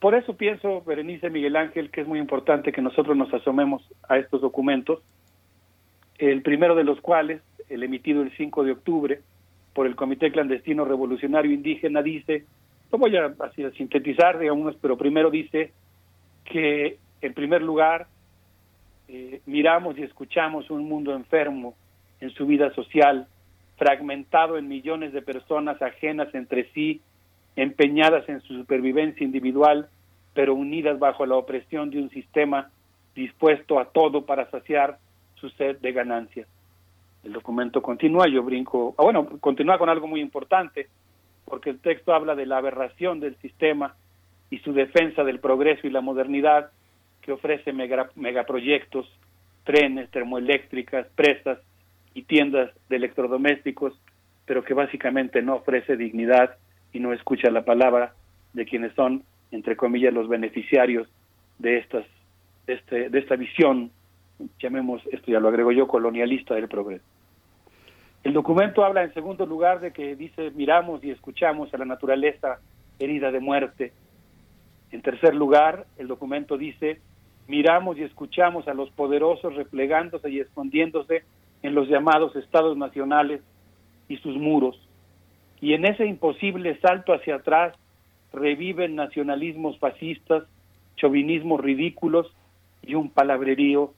Por eso pienso, Berenice Miguel Ángel, que es muy importante que nosotros nos asomemos a estos documentos, el primero de los cuales, el emitido el 5 de octubre por el Comité Clandestino Revolucionario Indígena, dice, lo voy a, así, a sintetizar, pero primero dice que, en primer lugar, eh, miramos y escuchamos un mundo enfermo en su vida social, fragmentado en millones de personas ajenas entre sí empeñadas en su supervivencia individual, pero unidas bajo la opresión de un sistema dispuesto a todo para saciar su sed de ganancias. El documento continúa, yo brinco, ah, bueno, continúa con algo muy importante, porque el texto habla de la aberración del sistema y su defensa del progreso y la modernidad que ofrece megaproyectos, trenes, termoeléctricas, presas y tiendas de electrodomésticos, pero que básicamente no ofrece dignidad y no escucha la palabra de quienes son, entre comillas, los beneficiarios de estas este, de esta visión, llamemos esto ya lo agrego yo, colonialista del progreso. El documento habla en segundo lugar de que dice miramos y escuchamos a la naturaleza herida de muerte. En tercer lugar, el documento dice miramos y escuchamos a los poderosos replegándose y escondiéndose en los llamados estados nacionales y sus muros y en ese imposible salto hacia atrás reviven nacionalismos fascistas, chauvinismos ridículos y un palabrerío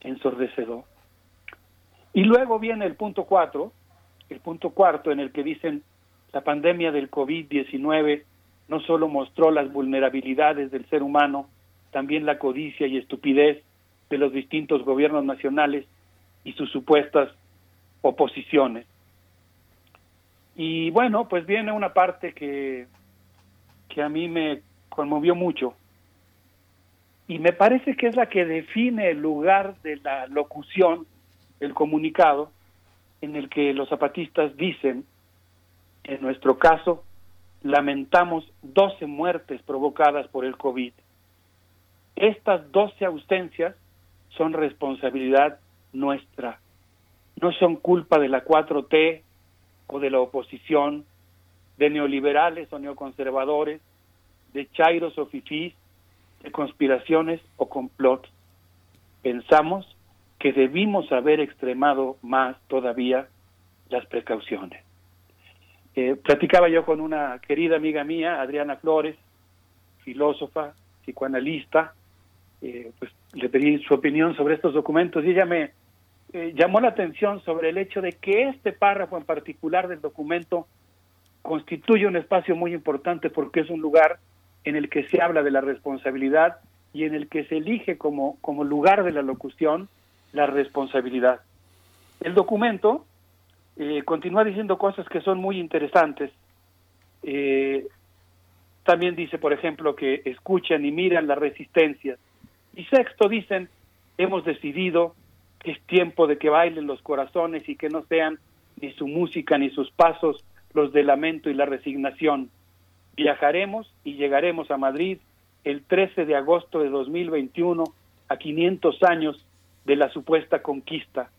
ensordecedor. Y luego viene el punto cuatro, el punto cuarto en el que dicen la pandemia del COVID-19 no solo mostró las vulnerabilidades del ser humano, también la codicia y estupidez de los distintos gobiernos nacionales y sus supuestas oposiciones. Y bueno, pues viene una parte que, que a mí me conmovió mucho y me parece que es la que define el lugar de la locución, el comunicado, en el que los zapatistas dicen, en nuestro caso, lamentamos 12 muertes provocadas por el COVID. Estas 12 ausencias son responsabilidad nuestra, no son culpa de la 4T o de la oposición, de neoliberales o neoconservadores, de chairos o fifís, de conspiraciones o complot. Pensamos que debimos haber extremado más todavía las precauciones. Eh, platicaba yo con una querida amiga mía, Adriana Flores, filósofa, psicoanalista, eh, pues le pedí su opinión sobre estos documentos y ella me eh, llamó la atención sobre el hecho de que este párrafo en particular del documento constituye un espacio muy importante porque es un lugar en el que se habla de la responsabilidad y en el que se elige como, como lugar de la locución la responsabilidad. El documento eh, continúa diciendo cosas que son muy interesantes. Eh, también dice, por ejemplo, que escuchan y miran las resistencias. Y sexto, dicen, hemos decidido es tiempo de que bailen los corazones y que no sean ni su música ni sus pasos los de lamento y la resignación. Viajaremos y llegaremos a Madrid el 13 de agosto de 2021, a 500 años de la supuesta conquista.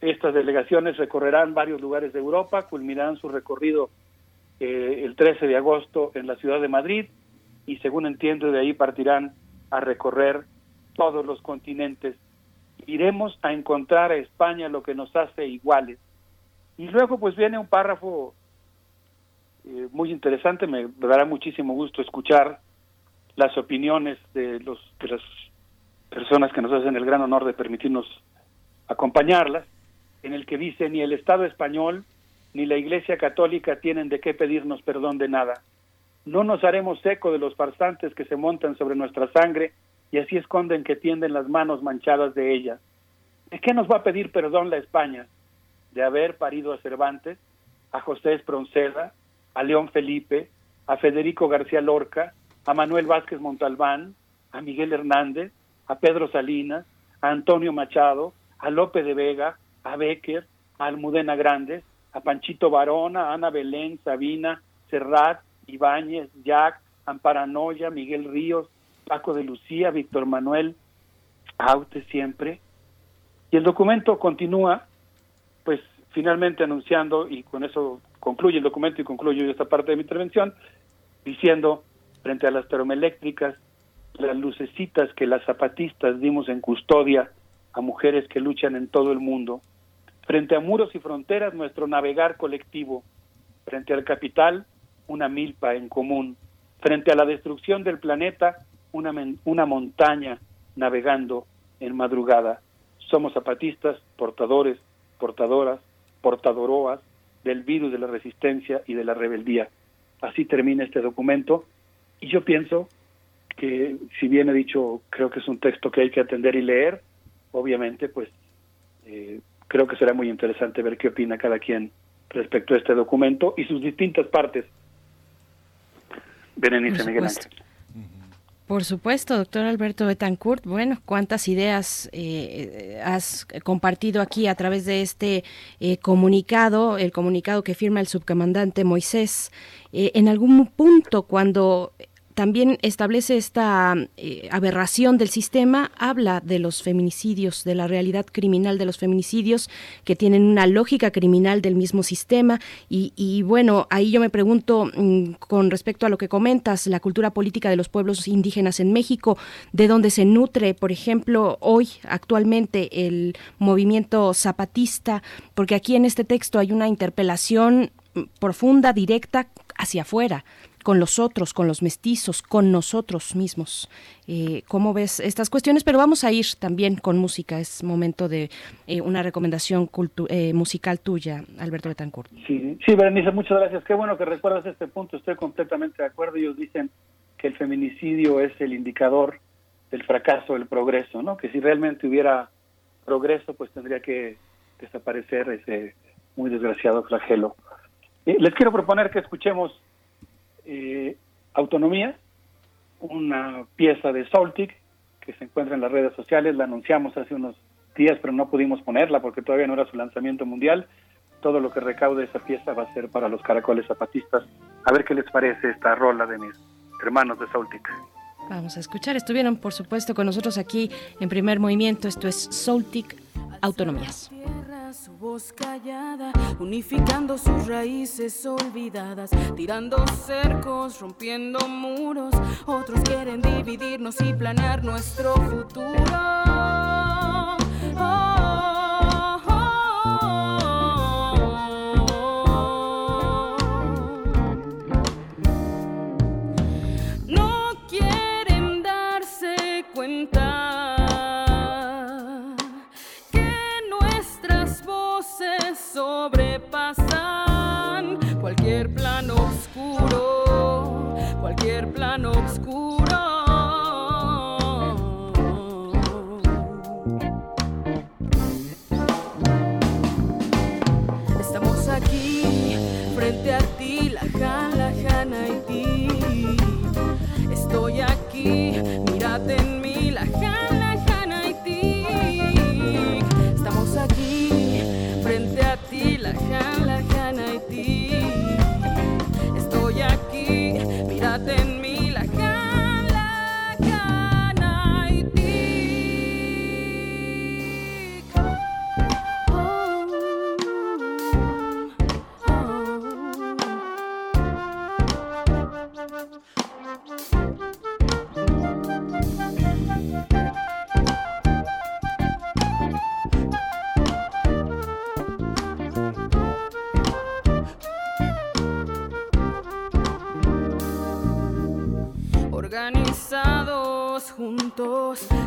Estas delegaciones recorrerán varios lugares de Europa, culminarán su recorrido eh, el 13 de agosto en la ciudad de Madrid y según entiendo de ahí partirán a recorrer todos los continentes. Iremos a encontrar a España lo que nos hace iguales. Y luego pues viene un párrafo eh, muy interesante, me dará muchísimo gusto escuchar las opiniones de, los, de las personas que nos hacen el gran honor de permitirnos acompañarlas, en el que dice ni el Estado español ni la Iglesia católica tienen de qué pedirnos perdón de nada. No nos haremos eco de los farsantes que se montan sobre nuestra sangre y así esconden que tienden las manos manchadas de ella. ¿De qué nos va a pedir perdón la España? De haber parido a Cervantes, a José Espronceda, a León Felipe, a Federico García Lorca, a Manuel Vázquez Montalbán, a Miguel Hernández, a Pedro Salinas, a Antonio Machado, a Lope de Vega, a Becker, a Almudena Grandes, a Panchito Varona, a Ana Belén, Sabina, Serrat, Ibáñez, Jack, Amparanoya, Miguel Ríos, Paco de Lucía, Víctor Manuel, Aute siempre. Y el documento continúa, pues finalmente anunciando, y con eso concluye el documento y concluyo esta parte de mi intervención, diciendo, frente a las termoeléctricas, las lucecitas que las zapatistas dimos en custodia a mujeres que luchan en todo el mundo, frente a muros y fronteras nuestro navegar colectivo, frente al capital una milpa en común, frente a la destrucción del planeta una, una montaña navegando en madrugada. Somos zapatistas, portadores, portadoras, portadoroas del virus de la resistencia y de la rebeldía. Así termina este documento y yo pienso que si bien he dicho, creo que es un texto que hay que atender y leer, obviamente pues eh, creo que será muy interesante ver qué opina cada quien respecto a este documento y sus distintas partes. Berenice Miguel Ángel. Por supuesto, doctor Alberto Betancourt. Bueno, cuántas ideas eh, has compartido aquí a través de este eh, comunicado, el comunicado que firma el subcomandante Moisés. Eh, en algún punto, cuando también establece esta eh, aberración del sistema, habla de los feminicidios, de la realidad criminal de los feminicidios, que tienen una lógica criminal del mismo sistema. Y, bueno, ahí yo me pregunto, mm, con respecto a lo que comentas, la cultura política de los pueblos indígenas en México, de dónde se nutre, por ejemplo, hoy, actualmente, el movimiento zapatista, porque aquí en este texto hay una interpelación mm, profunda, directa, hacia afuera con los otros, con los mestizos, con nosotros mismos. Eh, ¿Cómo ves estas cuestiones? Pero vamos a ir también con música. Es momento de eh, una recomendación eh, musical tuya, Alberto Betancourt. Sí, sí, Berenice, muchas gracias. Qué bueno que recuerdas este punto. Estoy completamente de acuerdo. Ellos dicen que el feminicidio es el indicador del fracaso del progreso, ¿no? Que si realmente hubiera progreso, pues tendría que desaparecer ese muy desgraciado flagelo. Eh, les quiero proponer que escuchemos eh, Autonomía, una pieza de Soltic que se encuentra en las redes sociales, la anunciamos hace unos días, pero no pudimos ponerla porque todavía no era su lanzamiento mundial. Todo lo que recaude esa pieza va a ser para los caracoles zapatistas. A ver qué les parece esta rola de mis hermanos de Soltic. Vamos a escuchar. Estuvieron, por supuesto, con nosotros aquí en primer movimiento. Esto es Soltic Autonomías su voz callada, unificando sus raíces olvidadas, tirando cercos, rompiendo muros. Otros quieren dividirnos y planear nuestro futuro. No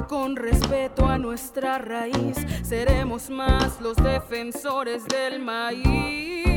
Con respeto a nuestra raíz, seremos más los defensores del maíz.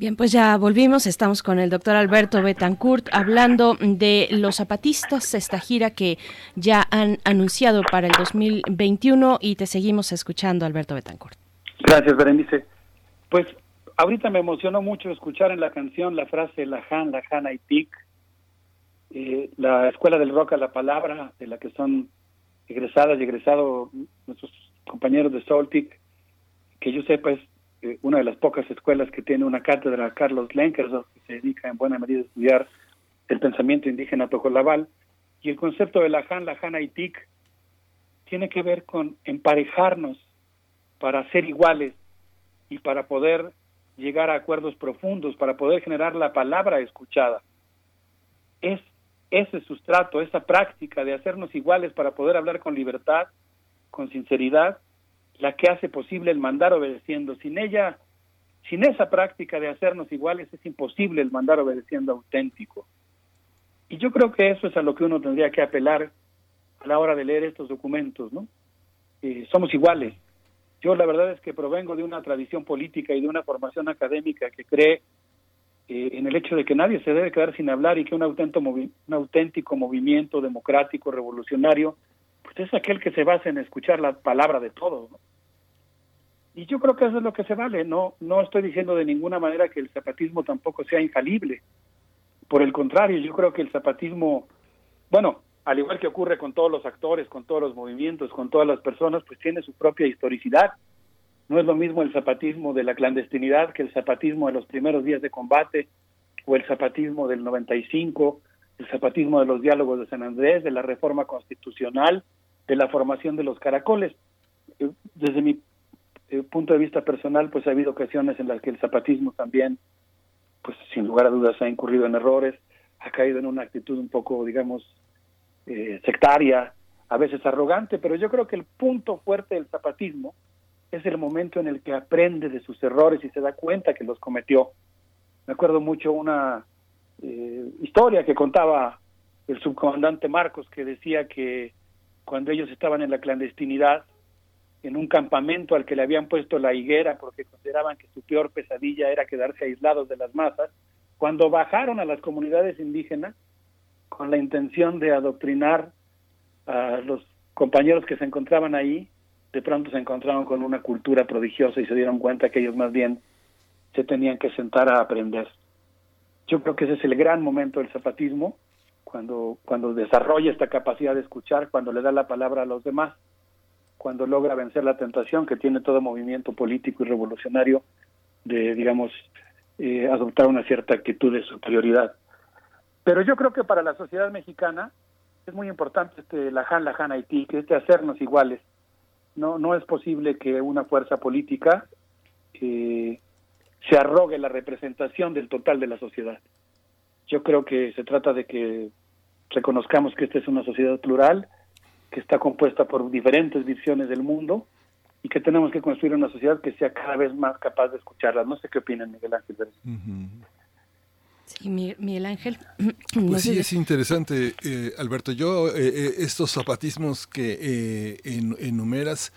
Bien, pues ya volvimos. Estamos con el doctor Alberto Betancourt hablando de los zapatistas, esta gira que ya han anunciado para el 2021 y te seguimos escuchando, Alberto Betancourt. Gracias, Berenice. Pues ahorita me emocionó mucho escuchar en la canción la frase la Han, la Hana y Tic, eh, la Escuela del Rock a la Palabra, de la que son egresadas y egresados nuestros compañeros de Soltic, que yo sepa es eh, una de las pocas escuelas que tiene una cátedra Carlos Lenkersdorf, que se dedica en buena medida a estudiar el pensamiento indígena tojolabal, y el concepto de la Han, la Hana y Tic tiene que ver con emparejarnos para ser iguales y para poder llegar a acuerdos profundos, para poder generar la palabra escuchada. Es ese sustrato, esa práctica de hacernos iguales para poder hablar con libertad, con sinceridad, la que hace posible el mandar obedeciendo. Sin ella, sin esa práctica de hacernos iguales, es imposible el mandar obedeciendo auténtico. Y yo creo que eso es a lo que uno tendría que apelar a la hora de leer estos documentos, ¿no? Eh, somos iguales. Yo la verdad es que provengo de una tradición política y de una formación académica que cree eh, en el hecho de que nadie se debe quedar sin hablar y que un movi un auténtico movimiento democrático, revolucionario, pues es aquel que se basa en escuchar la palabra de todos. ¿no? Y yo creo que eso es lo que se vale. No, no estoy diciendo de ninguna manera que el zapatismo tampoco sea infalible. Por el contrario, yo creo que el zapatismo, bueno, al igual que ocurre con todos los actores, con todos los movimientos, con todas las personas, pues tiene su propia historicidad. No es lo mismo el zapatismo de la clandestinidad que el zapatismo de los primeros días de combate o el zapatismo del 95, el zapatismo de los diálogos de San Andrés, de la reforma constitucional, de la formación de los caracoles. eh, desde mi eh, punto de vista personal, pues ha habido ocasiones en las que el zapatismo también, pues sin lugar a dudas ha incurrido en errores, ha caído en una actitud un poco, digamos, eh, sectaria, a veces arrogante, pero yo creo que el punto fuerte del zapatismo es el momento en el que aprende de sus errores y se da cuenta que los cometió. Me acuerdo mucho una eh, historia que contaba el subcomandante Marcos que decía que cuando ellos estaban en la clandestinidad, en un campamento al que le habían puesto la higuera porque consideraban que su peor pesadilla era quedarse aislados de las masas, cuando bajaron a las comunidades indígenas con la intención de adoctrinar a los compañeros que se encontraban ahí, de pronto se encontraron con una cultura prodigiosa y se dieron cuenta que ellos más bien se tenían que sentar a aprender. Yo creo que ese es el gran momento del zapatismo, cuando, cuando desarrolla esta capacidad de escuchar, cuando le da la palabra a los demás, cuando logra vencer la tentación que tiene todo movimiento político y revolucionario de, digamos, eh, adoptar una cierta actitud de superioridad. Pero yo creo que para la sociedad mexicana es muy importante este Lajan, Lajan Haití, que este hacernos iguales. No, no es posible que una fuerza política eh, se arrogue la representación del total de la sociedad. Yo creo que se trata de que reconozcamos que esta es una sociedad plural, que está compuesta por diferentes visiones del mundo y que tenemos que construir una sociedad que sea cada vez más capaz de escucharlas. No sé qué opinan, Miguel Ángel. Sí, Miguel Ángel. Pues sí, es interesante, eh, Alberto. Yo, eh, eh, estos zapatismos que enumeras,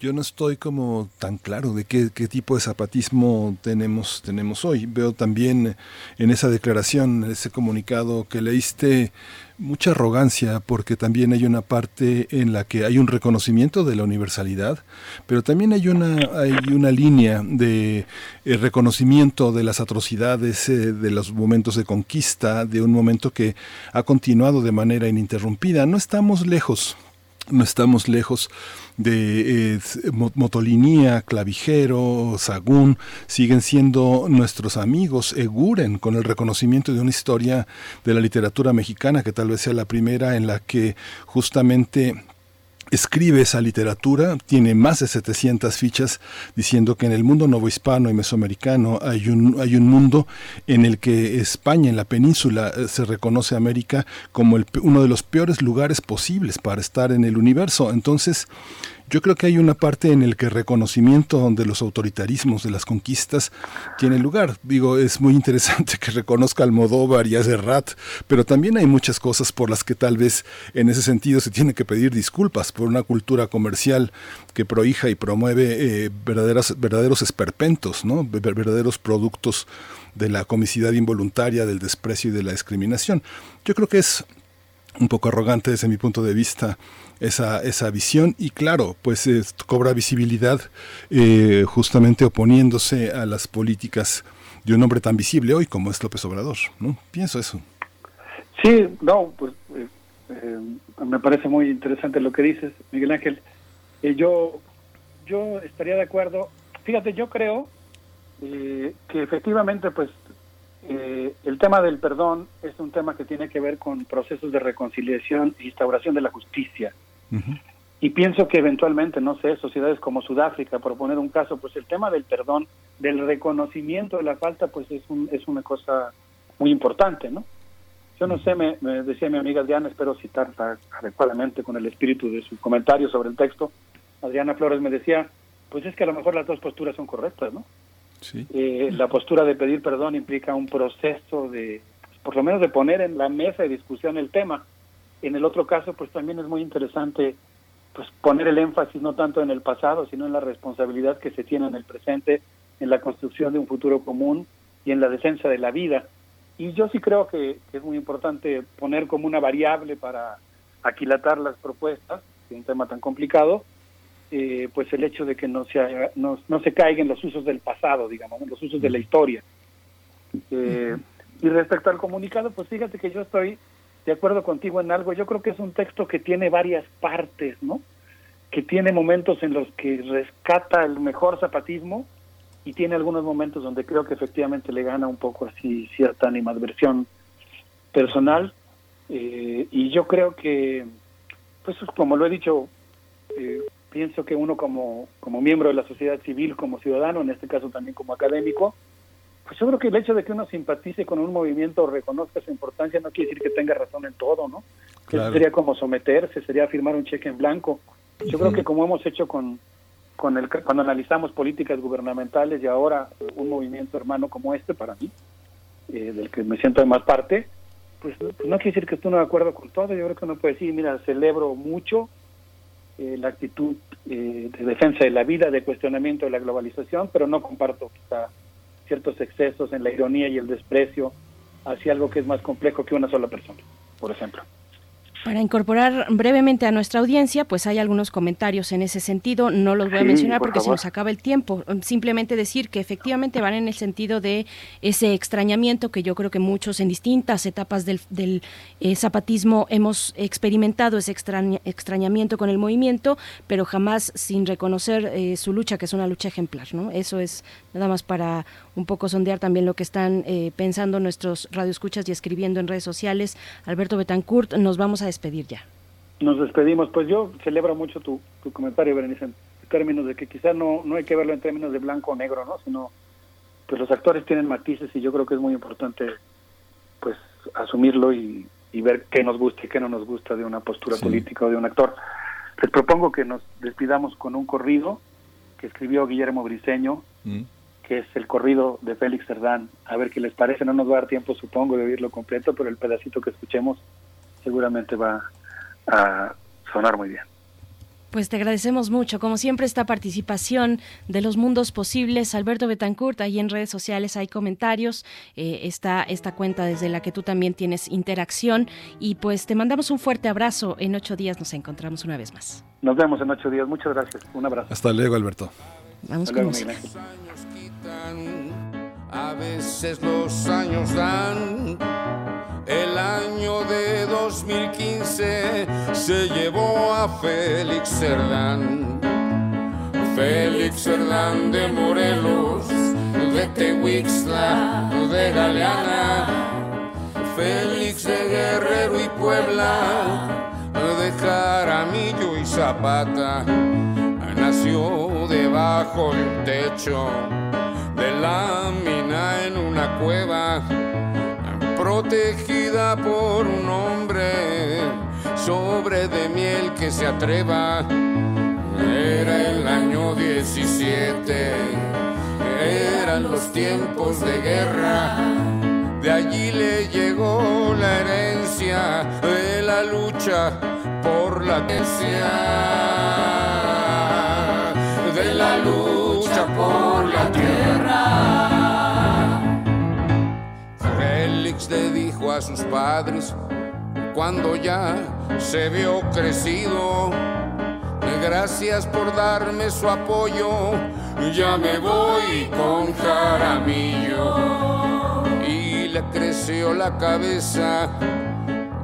yo no estoy como tan claro de qué, tipo de zapatismo tenemos, tenemos hoy. Veo también en esa declaración, en ese comunicado que leíste, mucha arrogancia porque también hay una parte en la que hay un reconocimiento de la universalidad, pero también hay una, hay una línea de eh, reconocimiento de las atrocidades, eh, de los momentos de conquista, de un momento que ha continuado de manera ininterrumpida. No estamos lejos, no estamos lejos de eh, Motolinía, Clavijero, Sagún, siguen siendo nuestros amigos, Eguren, con el reconocimiento de una historia de la literatura mexicana que tal vez sea la primera en la que justamente escribe esa literatura, tiene más de 700 fichas diciendo que en el mundo novohispano y mesoamericano hay un, hay un mundo en el que España, en la península, eh, se reconoce a América como el, uno de los peores lugares posibles para estar en el universo. Entonces, yo creo que hay una parte en el que reconocimiento de los autoritarismos, de las conquistas, tiene lugar. Digo, es muy interesante que reconozca Almodóvar y Serrat, pero también hay muchas cosas por las que tal vez en ese sentido se tiene que pedir disculpas por una cultura comercial que prohija y promueve eh, verdaderos esperpentos, ¿no? verdaderos productos de la comicidad involuntaria, del desprecio y de la discriminación. Yo creo que es un poco arrogante desde mi punto de vista esa, esa visión y claro, pues cobra visibilidad eh, justamente oponiéndose a las políticas de un hombre tan visible hoy como es López Obrador, ¿no? Pienso eso. Sí, no, pues eh, eh, me parece muy interesante lo que dices, Miguel Ángel. yo, yo estaría de acuerdo. Fíjate, yo creo que efectivamente, pues el tema del perdón es un tema que tiene que ver con procesos de reconciliación e instauración de la justicia. Y pienso que eventualmente, no sé, sociedades como Sudáfrica, por poner un caso, pues el tema del perdón, del reconocimiento de la falta, pues es, un, es una cosa muy importante, ¿no? Yo no sé, me, decía mi amiga Adriana, espero citarla adecuadamente con el espíritu de su comentario sobre el texto. Adriana Flores me decía, pues es que a lo mejor las dos posturas son correctas, ¿no? Sí. Eh, la postura de pedir perdón implica un proceso de, pues, por lo menos de poner en la mesa de discusión el tema en el otro caso, pues también es muy interesante pues poner el énfasis no tanto en el pasado, sino en la responsabilidad que se tiene en el presente, en la construcción de un futuro común y en la defensa de la vida. Y yo sí creo que, es muy importante poner como una variable para aquilatar las propuestas, es un tema tan complicado, eh, pues el hecho de que no se, no, no se caigan los usos del pasado, digamos, los usos de la historia. Eh, y respecto al comunicado, pues fíjate que yo estoy de acuerdo contigo en algo. Yo creo que es un texto que tiene varias partes, ¿no? Que tiene momentos en los que rescata el mejor zapatismo y tiene algunos momentos donde creo que efectivamente le gana un poco así cierta animadversión personal. Eh, y yo creo que, pues como lo he dicho, eh, pienso que uno como, como miembro de la sociedad civil, como ciudadano, en este caso también como académico, pues yo creo que el hecho de que uno simpatice con un movimiento o reconozca su importancia no quiere decir que tenga razón en todo, ¿no? Claro. Eso sería como someterse, sería firmar un cheque en blanco. Yo creo que como hemos hecho con, con el cuando analizamos políticas gubernamentales y ahora un movimiento hermano como este para mí, eh, del que me siento de más parte, pues, no- pues no quiere decir que esté uno de acuerdo con todo. Yo creo que uno puede decir, mira, celebro mucho eh, la actitud eh, de defensa de la vida, de cuestionamiento de la globalización, pero no comparto quizá ciertos excesos en la ironía y el desprecio hacia algo que es más complejo que una sola persona, por ejemplo. Para incorporar brevemente a nuestra audiencia, pues hay algunos comentarios en ese sentido, no los voy a Sí, mencionar por porque se nos acaba el tiempo. Simplemente decir que efectivamente van en el sentido de ese extrañamiento que yo creo que muchos en distintas etapas del, del, eh, zapatismo hemos experimentado, ese extraña- extrañamiento con el movimiento, pero jamás sin reconocer eh, su lucha, que es una lucha ejemplar. ¿no? Eso es nada más para un poco sondear también lo que están eh, pensando nuestros radioescuchas y escribiendo en redes sociales. Alberto Betancourt, nos vamos a despedir ya. Nos despedimos. Pues yo celebro mucho tu, tu comentario, Berenice, en términos de que quizá no, no hay que verlo en términos de blanco o negro, ¿no? Sino, pues los actores tienen matices y yo creo que es muy importante, pues, asumirlo y, y ver qué nos gusta y qué no nos gusta de una postura política o de un actor. Les propongo que nos despidamos con un corrido que escribió Guillermo Briseño, Mm. que es el corrido de Félix Cerdán. A ver qué les parece, no nos va a dar tiempo, supongo, de oírlo completo, pero el pedacito que escuchemos seguramente va a sonar muy bien. Pues te agradecemos mucho, como siempre, esta participación de los mundos posibles. Alberto Betancourt, ahí en redes sociales hay comentarios, eh, está esta cuenta desde la que tú también tienes interacción y pues te mandamos un fuerte abrazo. En ocho días nos encontramos una vez más. Nos vemos en ocho días. Muchas gracias. Un abrazo. Hasta luego, Alberto. Vamos Hasta con luego, música. Miguel. A veces los años dan. El año de 2015 se llevó a Félix Cerdán. Félix Cerdán de Morelos, de Tehuixtla, de Galeana. Félix de Guerrero y Puebla, de Jaramillo y Zapata. Nació debajo del techo de la mina en una cueva protegida por un hombre sobre de miel que se atreva. Era el año 17, eran los tiempos de guerra. De allí le llegó la herencia de la lucha por la herencia, de la lucha por la tierra. A sus padres cuando ya se vio crecido, gracias por darme su apoyo, ya me voy con Jaramillo. Y le creció la cabeza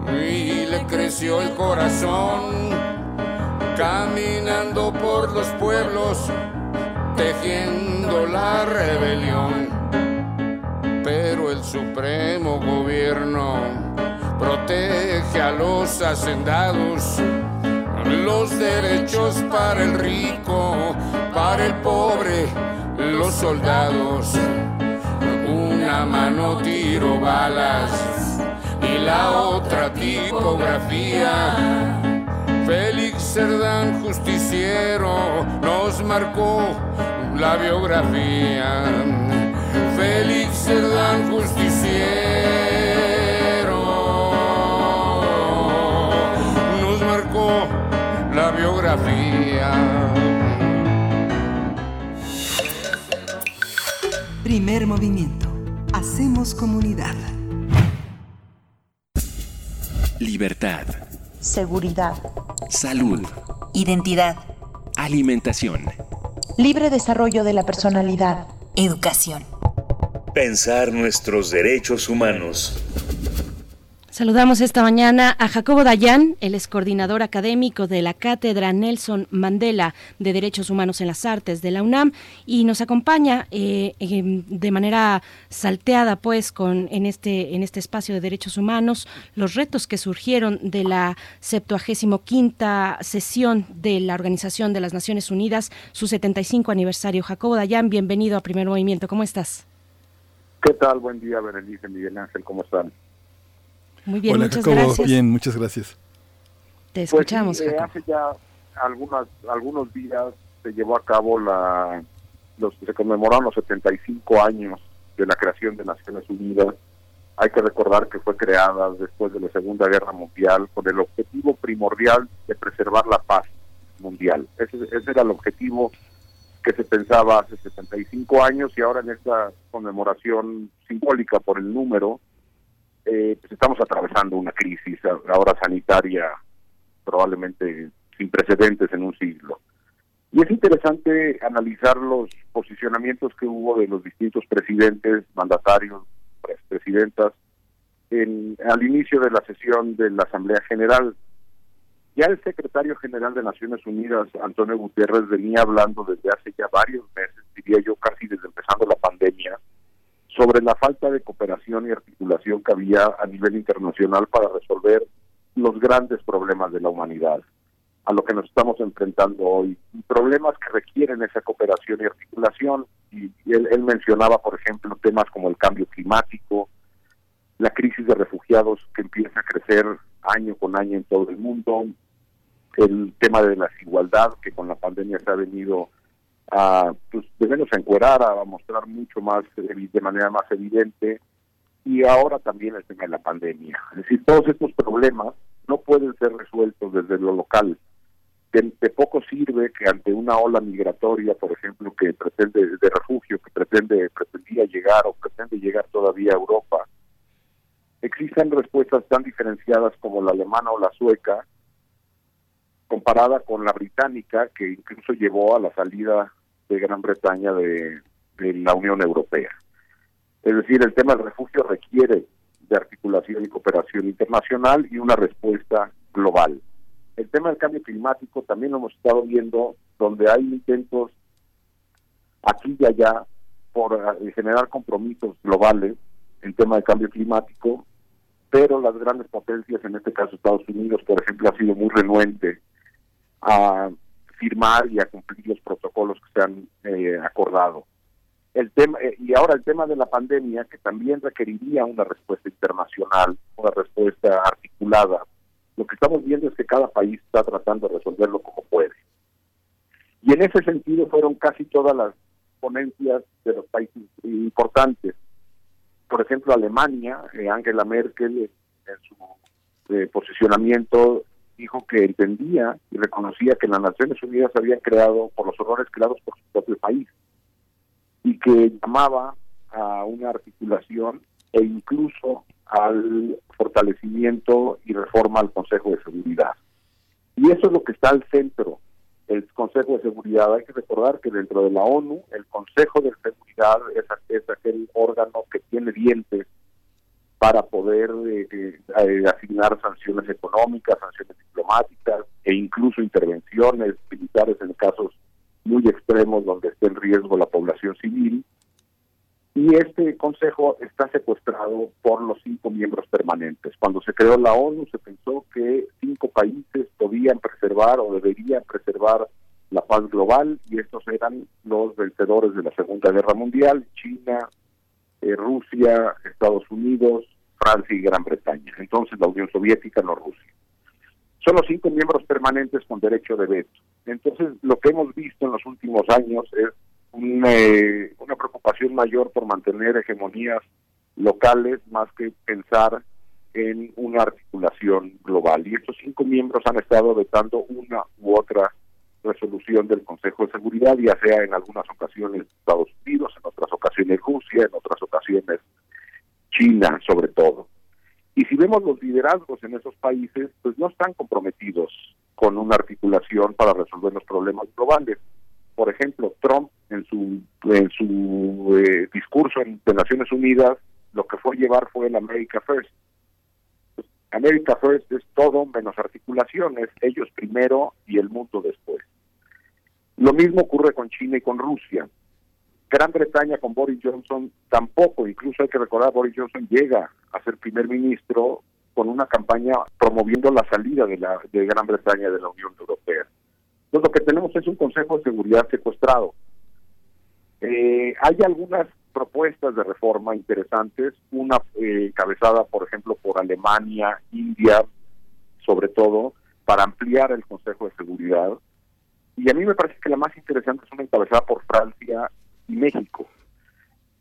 y le creció el corazón, caminando por los pueblos, tejiendo la rebelión pero el supremo gobierno protege a los hacendados, los derechos para el rico, para el pobre, los soldados. Una mano tiro balas y la otra tipografía. Félix Cerdán, justiciero, nos marcó la biografía. Félix Cerdán, justiciero, nos marcó la biografía. Primer movimiento. Hacemos comunidad. Libertad. Seguridad. Salud. Identidad. Alimentación. Libre desarrollo de la personalidad. Educación. Pensar nuestros derechos humanos. Saludamos esta mañana a Jacobo Dayan, el es coordinador académico de la Cátedra Nelson Mandela de Derechos Humanos en las Artes de la UNAM y nos acompaña eh, de manera salteada pues con en este en este espacio de derechos humanos los retos que surgieron de la 75 quinta sesión de la Organización de las Naciones Unidas, su 75 aniversario. Jacobo Dayan, bienvenido a Primer Movimiento. ¿Cómo estás? ¿Qué tal? Buen día, Berenice, Miguel Ángel, ¿cómo están? Muy bien, Hola, muchas Jacobo. gracias. Bien, muchas gracias. Te Pues escuchamos, sí, eh, hace ya algunas, algunos días se llevó a cabo la, los, se conmemoraron los 75 años de la creación de Naciones Unidas. Hay que recordar que fue creada después de la Segunda Guerra Mundial con el objetivo primordial de preservar la paz mundial. Ese, ese era el objetivo que se pensaba hace 75 años y ahora en esta conmemoración simbólica por el número, eh, pues estamos atravesando una crisis ahora sanitaria probablemente sin precedentes en un siglo. Y es interesante analizar los posicionamientos que hubo de los distintos presidentes, mandatarios, pres- presidentas, en, al inicio de la sesión de la Asamblea General. Ya el secretario general de Naciones Unidas, Antonio Gutiérrez, venía hablando desde hace ya varios meses, diría yo casi desde empezando la pandemia, sobre la falta de cooperación y articulación que había a nivel internacional para resolver los grandes problemas de la humanidad, a lo que nos estamos enfrentando hoy. Problemas que requieren esa cooperación y articulación. Y él, él mencionaba, por ejemplo, temas como el cambio climático, la crisis de refugiados que empieza a crecer año con año en todo el mundo, el tema de la desigualdad que con la pandemia se ha venido a, pues, de menos a encuerar, a mostrar mucho más, de manera más evidente, y ahora también el tema de la pandemia. Es decir, todos estos problemas no pueden ser resueltos desde lo local. De, de poco sirve que ante una ola migratoria, por ejemplo, que pretende de refugio, que pretende pretendía llegar o pretende llegar todavía a Europa, existan respuestas tan diferenciadas como la alemana o la sueca, comparada con la británica, que incluso llevó a la salida de Gran Bretaña de, de la Unión Europea. Es decir, el tema del refugio requiere de articulación y cooperación internacional y una respuesta global. El tema del cambio climático también lo hemos estado viendo, donde hay intentos aquí y allá por eh, generar compromisos globales en tema de cambio climático, pero las grandes potencias, en este caso Estados Unidos, por ejemplo, ha sido muy renuente a firmar y a cumplir los protocolos que se han eh, acordado. El tema eh, y ahora el tema de la pandemia que también requeriría una respuesta internacional, una respuesta articulada. Lo que estamos viendo es que cada país está tratando de resolverlo como puede. Y en ese sentido fueron casi todas las ponencias de los países importantes. Por ejemplo, Alemania, eh, Angela Merkel, en su eh, posicionamiento, dijo que entendía y reconocía que las Naciones Unidas habían creado por los horrores creados por su propio país y que llamaba a una articulación e incluso al fortalecimiento y reforma al Consejo de Seguridad. Y eso es lo que está al centro el Consejo de Seguridad. Hay que recordar que dentro de la ONU, el Consejo de Seguridad es, es aquel órgano que tiene dientes para poder eh, eh, asignar sanciones económicas, sanciones diplomáticas e incluso intervenciones militares en casos muy extremos donde esté en riesgo la población civil. Y este consejo está secuestrado por los cinco miembros permanentes. Cuando se creó la ONU se pensó que cinco países podían preservar o deberían preservar la paz global y estos eran los vencedores de la Segunda Guerra Mundial, China, eh, Rusia, Estados Unidos, Francia y Gran Bretaña. Entonces la Unión Soviética, no Rusia. Son los cinco miembros permanentes con derecho de veto. Entonces lo que hemos visto en los últimos años es una, eh, una preocupación mayor por mantener hegemonías locales más que pensar en una articulación global. Y estos cinco miembros han estado vetando una u otra resolución del Consejo de Seguridad, ya sea en algunas ocasiones Estados Unidos, en otras ocasiones Rusia, en otras ocasiones China sobre todo. Y si vemos los liderazgos en esos países, pues no están comprometidos con una articulación para resolver los problemas globales. Por ejemplo, Trump en su en su eh, discurso en, de Naciones Unidas lo que fue llevar fue el America First. Pues, América First es todo menos articulaciones, ellos primero y el mundo después. Lo mismo ocurre con China y con Rusia. Gran Bretaña con Boris Johnson tampoco, incluso hay que recordar, Boris Johnson llega a ser primer ministro con una campaña promoviendo la salida de, la, de Gran Bretaña de la Unión Europea. Entonces lo que tenemos es un Consejo de Seguridad secuestrado. Eh, hay algunas propuestas de reforma interesantes, una eh, encabezada, por ejemplo, por Alemania, India, sobre todo, para ampliar el Consejo de Seguridad. Y a mí me parece que la más interesante es una encabezada por Francia y México,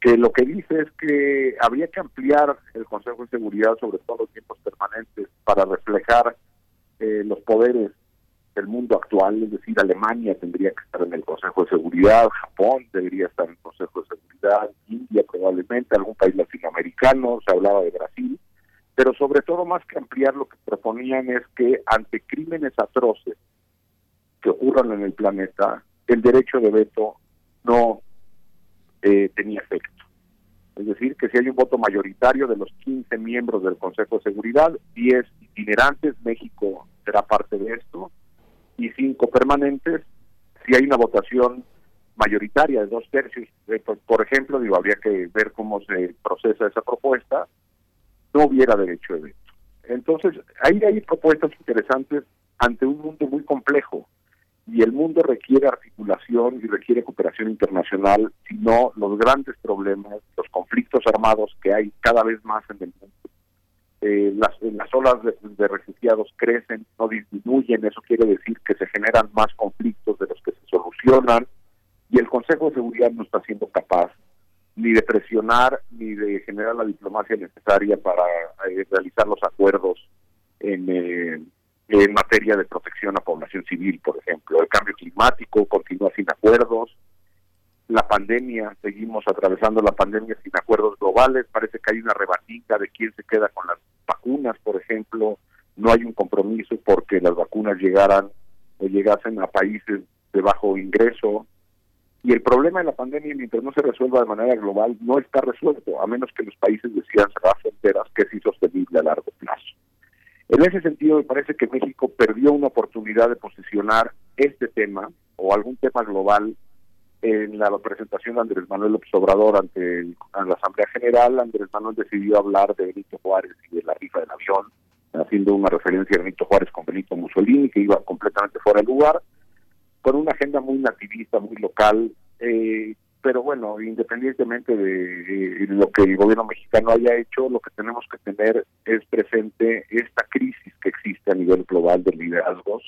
que lo que dice es que habría que ampliar el Consejo de Seguridad, sobre todo los tiempos permanentes, para reflejar eh, los poderes del mundo actual, es decir, Alemania tendría que estar en el Consejo de Seguridad, Japón debería estar en el Consejo de Seguridad, India probablemente, algún país latinoamericano, se hablaba de Brasil, pero sobre todo más que ampliar lo que proponían es que ante crímenes atroces que ocurran en el planeta, el derecho de veto no eh, tenía efecto. Es decir, que si hay un voto mayoritario de los 15 miembros del Consejo de Seguridad, 10 itinerantes, México será parte de esto, y 5 permanentes, si hay una votación mayoritaria de dos tercios, eh, por, por ejemplo, digo, habría que ver cómo se procesa esa propuesta, no hubiera derecho de veto. Entonces, ahí hay propuestas interesantes ante un mundo muy complejo y el mundo requiere articulación y requiere cooperación internacional, si no los grandes problemas, los conflictos armados que hay cada vez más en el mundo, eh, las, las olas de, refugiados crecen, no disminuyen, eso quiere decir que se generan más conflictos de los que se solucionan, y el Consejo de Seguridad no está siendo capaz ni de presionar ni de generar la diplomacia necesaria para eh, realizar los acuerdos en, eh, en materia de protección a población civil, por ejemplo. El cambio climático continúa sin acuerdos. La pandemia, seguimos atravesando la pandemia sin acuerdos globales. Parece que hay una rebatinga de quién se queda con las vacunas, por ejemplo. No hay un compromiso porque las vacunas llegaran o llegasen a países de bajo ingreso. Y el problema de la pandemia, mientras no se resuelva de manera global, no está resuelto, a menos que los países decidan cerrar fronteras, que es insostenible a largo plazo. En ese sentido, me parece que México perdió una oportunidad de posicionar este tema o algún tema global en la presentación de Andrés Manuel López Obrador ante el- la Asamblea General. Andrés Manuel decidió hablar de Benito Juárez y de la rifa del avión, haciendo una referencia a Benito Juárez con Benito Mussolini, que iba completamente fuera de lugar, con una agenda muy nativista, muy local, eh, pero bueno, independientemente de, eh, lo que el gobierno mexicano haya hecho, lo que tenemos que tener es presente esta crisis que existe a nivel global de liderazgos,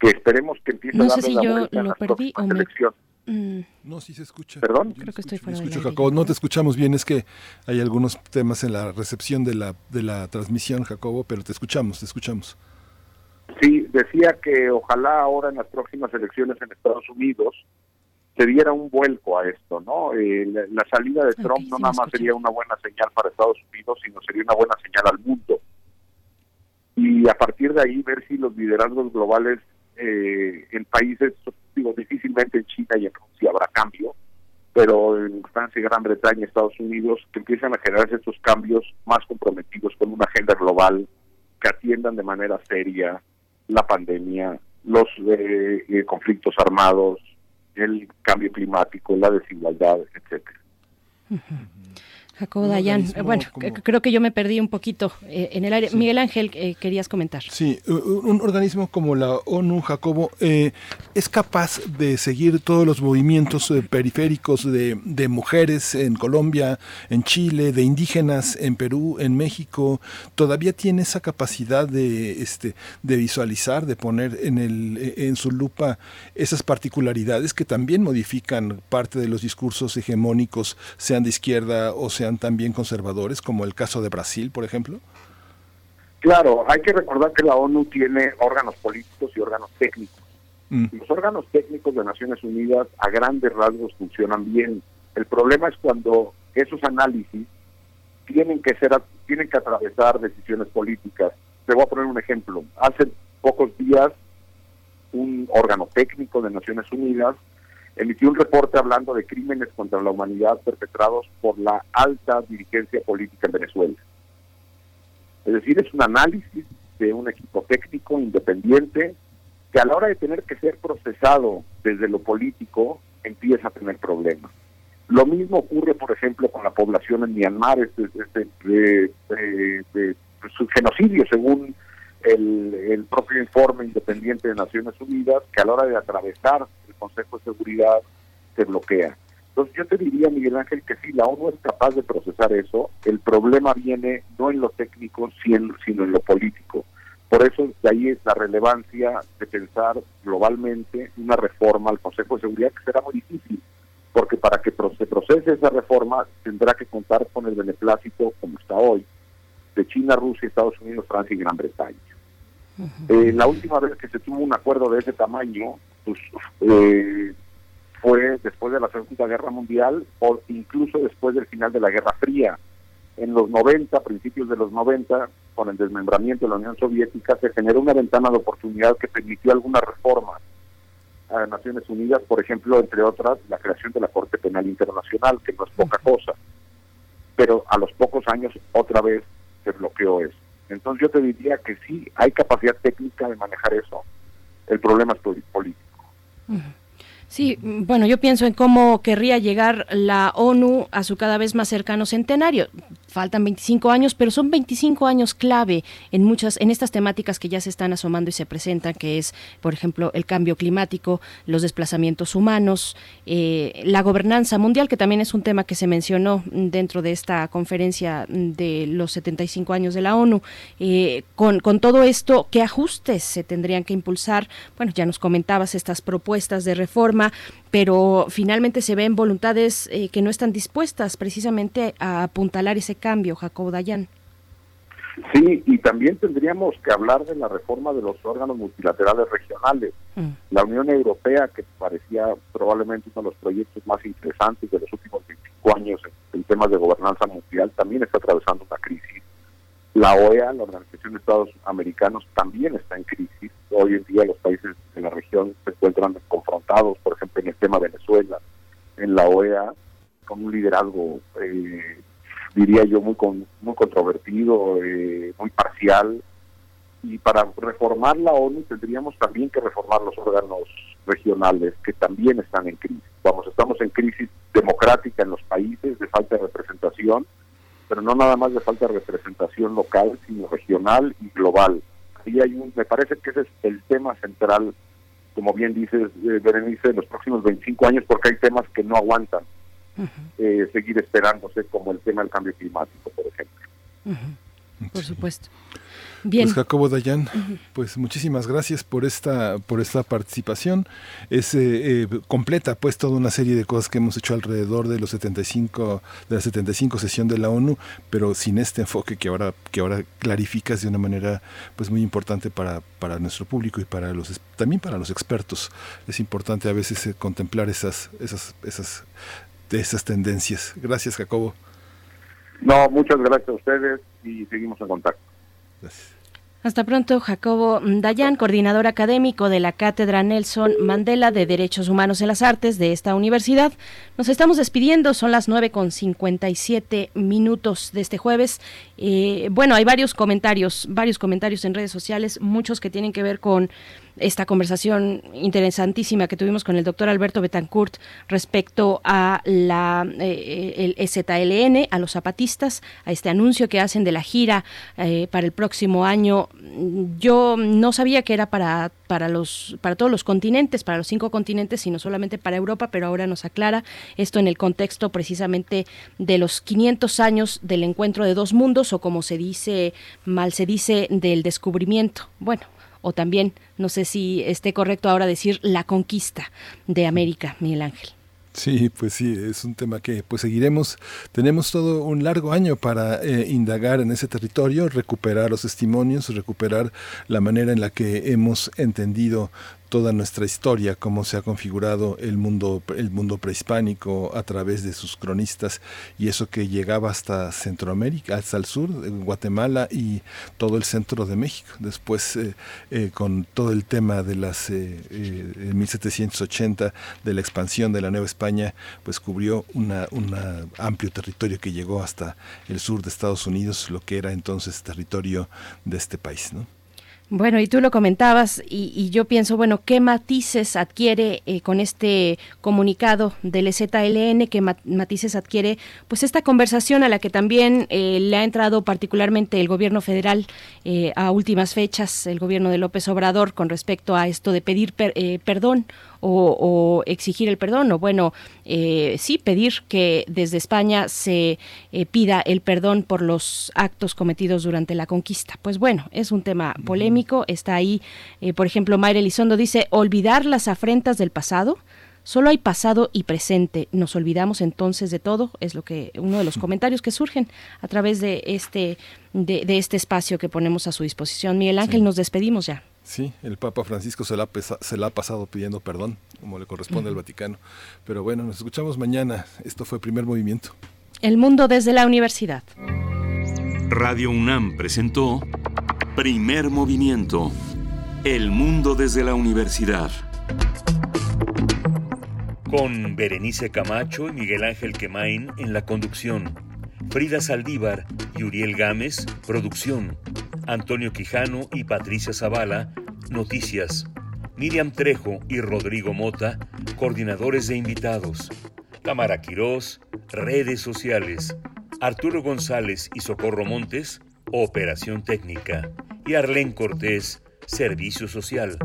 que esperemos que empiece No a sé darle si la yo vuelta en lo las perdí o próximas me... elecciones. Mm, No, sí se escucha. ¿Perdón? Creo que estoy fuera Escucho. Jacobo. No te escuchamos bien, es que hay algunos temas en la recepción de la, de la transmisión, Jacobo, pero te escuchamos, te escuchamos. Sí, decía que ojalá ahora en las próximas elecciones en Estados Unidos se diera un vuelco a esto, ¿no? Eh, la, la salida de Trump no nada más sería una buena señal para Estados Unidos, sino sería una buena señal al mundo. Y a partir de ahí ver si los liderazgos globales eh, en países, digo, difícilmente en China y en Rusia habrá cambio, pero en Francia, Gran Bretaña, Estados Unidos, que empiezan a generarse estos cambios más comprometidos con una agenda global que atiendan de manera seria la pandemia, los eh, eh, conflictos armados, el cambio climático, la desigualdad, etcétera. Jacobo Dayan, eh, bueno, como- creo que yo me perdí un poquito eh, en el área. Sí. Miguel Ángel, eh, querías comentar. Sí, un organismo como la ONU, Jacobo, eh, es capaz de seguir todos los movimientos eh, periféricos de, de mujeres en Colombia, en Chile, de indígenas en Perú, en México. Todavía tiene esa capacidad de, este, de visualizar, de poner en, el, eh, en su lupa esas particularidades que también modifican parte de los discursos hegemónicos, sean de izquierda o sean también conservadores, como el caso de Brasil, por ejemplo. Claro, hay que recordar que la ONU tiene órganos políticos y órganos técnicos. Mm. Los órganos técnicos de Naciones Unidas a grandes rasgos funcionan bien. El problema es cuando esos análisis tienen que ser tienen que atravesar decisiones políticas. Te voy a poner un ejemplo. Hace pocos días un órgano técnico de Naciones Unidas emitió un reporte hablando de crímenes contra la humanidad perpetrados por la alta dirigencia política en Venezuela. Es decir, es un análisis de un equipo técnico independiente que a la hora de tener que ser procesado desde lo político empieza a tener problemas. Lo mismo ocurre, por ejemplo, con la población en Myanmar, este, este, de, de- de- su genocidio, según el, el propio informe independiente de Naciones Unidas, que a la hora de atravesar Consejo de Seguridad se bloquea. Entonces yo te diría, Miguel Ángel, que si la ONU es capaz de procesar eso, el problema viene no en lo técnico, sino en lo político. Por eso de ahí es la relevancia de pensar globalmente una reforma al Consejo de Seguridad que será muy difícil, porque para que se procese esa reforma tendrá que contar con el beneplácito, como está hoy, de China, Rusia, Estados Unidos, Francia y Gran Bretaña. Eh, la última vez que se tuvo un acuerdo de ese tamaño, pues, eh, fue después de la Segunda Guerra Mundial o incluso después del final de la Guerra Fría. En los 90, principios de los 90, con el desmembramiento de la Unión Soviética, se generó una ventana de oportunidad que permitió algunas reformas a Naciones Unidas, por ejemplo, entre otras, la creación de la Corte Penal Internacional, que no es poca cosa. Pero a los pocos años, otra vez, se bloqueó eso. Entonces yo te diría que sí, hay capacidad técnica de manejar eso. El problema es político. Sí, mm, bueno, yo pienso en cómo querría llegar la ONU a su cada vez más cercano centenario. Faltan 25 años, pero son 25 años clave en muchas, en estas temáticas que ya se están asomando y se presentan, que es, por ejemplo, el cambio climático, los desplazamientos humanos, eh, la gobernanza mundial, que también es un tema que se mencionó dentro de esta conferencia de los 75 años de la ONU. Eh, con, con todo esto, ¿qué ajustes se tendrían que impulsar? Bueno, ya nos comentabas estas propuestas de reforma, pero finalmente se ven voluntades eh, que no están dispuestas precisamente a apuntalar ese cambio, Jacobo Dayan. Sí, y también tendríamos que hablar de la reforma de los órganos multilaterales regionales. La Unión Europea, que parecía probablemente uno de los proyectos más interesantes de los últimos 25 años en, en temas de gobernanza mundial, también está atravesando una crisis. La OEA, la Organización de Estados Americanos, también está en crisis. Hoy en día los países de la región se encuentran confrontados, por ejemplo, en el tema Venezuela, en la OEA, con un liderazgo, eh, diría yo, muy, con, muy controvertido, eh, muy parcial. Y para reformar la ONU tendríamos también que reformar los órganos regionales que también están en crisis. Vamos, estamos en crisis democrática en los países, de falta de representación, pero no nada más de falta de representación local, sino regional y global. Ahí hay un, me parece que ese es el tema central, como bien dices, eh, Berenice, en los próximos 25 años, porque hay temas que no aguantan eh, seguir esperándose, como el tema del cambio climático, por ejemplo. Por supuesto. Bien. Pues Jacobo Dayan, pues muchísimas gracias por esta por esta participación. Es eh, eh, completa pues toda una serie de cosas que hemos hecho alrededor de los 75 de la 75 sesión de la ONU, pero sin este enfoque que ahora que ahora clarificas de una manera pues muy importante para para nuestro público y para los también para los expertos. Es importante a veces eh, contemplar esas esas esas esas tendencias. Gracias, Jacobo. No, muchas gracias a ustedes y seguimos en contacto. Hasta pronto, Jacobo Dayan, coordinador académico de la Cátedra Nelson Mandela de Derechos Humanos en las Artes de esta universidad. Nos estamos despidiendo, son las 9 con 57 minutos de este jueves. Eh, bueno, hay varios comentarios, varios comentarios en redes sociales, muchos que tienen que ver con esta conversación interesantísima que tuvimos con el doctor Alberto Betancourt respecto a la eh, el ZLN, a los zapatistas, a este anuncio que hacen de la gira eh, para el próximo año. Yo no sabía que era para para los para todos los continentes, para los cinco continentes, sino solamente para Europa, pero ahora nos aclara esto en el contexto precisamente de los 500 años del encuentro de dos mundos o como se dice mal se dice del descubrimiento. Bueno, o también, no sé si esté correcto ahora decir la conquista de América, Miguel Ángel. Sí, pues sí, es un tema que pues seguiremos. Tenemos todo un largo año para eh, indagar en ese territorio, recuperar los testimonios, recuperar la manera en la que hemos entendido toda nuestra historia, cómo se ha configurado el mundo, el mundo prehispánico a través de sus cronistas y eso que llegaba hasta Centroamérica, hasta el sur, Guatemala y todo el centro de México. Después, eh, eh, con todo el tema de las eh, en 1780 de la expansión de la Nueva España, pues cubrió un amplio territorio que llegó hasta el sur de Estados Unidos, lo que era entonces territorio de este país, ¿no? Bueno, y tú lo comentabas y, yo pienso, bueno, ¿qué matices adquiere eh, con este comunicado del ZLN? ¿Qué matices adquiere pues esta conversación a la que también eh, le ha entrado particularmente el gobierno federal eh, a últimas fechas, el gobierno de López Obrador con respecto a esto de pedir perdón o, exigir el perdón, o bueno, eh, sí, pedir que desde España se eh, pida el perdón por los actos cometidos durante la conquista. Pues bueno, es un tema polémico, está ahí, eh, por ejemplo, Mayra Elizondo dice, olvidar las afrentas del pasado. Solo hay pasado y presente. Nos olvidamos entonces de todo. Es lo que uno de los comentarios que surgen a través de este de, este espacio que ponemos a su disposición. Miguel Ángel, nos despedimos ya. Sí, el Papa Francisco se la, se la ha pasado pidiendo perdón, como le corresponde al Vaticano. Pero bueno, nos escuchamos mañana. Esto fue Primer Movimiento. El mundo desde la universidad. Radio UNAM presentó Primer Movimiento. El mundo desde la universidad. Con Berenice Camacho y Miguel Ángel Quemain en la conducción. Frida Saldívar y Uriel Gámez, producción. Antonio Quijano y Patricia Zavala, noticias. Miriam Trejo y Rodrigo Mota, coordinadores de invitados. Tamara Quirós, redes sociales. Arturo González y Socorro Montes, operación técnica. Y Arlén Cortés, servicio social.